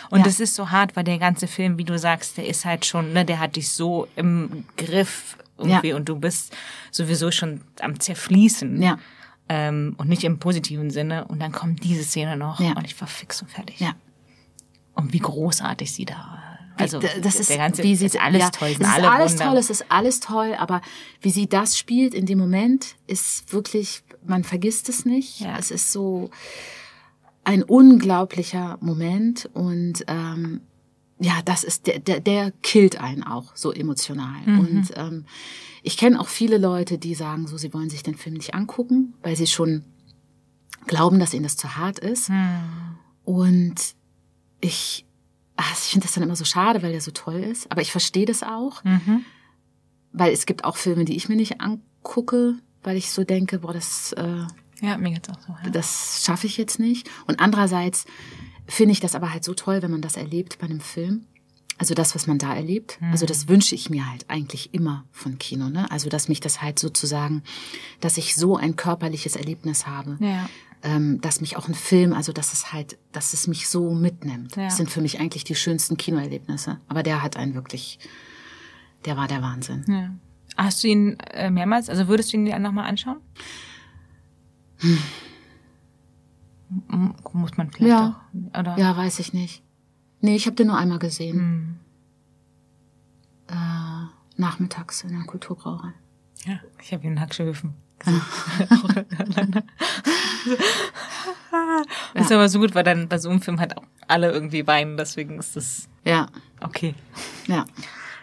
Und Ja. das ist so hart, weil der ganze Film, wie du sagst, der ist halt schon, ne, der hat dich so im Griff irgendwie Ja. und du bist sowieso schon am zerfließen. Ja. Ähm, und nicht im positiven Sinne. Und dann kommt diese Szene noch Ja. und ich war fix und fertig. Ja. Und wie großartig sie da. Also D- das ist, der ganze, wie sie ist alles ja, toll, Es ist alle alles Wunder. toll, es ist alles toll, aber wie sie das spielt in dem Moment ist wirklich man vergisst es nicht. Ja. Es ist so ein unglaublicher Moment und ähm, ja, das ist der, der, der killt einen auch so emotional. Und ähm, ich kenne auch viele Leute, die sagen, so sie wollen sich den Film nicht angucken, weil sie schon glauben, dass ihnen das zu hart ist. Und ich, ach, ich finde das dann immer so schade, weil der so toll ist. Aber ich verstehe das auch, weil es gibt auch Filme, die ich mir nicht angucke, weil ich so denke, boah, das äh, Ja, mir geht's auch so. Ja. das schaffe ich jetzt nicht. Und andererseits finde ich das aber halt so toll, wenn man das erlebt bei einem Film. Also das, was man da erlebt. Also das wünsche ich mir halt eigentlich immer von Kino. Ne? Also dass mich das halt sozusagen, dass ich so ein körperliches Erlebnis habe. Ja. Ähm, dass mich auch ein Film, also dass es halt, dass es mich so mitnimmt. Ja. Das sind für mich eigentlich die schönsten Kinoerlebnisse. Aber der hat einen wirklich, der war der Wahnsinn. ja. Hast du ihn äh, mehrmals, also würdest du ihn dir nochmal anschauen? M- Muss man vielleicht Ja. auch. Oder? Ja, weiß ich nicht. Nee, ich habe den nur einmal gesehen. Äh, nachmittags in der Kulturbrauerei. Ja, ich habe ihn in Hackschöfen. Ist aber so gut, weil dann bei so einem Film halt auch alle irgendwie weinen, deswegen ist das Ja, okay. ja.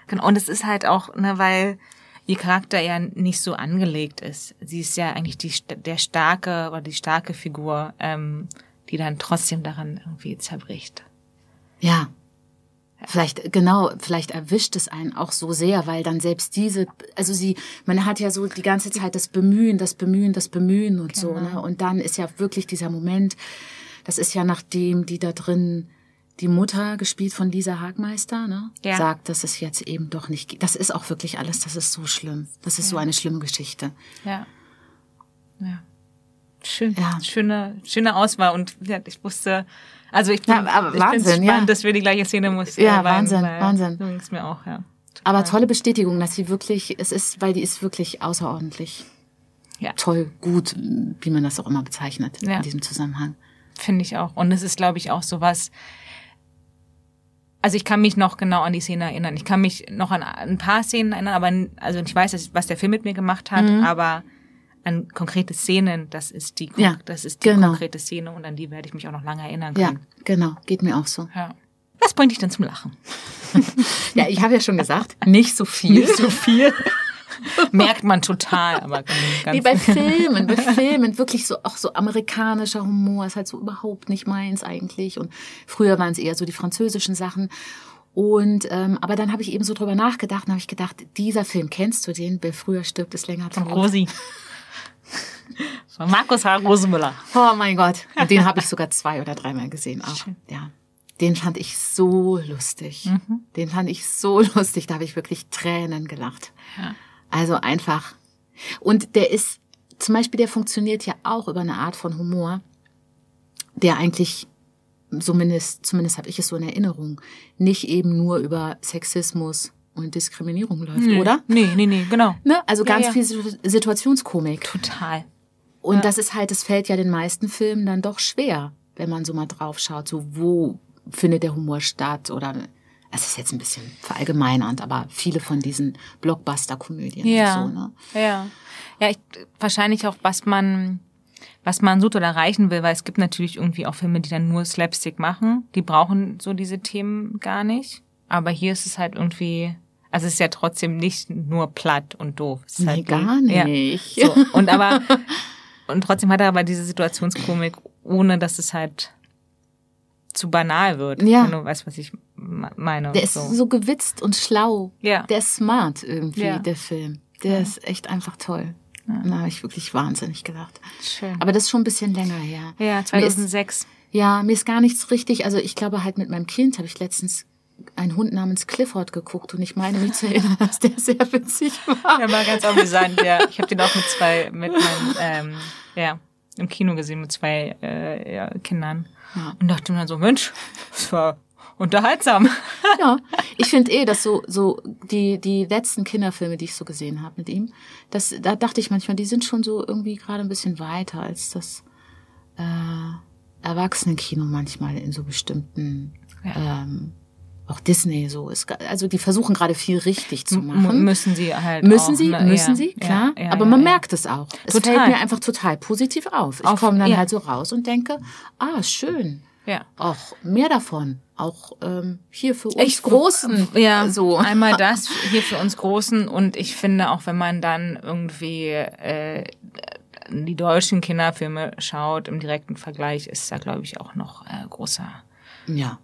Genau. Und es ist halt auch, ne, weil ihr Charakter ja nicht so angelegt ist. Sie ist ja eigentlich die der starke oder die starke Figur, ähm, die dann trotzdem daran irgendwie zerbricht. Ja. Vielleicht, genau, vielleicht erwischt es einen auch so sehr, weil dann selbst diese, also sie, man hat ja so die ganze Zeit das Bemühen, das Bemühen, das Bemühen und so, ne? Und dann ist ja wirklich dieser Moment, das ist ja nachdem die da drin, die Mutter, gespielt von Lisa Hagmeister, ne? Ja. sagt, dass es jetzt eben doch nicht geht. Das ist auch wirklich alles, das ist so schlimm. Das ist so eine schlimme Geschichte. Ja. Ja. Schön, Ja. schöne, schöne Auswahl und ja, ich wusste, also ich bin, Ja, aber ich Wahnsinn, spannend, ja. dass wir die gleiche Szene mussten. Ja, Wahnsinn, Wahnsinn. So ging's mir auch, ja. Aber tolle Bestätigung, dass sie wirklich, es ist, weil die ist wirklich außerordentlich Ja. toll, gut, wie man das auch immer bezeichnet Ja. in diesem Zusammenhang. Finde ich auch. Und es ist, glaube ich, auch sowas. Also ich kann mich noch genau an die Szene erinnern. Ich kann mich noch an ein paar Szenen erinnern, aber also ich weiß, was der Film mit mir gemacht hat, aber an konkrete Szenen, das ist die, Ja, das ist die genau. konkrete Szene und an die werde ich mich auch noch lange erinnern Ja, können. genau, geht mir auch so. Ja. Was bringt dich denn zum Lachen? [LAUGHS] Ja, ich habe ja schon gesagt, [LAUGHS] nicht so viel. so viel. [LAUGHS] [LAUGHS] Merkt man total, aber ganz, Wie bei Filmen, bei [LAUGHS] Filmen wirklich so auch so amerikanischer Humor ist halt so überhaupt nicht meins eigentlich. Und früher waren es eher so die französischen Sachen. Und ähm, aber dann habe ich eben so drüber nachgedacht und habe ich gedacht, dieser Film kennst du den? Wer früher stirbt, ist länger von tot. Rosi. Von Markus H. Rosemüller. Oh mein Gott. Und den habe ich sogar [LAUGHS] zwei oder dreimal gesehen auch. Ja. Den fand ich so lustig. Den fand ich so lustig. Da habe ich wirklich Tränen gelacht. Ja. Also einfach. Und der ist, zum Beispiel, der funktioniert ja auch über eine Art von Humor, der eigentlich, zumindest, zumindest habe ich es so in Erinnerung, nicht eben nur über Sexismus und Diskriminierung läuft, oder? Nee, nee, nee, genau. Ne? Also Ja, ganz ja. viel Situ- Situationskomik. Total. Und das ist halt, das fällt ja den meisten Filmen dann doch schwer, wenn man so mal drauf schaut, so wo findet der Humor statt oder es ist jetzt ein bisschen verallgemeinernd, aber viele von diesen Blockbuster-Komödien Ja. und so, ne? Ja. Ja, ich, wahrscheinlich auch, was man, was man sucht oder erreichen will, weil es gibt natürlich irgendwie auch Filme, die dann nur Slapstick machen. Die brauchen so diese Themen gar nicht. Aber hier ist es halt irgendwie, also es ist ja trotzdem nicht nur platt und doof. Es Nee, halt gar Ja. nicht. So, und aber, [LAUGHS] und trotzdem hat er aber diese Situationskomik, ohne dass es halt zu banal wird. Ja. Wenn du weißt, was ich meine. Der ist so, gewitzt und schlau. Ja. Der ist smart irgendwie, Ja. der Film. Der ist echt einfach toll. Und Da habe ich wirklich wahnsinnig gedacht. Schön. Aber das ist schon ein bisschen länger her. ja, Mir ist, 2006. ja, mir ist gar nichts richtig. Also ich glaube halt mit meinem Kind habe ich letztens einen Hund namens Clifford geguckt und ich meine mich zu erinnern, [LAUGHS] dass der sehr witzig war. Der war ganz amüsant, ja. Ich habe den auch mit zwei, mit meinen, ähm, ja, im Kino gesehen mit zwei äh, ja, Kindern. Ja. Und dachte mir dann so, Mensch, das war unterhaltsam. [LAUGHS] Ja, ich finde eh, dass so so die die letzten Kinderfilme, die ich so gesehen habe mit ihm, das da dachte ich manchmal, die sind schon so irgendwie gerade ein bisschen weiter als das äh, Erwachsenenkino manchmal in so bestimmten Ja. ähm, auch Disney so ist. Also die versuchen gerade viel richtig zu M- machen. müssen sie halt Müssen auch, sie, ne? müssen Ja, sie, klar. ja, aber ja, man ja. merkt es auch. Es Total. fällt mir einfach total positiv auf. Ich komme dann halt so raus und denke, ah, schön. Ja. Auch mehr davon. Auch ähm, hier für uns Ich- Großen. Ja, [LAUGHS] so. einmal das hier für uns Großen und ich finde auch, wenn man dann irgendwie äh, die deutschen Kinderfilme schaut im direkten Vergleich, ist da glaube ich auch noch äh, großer Ja,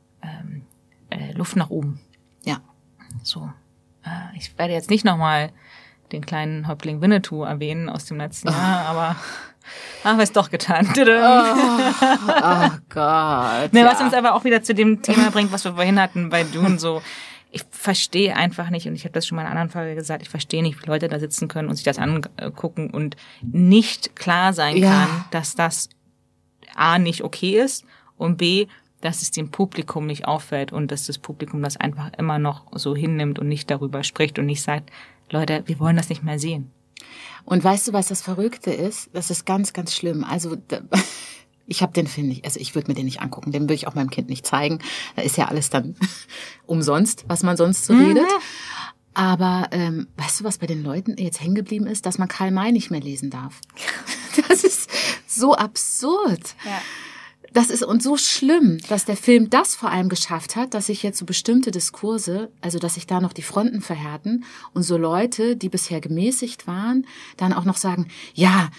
äh, Luft nach oben. ja. So, äh, ich werde jetzt nicht nochmal den kleinen Häuptling Winnetou erwähnen aus dem letzten [LAUGHS] Jahr, aber haben wir es doch getan. [LAUGHS] Tudum. Oh Gott. Ne, ja. was uns aber auch wieder zu dem Thema bringt, was wir vorhin hatten bei Dune so. Ich verstehe einfach nicht, und ich habe das schon mal in einer anderen Folge gesagt, ich verstehe nicht, wie Leute da sitzen können und sich das angucken und nicht klar sein Ja. kann, dass das A nicht okay ist und B, dass es dem Publikum nicht auffällt und dass das Publikum das einfach immer noch so hinnimmt und nicht darüber spricht und nicht sagt, Leute, wir wollen das nicht mehr sehen. Und weißt du, was das Verrückte ist? Das ist ganz, ganz schlimm. Also [LAUGHS] ich habe den Film nicht, also ich würde mir den nicht angucken, den würde ich auch meinem Kind nicht zeigen. Da ist ja alles dann [LAUGHS] umsonst, was man sonst so redet. Aber ähm, weißt du, was bei den Leuten jetzt hängen geblieben ist? Dass man Karl May nicht mehr lesen darf. [LAUGHS] Das ist so absurd. Ja. Das ist und so schlimm, dass der Film das vor allem geschafft hat, dass sich jetzt so bestimmte Diskurse, also dass sich da noch die Fronten verhärten und so Leute, die bisher gemäßigt waren, dann auch noch sagen, ja,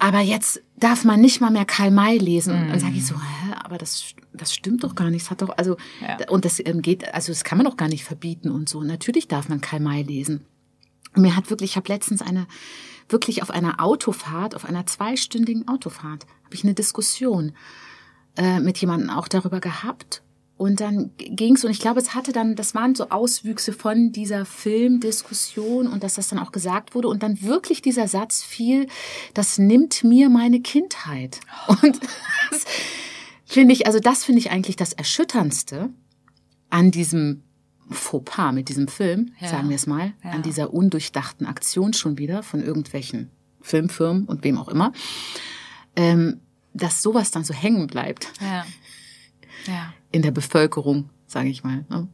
aber jetzt darf man nicht mal mehr Karl May lesen. Und dann sage ich so, hä, aber das, das stimmt doch gar nicht. Es hat doch, also, Ja. und das ähm, geht, also das kann man doch gar nicht verbieten und so. Natürlich darf man Karl May lesen. Und Mir hat wirklich, ich habe letztens eine, wirklich auf einer Autofahrt, auf einer zweistündigen Autofahrt, habe ich eine Diskussion äh, mit jemandem auch darüber gehabt. Und dann ging's und ich glaube, es hatte dann, das waren so Auswüchse von dieser Filmdiskussion und dass das dann auch gesagt wurde und dann wirklich dieser Satz fiel, das nimmt mir meine Kindheit. Und [LAUGHS] das finde ich, also das finde ich eigentlich das Erschütterndste an diesem Fauxpas mit diesem Film, Ja. sagen wir es mal, Ja. an dieser undurchdachten Aktion schon wieder von irgendwelchen Filmfirmen und wem auch immer, ähm, dass sowas dann so hängen bleibt Ja. Ja. in der Bevölkerung, sage ich mal. Ne?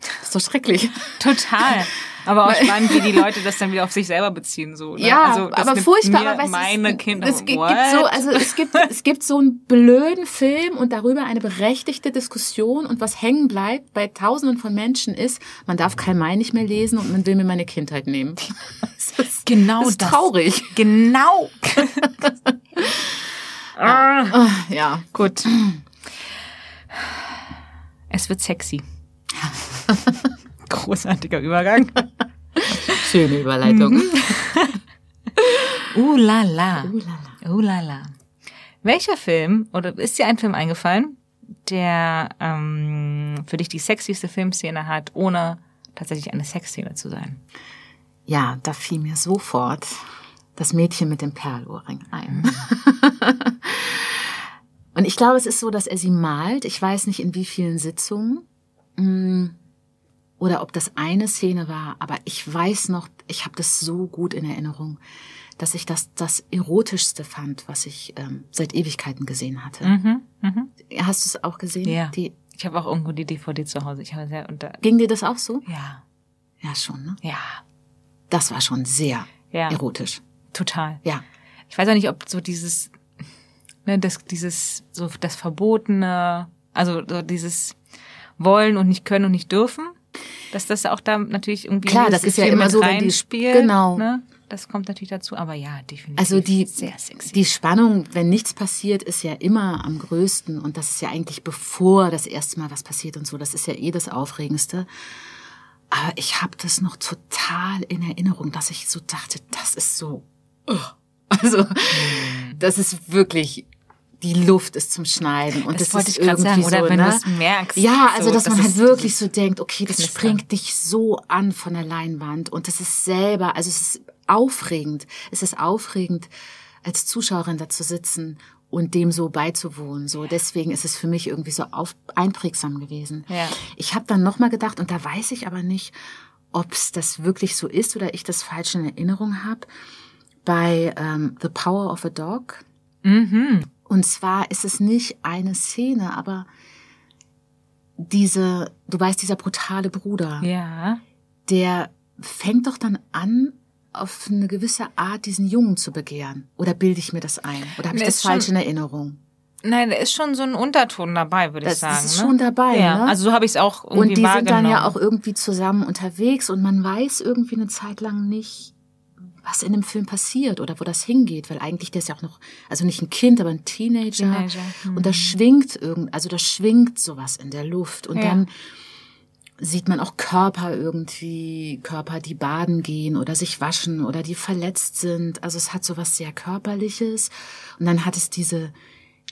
Das ist doch schrecklich. [LAUGHS] Total. Aber auch spannend, wie die Leute das dann wieder auf sich selber beziehen. So, ne? Ja, also, das aber furchtbar. Mir aber weißt meine es, Kinder. Es gibt, What? so, also es gibt, es gibt so einen blöden Film und darüber eine berechtigte Diskussion und was hängen bleibt bei Tausenden von Menschen ist, man darf Karl May nicht mehr lesen und man will mir meine Kindheit nehmen. [LAUGHS] Das ist, Genau das ist das. traurig. Genau. [LAUGHS] ah, Ah, Ja, gut. Es wird sexy. [LAUGHS] Großartiger Übergang. schöne Überleitung. [LAUGHS] Uh la la. Uh, la, la. Uh la la. Welcher Film, oder ist dir ein Film eingefallen, der ähm, für dich die sexyste Filmszene hat, ohne tatsächlich eine Sexszene zu sein? Ja, da fiel mir sofort das Mädchen mit dem Perlohrring ein. [LAUGHS] Und ich glaube, es ist so, dass er sie malt. Ich weiß nicht, in wie vielen Sitzungen. Mm, Oder ob das eine Szene war, aber ich weiß noch, ich habe das so gut in Erinnerung, dass ich das das erotischste fand, was ich ähm, seit Ewigkeiten gesehen hatte. Mhm, mhm. Hast du es auch gesehen? Ja. Die, Ich habe auch irgendwo die DVD zu Hause. Ich habe sehr unter. ging dir das auch so? Ja, Ja, schon, ne? ja, Das war schon sehr ja, erotisch. total. Ja. Ich weiß auch nicht, ob so dieses, ne, das, dieses, so das Verbotene, also so dieses Wollen und nicht können und nicht dürfen, dass das auch da natürlich irgendwie Klar, das ist ja immer so, wenn die- reinspielt, genau. Ne? Das kommt natürlich dazu, aber ja, definitiv. Also die, sehr sexy. die Spannung, wenn nichts passiert, ist ja immer am größten. Und das ist ja eigentlich bevor das erste Mal was passiert und so. Das ist ja eh das Aufregendste. Aber ich habe das noch total in Erinnerung, dass ich so dachte, das ist so. ugh. [LAUGHS] Also, das ist wirklich. Die Luft ist zum Schneiden. Und Das das, wollte ist ich irgendwie sagen, oder so, wenn ne? du es merkst, Ja, also so, dass das man halt wirklich so denkt, okay, das Knistern. springt dich so an von der Leinwand und das ist selber, also es ist aufregend. Es ist aufregend, als Zuschauerin da zu sitzen und dem so beizuwohnen. So deswegen ist es für mich irgendwie so auf, einprägsam gewesen. Ja. Ich habe dann noch mal gedacht und da weiß ich aber nicht, ob es das wirklich so ist oder ich das falsch in Erinnerung habe. Bei ähm, The Power of a Dog. Mhm. Und zwar ist es nicht eine Szene, aber diese, du weißt, dieser brutale Bruder, Ja. der fängt doch dann an, auf eine gewisse Art diesen Jungen zu begehren. Oder bilde ich mir das ein? Oder habe ich das falsch in Erinnerung? Nein, da ist schon so ein Unterton dabei, würde ich Das- sagen. das ist ne? schon dabei, Ja, ne? also so habe ich es auch irgendwie Und die sind dann ja auch irgendwie zusammen unterwegs und man weiß irgendwie eine Zeit lang nicht, was in dem Film passiert oder wo das hingeht, weil eigentlich der ist ja auch noch, also nicht ein Kind, aber ein Teenager. Teenager, hm. Und da schwingt irgend, also da schwingt sowas in der Luft und Ja. dann sieht man auch Körper irgendwie, Körper, die baden gehen oder sich waschen oder die verletzt sind. Also es hat sowas sehr körperliches und dann hat es diese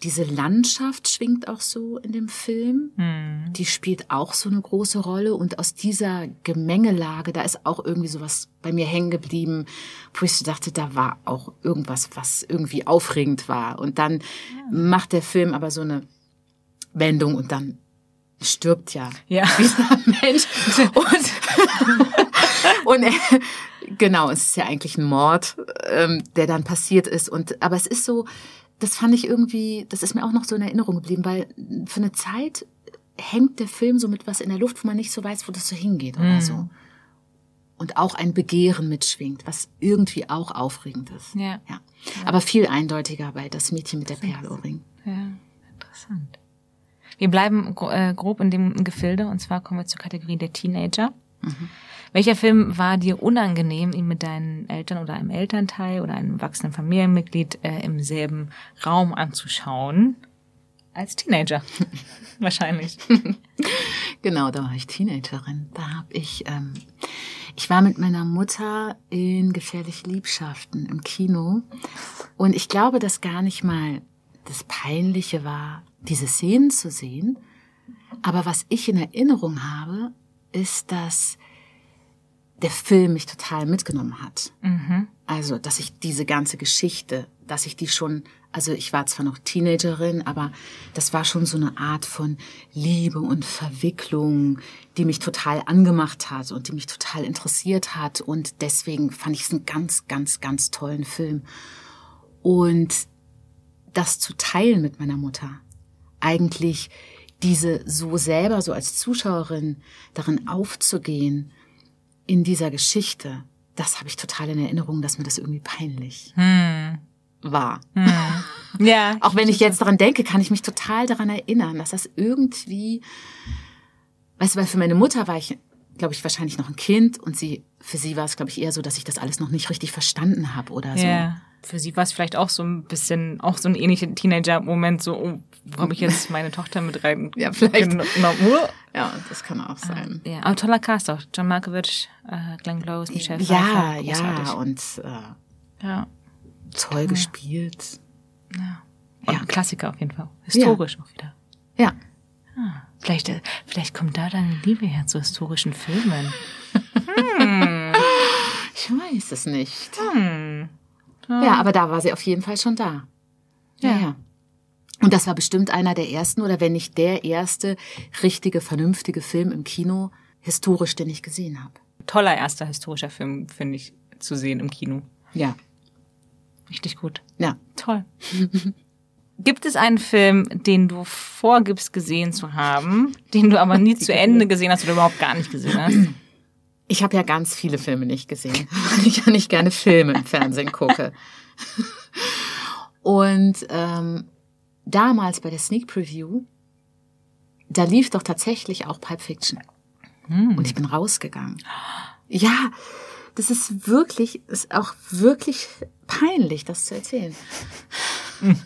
diese Landschaft schwingt auch so in dem Film. Hm. Die spielt auch so eine große Rolle und aus dieser Gemengelage, da ist auch irgendwie sowas bei mir hängen geblieben, wo ich so dachte, da war auch irgendwas, was irgendwie aufregend war. Und dann macht der Film aber so eine Wendung und dann stirbt ja Ja. [LAUGHS] dieser Mensch. Und, [LAUGHS] und äh, genau, es ist ja eigentlich ein Mord, ähm, der dann passiert ist. Und aber es ist so, das fand ich irgendwie, das ist mir auch noch so in Erinnerung geblieben, weil für eine Zeit hängt der Film so mit was in der Luft, wo man nicht so weiß, wo das so hingeht oder so. Und auch ein Begehren mitschwingt, was irgendwie auch aufregend ist. Ja. Ja. Aber viel eindeutiger bei das Mädchen mit der Perlohrring. Ja, interessant. Wir bleiben äh, grob in dem Gefilde und zwar kommen wir zur Kategorie der Teenager. Welcher Film war dir unangenehm, ihn mit deinen Eltern oder einem Elternteil oder einem erwachsenen Familienmitglied äh, im selben Raum anzuschauen? Als Teenager. [LAUGHS] Wahrscheinlich. [LAUGHS] Genau, da war ich Teenagerin. Da habe ich, ähm, ich war mit meiner Mutter in Gefährliche Liebschaften im Kino. Und ich glaube, dass gar nicht mal das Peinliche war, diese Szenen zu sehen. Aber was ich in Erinnerung habe, ist, dass der Film mich total mitgenommen hat. Also, dass ich diese ganze Geschichte, dass ich die schon, also ich war zwar noch Teenagerin, aber das war schon so eine Art von Liebe und Verwicklung, die mich total angemacht hat und die mich total interessiert hat. Und deswegen fand ich es einen ganz, ganz, ganz tollen Film. Und das zu teilen mit meiner Mutter, eigentlich diese so selber, so als Zuschauerin darin aufzugehen, in dieser Geschichte, das habe ich total in Erinnerung, dass mir das irgendwie peinlich war. Ja. [LAUGHS] Auch wenn ich jetzt daran denke, kann ich mich total daran erinnern, dass das irgendwie, weißt du, weil für meine Mutter war ich, glaube ich, wahrscheinlich noch ein Kind und sie, für sie war es, glaube ich, eher so, dass ich das alles noch nicht richtig verstanden habe oder so. Ja. Für sie war es vielleicht auch so ein bisschen, auch so ein ähnlicher Teenager-Moment, so, oh, wo habe ich jetzt meine Tochter mit rein? [LAUGHS] Ja, vielleicht. Ja, das kann auch sein. Ja, aber toller Cast auch. John Malkovich, äh, Glenn Close, Michelle Ja, Pfeiffer. ja, und äh, ja. toll gespielt. Und Ja. Klassiker auf jeden Fall. Historisch auch wieder. Ja. Vielleicht, äh, vielleicht kommt da deine Liebe her zu historischen Filmen. [LAUGHS] Ich weiß es nicht. Hm. Ja, aber da war sie auf jeden Fall schon da. Ja, Ja. ja. Und das war bestimmt einer der ersten oder wenn nicht der erste richtige, vernünftige Film im Kino, historisch, den ich gesehen habe. Toller erster historischer Film, finde ich, zu sehen im Kino. Ja. Richtig gut. Ja. Toll. [LAUGHS] Gibt es einen Film, den du vorgibst gesehen zu haben, den du aber nie [LAUGHS] zu Ende gesehen hast oder überhaupt gar nicht gesehen hast? Ich habe ja ganz viele Filme nicht gesehen, [LAUGHS] weil ich ja nicht gerne Filme im Fernsehen gucke. [LAUGHS] Und ähm, damals bei der Sneak Preview, da lief doch tatsächlich auch Pulp Fiction. Und ich bin rausgegangen. [GASPS] Ja, das ist wirklich, ist auch wirklich peinlich, das zu erzählen. [LAUGHS]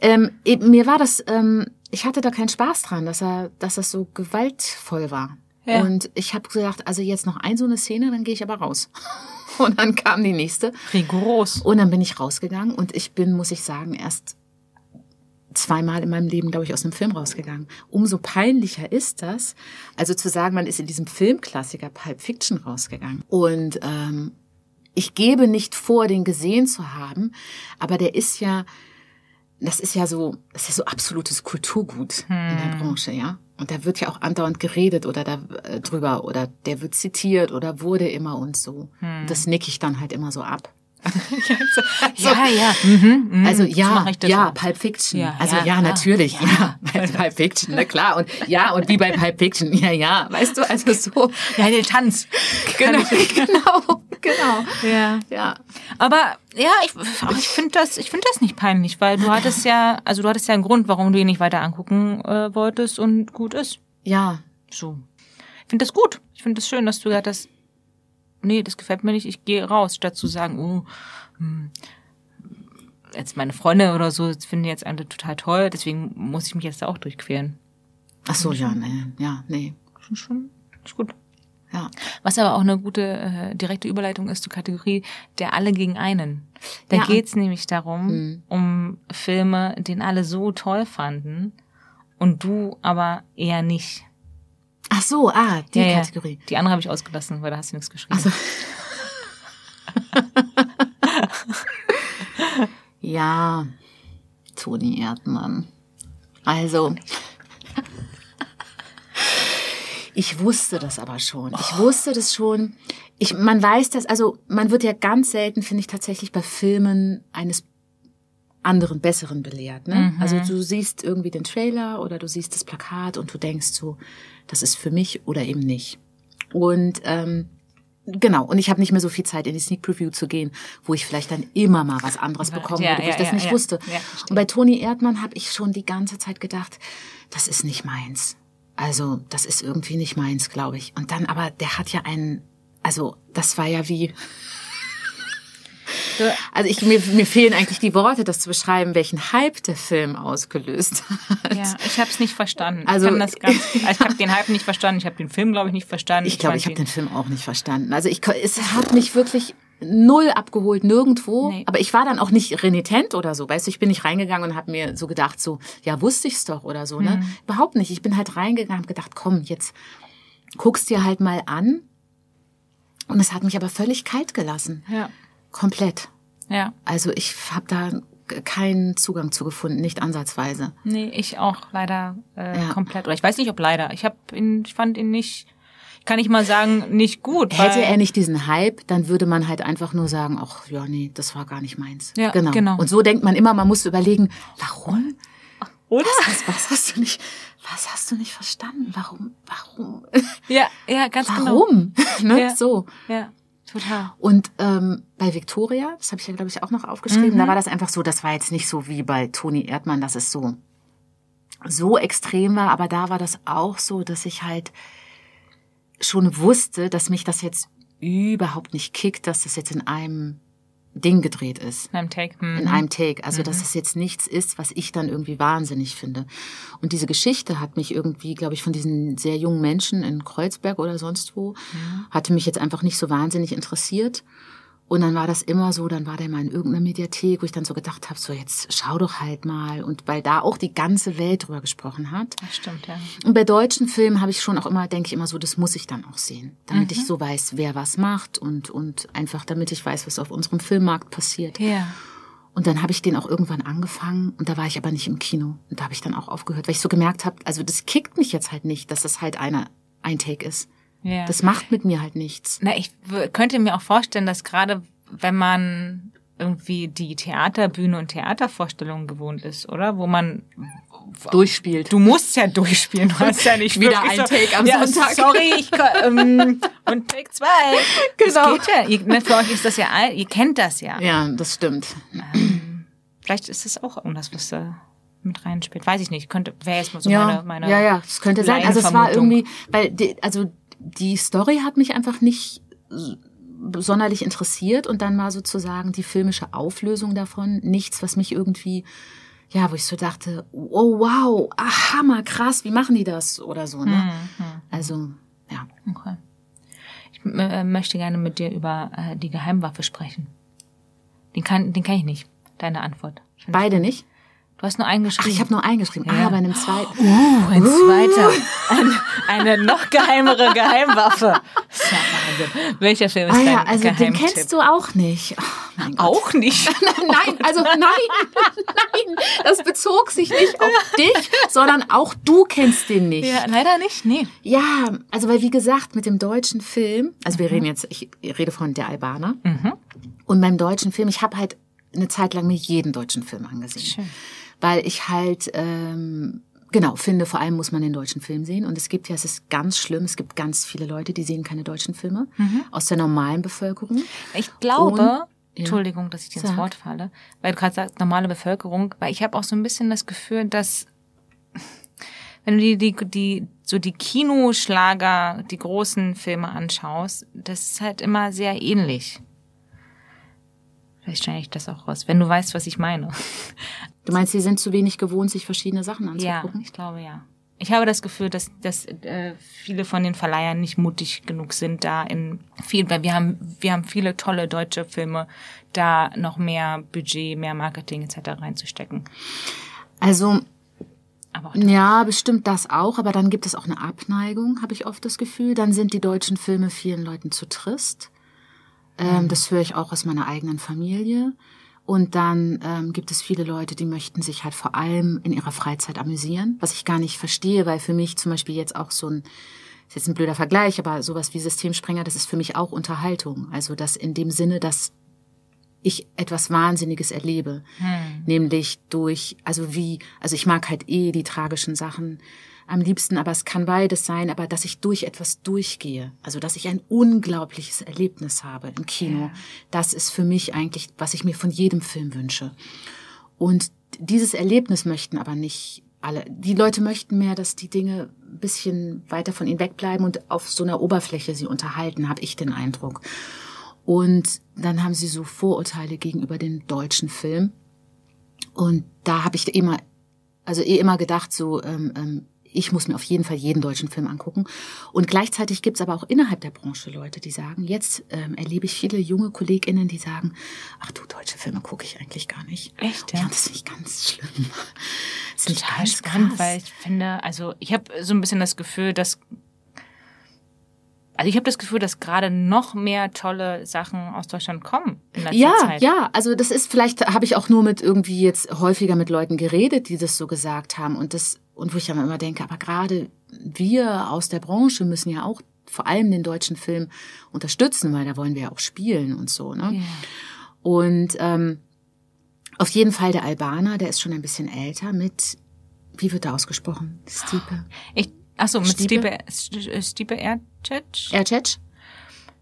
ähm, eben, mir war das, ähm, ich hatte da keinen Spaß dran, dass er, dass das so gewaltvoll war. Ja. Und ich habe gedacht, also jetzt noch ein so eine Szene, dann gehe ich aber raus. [LAUGHS] Und dann kam die nächste. Rigoros. Und dann bin ich rausgegangen und ich bin, muss ich sagen, erst zweimal in meinem Leben, glaube ich, aus einem Film rausgegangen. Umso peinlicher ist das, also zu sagen, man ist in diesem Filmklassiker Pulp Fiction rausgegangen. Und ähm, ich gebe nicht vor, den gesehen zu haben, aber der ist ja, das ist ja so, das ist ja so absolutes Kulturgut in der Branche, ja. Und da wird ja auch andauernd geredet oder da äh, drüber oder der wird zitiert oder wurde immer und so. Und das nick ich dann halt immer so ab. [LAUGHS] [LAUGHS] ja, ja. Mhm, mhm. Also So ja, ja. Pulp Fiction. Ja, also ja, ja, natürlich, ja, Pulp [LAUGHS] Fiction, na klar. Und ja, und wie bei Pulp Fiction, ja, ja, weißt du, also so. Ja, den Tanz. Genau, genau, [LAUGHS] genau. Ja. Ja. Aber ja, ich, ich finde das, ich finde das nicht peinlich, weil du hattest ja, also du hattest ja einen Grund, warum du ihn nicht weiter angucken äh, wolltest und gut ist. Ja, So. Ich finde das gut. Ich finde das schön, dass du gesagt hast, nee, das gefällt mir nicht, ich gehe raus, statt zu sagen, oh, hm, jetzt meine Freunde oder so finden jetzt alle total toll, deswegen muss ich mich jetzt da auch durchqueren. ach so, ja, nee, ja, nee, Schon, schon, ist gut. Ja. Was aber auch eine gute äh, direkte Überleitung ist zur Kategorie der alle gegen einen. Da Ja. geht's nämlich darum, Mhm. um Filme, den alle so toll fanden und du aber eher nicht. Ach so, ah, die Ja, ja. Kategorie. Die andere habe ich ausgelassen, weil da hast du nichts geschrieben. Ach so. [LAUGHS] Ja, Toni Erdmann. Also, ich wusste das aber schon. Ich wusste das schon. Ich, man weiß das, also man wird ja ganz selten, finde ich tatsächlich bei Filmen eines anderen, besseren belehrt. Ne? Also du siehst irgendwie den Trailer oder du siehst das Plakat und du denkst so, das ist für mich oder eben nicht. Und ähm, Genau, und ich habe nicht mehr so viel Zeit, in die Sneak Preview zu gehen, wo ich vielleicht dann immer mal was anderes bekommen Ja, würde, wo ja, ich das ja, nicht wusste. Und bei Toni Erdmann habe ich schon die ganze Zeit gedacht, das ist nicht meins. Also, das ist irgendwie nicht meins, glaube ich. Und dann aber, der hat ja einen, also, das war ja wie, also ich, mir, mir fehlen eigentlich die Worte, das zu beschreiben, welchen Hype der Film ausgelöst hat. ja, ich habe es nicht verstanden. [LAUGHS] Also- ich also ich habe den Hype nicht verstanden, ich habe den Film, glaube ich, nicht verstanden. Ich glaube, fand ich habe den Film auch nicht verstanden. Also ich, es hat mich wirklich null abgeholt, nirgendwo. Nee. Aber ich war dann auch nicht renitent oder so. Weißt du, ich bin nicht reingegangen und habe mir so gedacht, so, ja, wusste ich's doch oder so. Ne? Mhm. Überhaupt nicht. Ich bin halt reingegangen und gedacht, komm, jetzt guckst dir halt mal an. Und es hat mich aber völlig kalt gelassen. Ja, Komplett. ja. Also ich habe da keinen Zugang zu gefunden, nicht ansatzweise. Nee, ich auch leider äh, Ja. komplett. Oder ich weiß nicht, ob leider. Ich hab ihn, ich fand ihn nicht, ich kann nicht mal sagen, nicht gut. Hätte er nicht diesen Hype, dann würde man halt einfach nur sagen, ach ja, nee, das war gar nicht meins. Ja, genau. genau. Und so denkt man immer, man muss überlegen, warum? Oder? Was, was hast du nicht, was hast du nicht verstanden? Warum? Warum? Ja, ja, ganz Warum? [LAUGHS] ne? Ja. So. genau. Ja, total. Und ähm, bei Victoria, das habe ich ja, glaube ich, auch noch aufgeschrieben, Mhm. da war das einfach so, das war jetzt nicht so wie bei Toni Erdmann, dass es so, so extrem war, aber da war das auch so, dass ich halt schon wusste, dass mich das jetzt überhaupt nicht kickt, dass das jetzt in einem Ding gedreht ist. In einem Take. Hm. In einem Take. Also, dass es jetzt nichts ist, was ich dann irgendwie wahnsinnig finde. Und diese Geschichte hat mich irgendwie, glaube ich, von diesen sehr jungen Menschen in Kreuzberg oder sonst wo, hatte mich jetzt einfach nicht so wahnsinnig interessiert. Und dann war das immer so, dann war der mal in irgendeiner Mediathek, wo ich dann so gedacht habe, so jetzt schau doch halt mal. Und weil da auch die ganze Welt drüber gesprochen hat. Das stimmt, ja. Und bei deutschen Filmen habe ich schon auch immer, denke ich immer so, das muss ich dann auch sehen, damit ich so weiß, wer was macht und, und einfach damit ich weiß, was auf unserem Filmmarkt passiert. Ja. Und dann habe ich den auch irgendwann angefangen und da war ich aber nicht im Kino. Und da habe ich dann auch aufgehört, weil ich so gemerkt habe, also das kickt mich jetzt halt nicht, dass das halt einer ein Take ist. Ja. Das macht mit mir halt nichts. Na, ich könnte mir auch vorstellen, dass gerade wenn man irgendwie die Theaterbühne und Theatervorstellungen gewohnt ist, oder? Wo man Durchspielt. Du musst ja durchspielen, du hast ja nicht [LAUGHS] Wieder ein so, Take am ja, Sonntag. Sorry, ich ähm, und Take zwei. [LAUGHS] Genau. Das geht ja. Ihr, ne, für euch ist das ja, ihr kennt das ja. Ja, das stimmt. Vielleicht ist es auch irgendwas, was da mit reinspielt. Weiß ich nicht. Könnte, wäre jetzt mal so ja, meine, meine. ja, ja, das könnte sein. Also es war irgendwie, weil die, also die Story hat mich einfach nicht sonderlich interessiert und dann mal sozusagen die filmische Auflösung davon, nichts, was mich irgendwie, ja, wo ich so dachte, oh wow, ah, hammer, krass, wie machen die das oder so, ne? Mhm. Also, ja. Okay. Ich äh, möchte gerne mit dir über äh, die Geheimwaffe sprechen. Den kann, den kann ich nicht. Deine Antwort. Beide nicht? Du hast nur einen Ach, geschrieben. ich habe nur eingeschrieben. Ja. Ah, bei einem zweiten. Uh, ein zweiter. Eine, eine noch geheimere Geheimwaffe. Das ist ja Wahnsinn. Welcher Film ist Ah ja, also den Geheimtipp? kennst du auch nicht. Oh, auch nicht. [LAUGHS] Nein, also nein, nein, das bezog sich nicht auf dich, sondern auch du kennst den nicht. Ja, leider nicht. Nee. Ja, also weil wie gesagt, mit dem deutschen Film, also wir reden jetzt, ich rede von der Albaner. Und beim deutschen Film, ich habe halt eine Zeit lang mir jeden deutschen Film angesehen. Schön. Weil ich halt, ähm, genau, finde, vor allem muss man den deutschen Film sehen. Und es gibt ja, es ist ganz schlimm, es gibt ganz viele Leute, die sehen keine deutschen Filme aus der normalen Bevölkerung. Ich glaube, Und- Entschuldigung, dass ich dir ins. Wort falle, weil du gerade sagst, normale Bevölkerung, weil ich habe auch so ein bisschen das Gefühl, dass [LAUGHS] wenn du die, die, die, so die Kinoschlager, die großen Filme anschaust, das ist halt immer sehr ähnlich. Vielleicht schneide ich das auch raus, wenn du weißt, was ich meine. [LAUGHS] Du meinst, sie sind zu wenig gewohnt, sich verschiedene Sachen Ja, anzugucken? ich glaube ja. Ich habe das Gefühl, dass, dass äh, viele von den Verleihern nicht mutig genug sind, da in viel, weil wir haben, wir haben viele tolle deutsche Filme, da noch mehr Budget, mehr Marketing etc. reinzustecken. Also, ja, bestimmt das auch, aber dann gibt es auch eine Abneigung, habe ich oft das Gefühl. Dann sind die deutschen Filme vielen Leuten zu trist. Ähm, Das höre ich auch aus meiner eigenen Familie. Und dann ähm, gibt es viele Leute, die möchten sich halt vor allem in ihrer Freizeit amüsieren, was ich gar nicht verstehe, weil für mich zum Beispiel jetzt auch so ein, ist jetzt ein blöder Vergleich, aber sowas wie Systemsprenger, das ist für mich auch Unterhaltung. Also das in dem Sinne, dass ich etwas Wahnsinniges erlebe. Nämlich durch, also wie, also ich mag halt eh die tragischen Sachen am liebsten, aber es kann beides sein, aber dass ich durch etwas durchgehe. Also dass ich ein unglaubliches Erlebnis habe im Kino. Das ist für mich eigentlich, was ich mir von jedem Film wünsche. Und dieses Erlebnis möchten aber nicht alle. Die Leute möchten mehr, dass die Dinge ein bisschen weiter von ihnen wegbleiben und auf so einer Oberfläche sie unterhalten, habe ich den Eindruck. Und dann haben sie so Vorurteile gegenüber dem deutschen Film. Und da habe ich immer, also eh immer gedacht, so, ähm, ähm, ich muss mir auf jeden Fall jeden deutschen Film angucken. Und gleichzeitig gibt's aber auch innerhalb der Branche Leute, die sagen, jetzt ähm, erlebe ich viele junge KollegInnen, die sagen, ach du, deutsche Filme gucke ich eigentlich gar nicht. Echt, Ja, ja? das finde ich ganz schlimm. [LAUGHS] Das ich total ganz spannend, krass. weil ich finde, also ich habe so ein bisschen das Gefühl, dass also ich habe das Gefühl, dass gerade noch mehr tolle Sachen aus Deutschland kommen in letzter Ja, Zeit. ja, also das ist vielleicht habe ich auch nur mit irgendwie jetzt häufiger mit Leuten geredet, die das so gesagt haben und das und wo ich dann immer denke, aber gerade wir aus der Branche müssen ja auch vor allem den deutschen Film unterstützen, weil da wollen wir ja auch spielen und so, ne? Ja. Und ähm, auf jeden Fall der Albaner, der ist schon ein bisschen älter mit wie wird er ausgesprochen? Stipe. Ich, achso, mit Stipe? Stipe, St- Stipe Ercic? Ercic?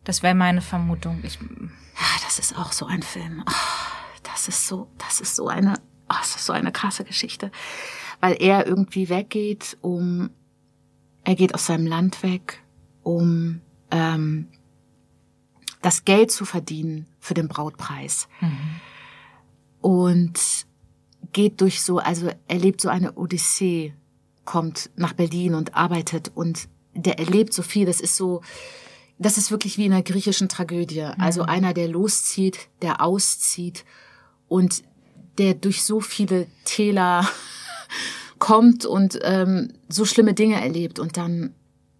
Das wäre meine Vermutung. Ich, Ja, das ist auch so ein Film. Ah, Das ist so, das ist so eine, ah, das ist so eine krasse Geschichte, weil er irgendwie weggeht, um, er geht aus seinem Land weg, um ähm, das Geld zu verdienen für den Brautpreis und geht durch so, also erlebt so eine Odyssee, kommt nach Berlin und arbeitet und der erlebt so viel. Das ist so, das ist wirklich wie in einer griechischen Tragödie. Also einer, der loszieht, der auszieht und der durch so viele Täler kommt und ähm, so schlimme Dinge erlebt und dann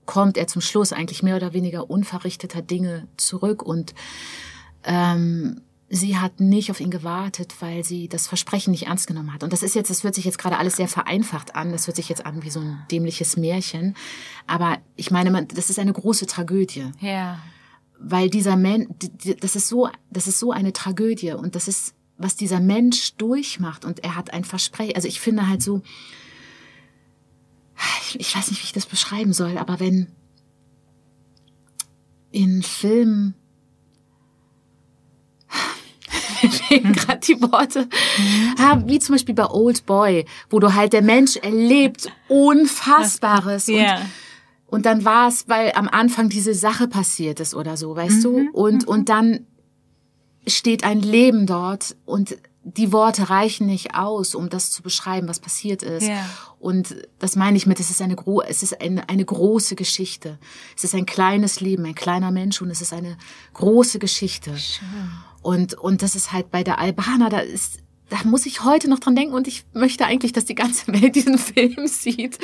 kommt er zum Schluss eigentlich mehr oder weniger unverrichteter Dinge zurück und ähm, sie hat nicht auf ihn gewartet, weil sie das Versprechen nicht ernst genommen hat. Und das ist jetzt, das hört sich jetzt gerade alles sehr vereinfacht an. Das hört sich jetzt an wie so ein dämliches Märchen. Aber ich meine, man, das ist eine große Tragödie ja. weil dieser Mensch, das ist so, das ist so eine Tragödie und das ist, was dieser Mensch durchmacht und er hat ein Versprechen. Also ich finde halt so, ich, ich weiß nicht, wie ich das beschreiben soll, aber wenn in Filmen [LAUGHS] fehlen gerade die Worte, ja, wie zum Beispiel bei Old Boy, wo du halt der Mensch erlebt Unfassbares und Ja. und dann war es, weil am Anfang diese Sache passiert ist oder so, weißt du? Und, und dann steht ein Leben dort und die Worte reichen nicht aus, um das zu beschreiben, was passiert ist. Ja. Und das meine ich mit, es ist eine, gro es ist eine, eine große Geschichte. Es ist ein kleines Leben, ein kleiner Mensch und es ist eine große Geschichte. Und, und das ist halt bei der Albaner, da ist, da muss ich heute noch dran denken und ich möchte eigentlich, dass die ganze [LAUGHS] Welt diesen Film sieht.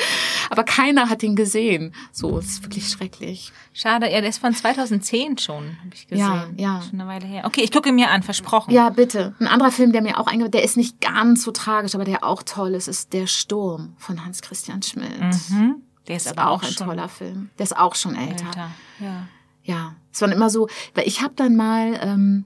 Aber keiner hat ihn gesehen. So, es ist wirklich schrecklich. Schade, ja, der ist von 2010 schon, habe ich gesehen. Ja, ja. Schon eine Weile her. Okay, ich gucke ihn mir an, versprochen. Ja, bitte. Ein anderer Film, der mir auch eingefallen der ist nicht ganz so tragisch, aber der auch toll ist, ist Der Sturm von Hans Christian Schmidt. Mhm. Der ist ist aber auch ein schon toller Film. Der ist auch schon älter. älter. Ja. Ja, es war immer so, weil ich habe dann mal, ähm,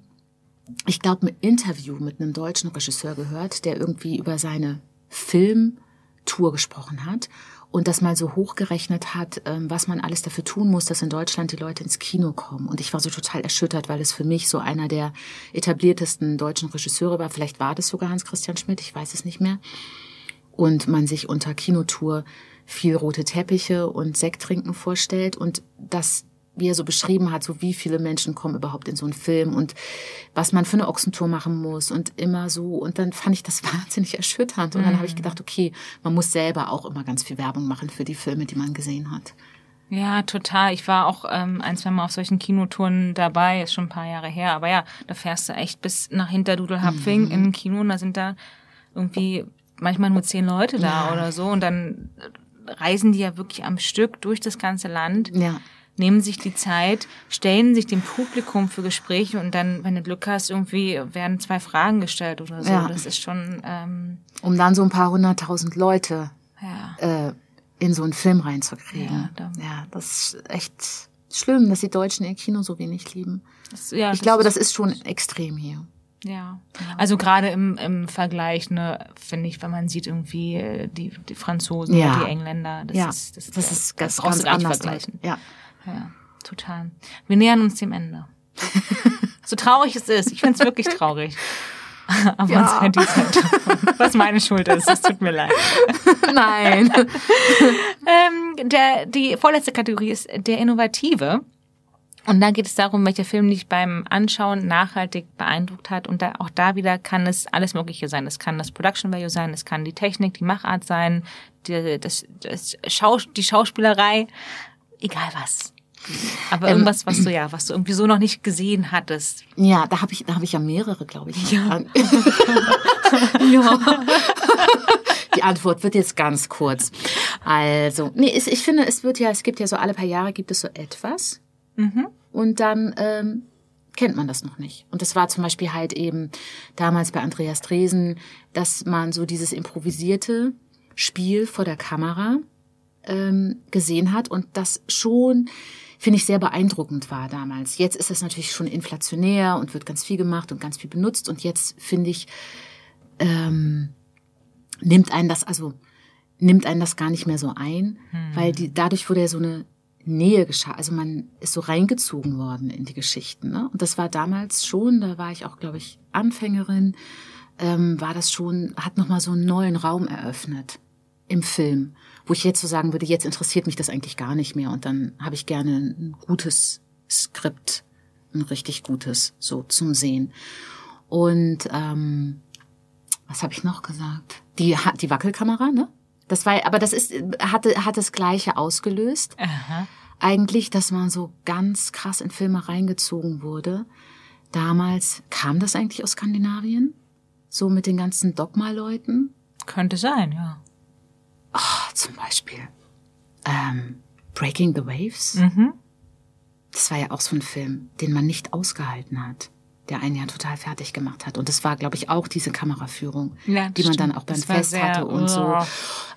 ich glaube, ein Interview mit einem deutschen Regisseur gehört, der irgendwie über seine Filmtour gesprochen hat und das mal so hochgerechnet hat, ähm, was man alles dafür tun muss, dass in Deutschland die Leute ins Kino kommen. Und ich war so total erschüttert, weil es für mich so einer der etabliertesten deutschen Regisseure war. Vielleicht war das sogar Hans Christian Schmidt, ich weiß es nicht mehr. Und man sich unter Kinotour viel rote Teppiche und Sekt trinken vorstellt und das wie er so beschrieben hat, so wie viele Menschen kommen überhaupt in so einen Film und was man für eine Ochsentour machen muss und immer so. Und dann fand ich das [LAUGHS] wahnsinnig erschütternd. Und dann mhm. habe ich gedacht, okay, man muss selber auch immer ganz viel Werbung machen für die Filme, die man gesehen hat. Ja, total. Ich war auch ähm, ein, zwei Mal auf solchen Kinotouren dabei, ist schon ein paar Jahre her. Aber ja, da fährst du echt bis nach Hinterdudelhapfing mhm. in ein Kino und da sind da irgendwie manchmal nur zehn Leute da ja. oder so. Und dann reisen die ja wirklich am Stück durch das ganze Land. Ja nehmen sich die Zeit, stellen sich dem Publikum für Gespräche und dann, wenn du Glück hast, irgendwie werden zwei Fragen gestellt oder so. Ja. Das ist schon. Ähm, um dann so ein paar hunderttausend Leute ja. äh, in so einen Film reinzukriegen. Ja, ja, das ist echt schlimm, dass die Deutschen ihr Kino so wenig lieben. Das, ja, ich das glaube, das ist schon extrem hier. Ja, also gerade im, im Vergleich, ne, finde ich, wenn man sieht irgendwie äh, die, die Franzosen ja. oder die Engländer, das ja. ist das, das ist ganz, ganz anders. Vergleichen. Ja. Ja, total. Wir nähern uns dem Ende. [LAUGHS] so traurig es ist. Ich finde es wirklich traurig. [LAUGHS] Aber ja. uns die Zeit Was meine Schuld ist. Es tut mir leid. [LAUGHS] Nein. ähm, der, die vorletzte Kategorie ist der Innovative. Und da geht es darum, welcher Film dich beim Anschauen nachhaltig beeindruckt hat. Und da, auch da wieder kann es alles Mögliche sein. Es kann das Production Value sein, es kann die Technik, die Machart sein, die, das, das Schaus die Schauspielerei, egal was. Aber ähm, irgendwas, was du [CLEARS THROAT] ja, was du irgendwie so noch nicht gesehen hattest. Ja, da habe ich, da habe ich ja mehrere, glaube ich. Ja. [LAUGHS] ja. [LAUGHS] Die Antwort wird jetzt ganz kurz. Also, nee, ich finde, es wird ja, es gibt ja so alle paar Jahre gibt es so etwas. Mhm. Und dann ähm, kennt man das noch nicht. Und das war zum Beispiel halt eben damals bei Andreas Dresen, dass man so dieses improvisierte Spiel vor der Kamera ähm, gesehen hat und das schon finde ich sehr beeindruckend war damals. Jetzt ist es natürlich schon inflationär und wird ganz viel gemacht und ganz viel benutzt und jetzt finde ich ähm, nimmt einen das also nimmt einen das gar nicht mehr so ein, hm. weil die dadurch wurde ja so eine Nähe geschah. Also man ist so reingezogen worden in die Geschichten. Ne? Und das war damals schon, da war ich auch, glaube ich, Anfängerin, ähm, war das schon, hat nochmal so einen neuen Raum eröffnet im Film wo ich jetzt so sagen würde, jetzt interessiert mich das eigentlich gar nicht mehr und dann habe ich gerne ein gutes Skript, ein richtig gutes, so zum Sehen. Und ähm, was habe ich noch gesagt? Die die Wackelkamera, ne? Das war, aber das ist hatte hat das Gleiche ausgelöst. Aha. Eigentlich, dass man so ganz krass in Filme reingezogen wurde. Damals kam das eigentlich aus Skandinavien, so mit den ganzen Dogma-Leuten. Könnte sein, ja. Oh, zum Beispiel ähm, Breaking the Waves. Mhm. Das war ja auch so ein Film, den man nicht ausgehalten hat, der einen ja total fertig gemacht hat. Und das war, glaube ich, auch diese Kameraführung, ja, die man stimmt. dann auch beim Fest sehr, hatte und oh. so.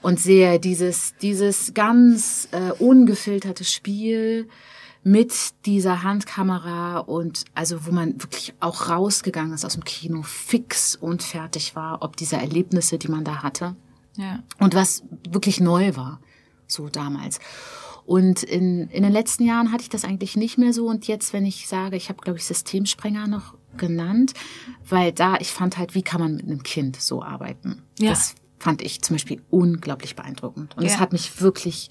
Und sehr dieses, dieses ganz äh, ungefilterte Spiel mit dieser Handkamera und also wo man wirklich auch rausgegangen ist aus dem Kino, fix und fertig war, ob dieser Erlebnisse, die man da hatte. Ja. Und was wirklich neu war, so damals. Und in, in den letzten Jahren hatte ich das eigentlich nicht mehr so. Und jetzt, wenn ich sage, ich habe, glaube ich, Systemsprenger noch genannt, weil da, ich fand halt, wie kann man mit einem Kind so arbeiten? Ja. Das fand ich zum Beispiel unglaublich beeindruckend. Und es ja. hat mich wirklich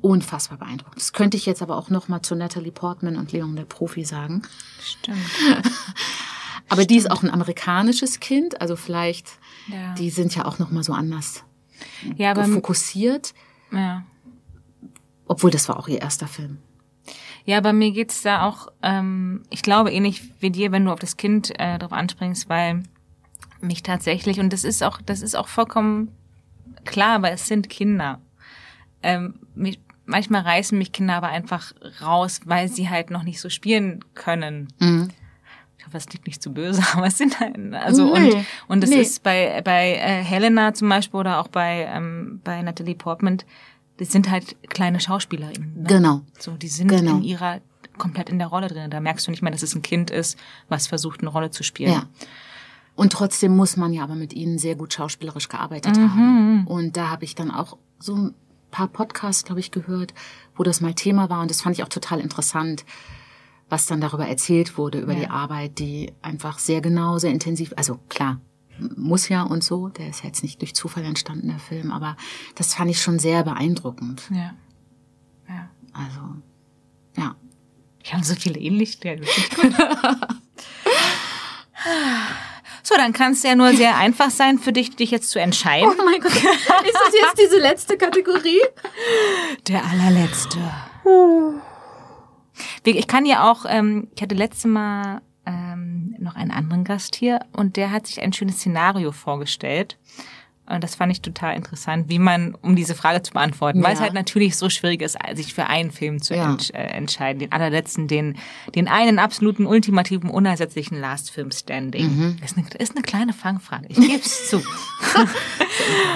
unfassbar beeindruckt. Das könnte ich jetzt aber auch noch mal zu Natalie Portman und Leon der Profi sagen. Stimmt. [LAUGHS] aber Stimmt. die ist auch ein amerikanisches Kind, also vielleicht, ja. die sind ja auch noch mal so anders ja, aber fokussiert. Ja. Obwohl das war auch ihr erster Film. Ja, bei mir geht's da auch, ähm, ich glaube ähnlich wie dir, wenn du auf das Kind äh, darauf anspringst, weil mich tatsächlich, und das ist auch, das ist auch vollkommen klar, aber es sind Kinder. Ähm, mich, manchmal reißen mich Kinder aber einfach raus, weil sie halt noch nicht so spielen können. Mhm ich hoffe, es liegt nicht zu böse, [LAUGHS] aber es sind halt, also nee, und und es nee. ist bei bei äh, Helena zum Beispiel oder auch bei ähm, bei Natalie Portman, das sind halt kleine Schauspielerinnen. Ne? Genau. So, die sind genau. in ihrer komplett in der Rolle drin. Da merkst du nicht mehr, dass es ein Kind ist, was versucht, eine Rolle zu spielen. Ja. Und trotzdem muss man ja aber mit ihnen sehr gut schauspielerisch gearbeitet haben. Und da habe ich dann auch so ein paar Podcasts, glaube ich, gehört, wo das mal Thema war. Und das fand ich auch total interessant, was dann darüber erzählt wurde, über die Arbeit, die einfach sehr genau, sehr intensiv, also klar, muss ja und so, der ist jetzt nicht durch Zufall entstanden, der Film, aber das fand ich schon sehr beeindruckend. Ja. ja. Also, ja. Wir haben so viele Ähnlichkeiten. Ich. [LAUGHS] So, dann kann es ja nur sehr einfach sein für dich, dich jetzt zu entscheiden. Oh mein Gott, ist das jetzt diese letzte Kategorie? Der allerletzte. Ich kann ja auch, ähm, ich hatte letzte Mal ähm, noch einen anderen Gast hier und der hat sich ein schönes Szenario vorgestellt. Und das fand ich total interessant, wie man, um diese Frage zu beantworten, weil es Ja. halt natürlich so schwierig ist, sich für einen Film zu Ja. entsch äh, entscheiden. Den allerletzten, den, den einen absoluten, ultimativen, unersetzlichen Last-Film Standing. Ist, eine, ist eine kleine Fangfrage. Ich gebe es [LAUGHS] zu.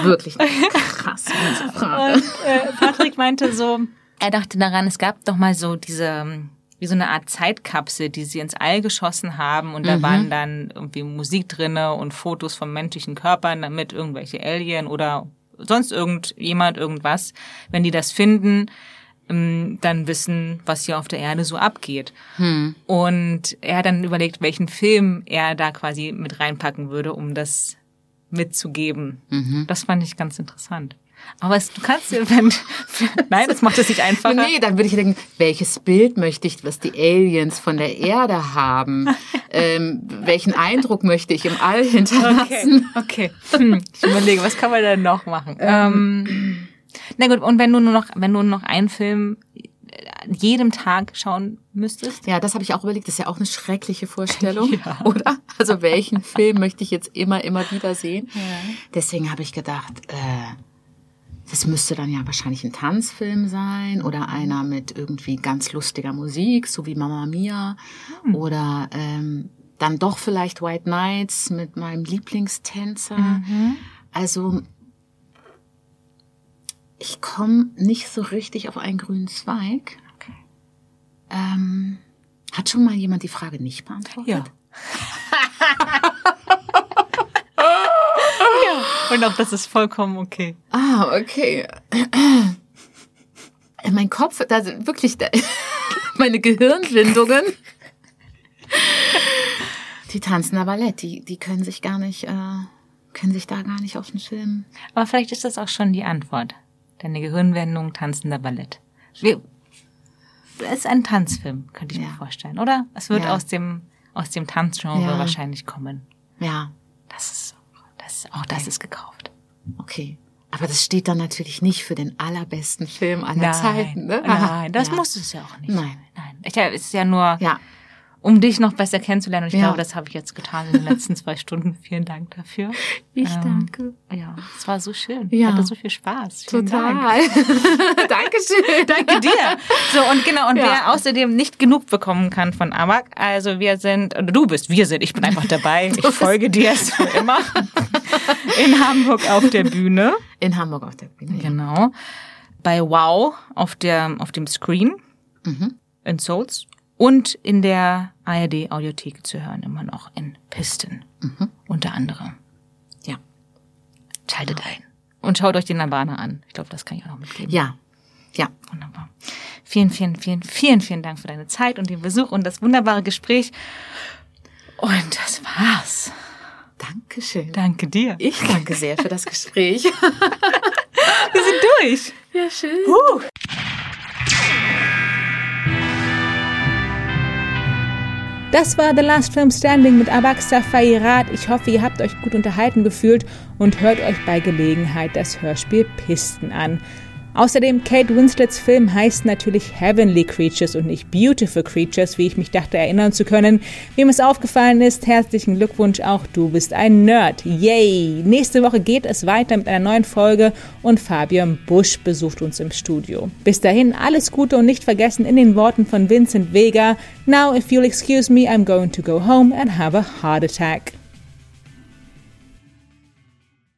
Wirklich krass. diese Frage. Und äh, Patrick meinte so, er dachte daran, es gab doch mal so diese, ähm, wie so eine Art Zeitkapsel, die sie ins All geschossen haben und da waren dann irgendwie Musik drinne und Fotos von menschlichen Körpern, damit irgendwelche Alien oder sonst irgendjemand irgendwas, wenn die das finden, ähm, dann wissen, was hier auf der Erde so abgeht. Und er hat dann überlegt, welchen Film er da quasi mit reinpacken würde, um das mitzugeben. Das fand ich ganz interessant. Aber es, du kannst dir, wenn, [LAUGHS] nein, das macht es nicht einfacher. Nee, dann würde ich denken, welches Bild möchte ich, was die Aliens von der Erde haben? [LAUGHS] ähm, welchen Eindruck möchte ich im All hinterlassen? Okay, okay. Hm, ich überlege, was kann man denn noch machen? Ähm, na gut, und wenn du nur noch, wenn du nur noch einen Film jedem Tag schauen müsstest? Ja, das habe ich auch überlegt. Das ist ja auch eine schreckliche Vorstellung, [LAUGHS] oder? Also welchen Film möchte ich jetzt immer, immer wieder sehen? Deswegen habe ich gedacht, äh, das müsste dann ja wahrscheinlich ein Tanzfilm sein oder einer mit irgendwie ganz lustiger Musik, so wie Mamma Mia. Oder ähm, dann doch vielleicht White Nights mit meinem Lieblingstänzer. Also ich komme nicht so richtig auf einen grünen Zweig. Okay. Ähm, hat schon mal jemand die Frage nicht beantwortet? Ja. [LAUGHS] Und auch das ist vollkommen okay. Ah, okay. [CLEARS THROAT] Mein Kopf, da sind wirklich da, [LAUGHS] meine Gehirnwindungen. Die tanzen aber Ballett, die, die können sich gar nicht, äh, können sich da gar nicht auf den Film. Aber vielleicht ist das auch schon die Antwort. Deine Gehirnwendung tanzender Ballett. Wir, es ist ein Tanzfilm, könnte ich Ja. mir vorstellen, oder? Es wird Ja. aus dem, aus dem Tanzgenre Ja. wahrscheinlich kommen. Ja, Das ist, das, auch das ist gekauft. okay. Aber das steht dann natürlich nicht für den allerbesten Film aller Zeiten, ne? nein, [LAUGHS] das ja. muss es ja auch nicht. Nein. Nein. Ich, ja, es ist ja nur, Ja, um dich noch besser kennenzulernen. Und ich Ja. glaube, das habe ich jetzt getan in den letzten zwei Stunden. [LAUGHS] Vielen Dank dafür. ich Ähm, danke. Ja, es war so schön. Ja. Ich hatte so viel Spaß. Vielen Dank. Total. [LAUGHS] [LAUGHS] Dankeschön. Danke dir. So, und genau, und Ja. wer außerdem nicht genug bekommen kann von Amag, also wir sind, oder du bist, wir sind, ich bin einfach dabei. Ich folge dir für immer. In Hamburg auf der Bühne. In Hamburg auf der Bühne. Ja. Genau. Bei Wow auf der, auf dem Screen. In Souls. Und in der ARD Audiothek zu hören, immer noch in Pisten. Unter anderem. Ja. Schaltet ein. Und schaut euch den Nirvana an. Ich glaube, das kann ich auch noch mitgeben. Ja. Ja. Wunderbar. Vielen, vielen, vielen, vielen, vielen Dank für deine Zeit und den Besuch und das wunderbare Gespräch. Und das war's. Dankeschön. Danke dir. Ich danke sehr für das Gespräch. [LAUGHS] Wir sind durch. Ja, schön. Das war The Last Film Standing mit Abaxa Fairat. Ich hoffe, ihr habt euch gut unterhalten gefühlt und hört euch bei Gelegenheit das Hörspiel Pisten an. Außerdem, Kate Winslets Film heißt natürlich Heavenly Creatures und nicht Beautiful Creatures, wie ich mich dachte erinnern zu können. Wem es aufgefallen ist, herzlichen Glückwunsch auch, du bist ein Nerd. Yay! Nächste Woche geht es weiter mit einer neuen Folge und Fabian Busch besucht uns im Studio. Bis dahin alles Gute und nicht vergessen in den Worten von Vincent Vega, Now if you'll excuse me, I'm going to go home and have a heart attack.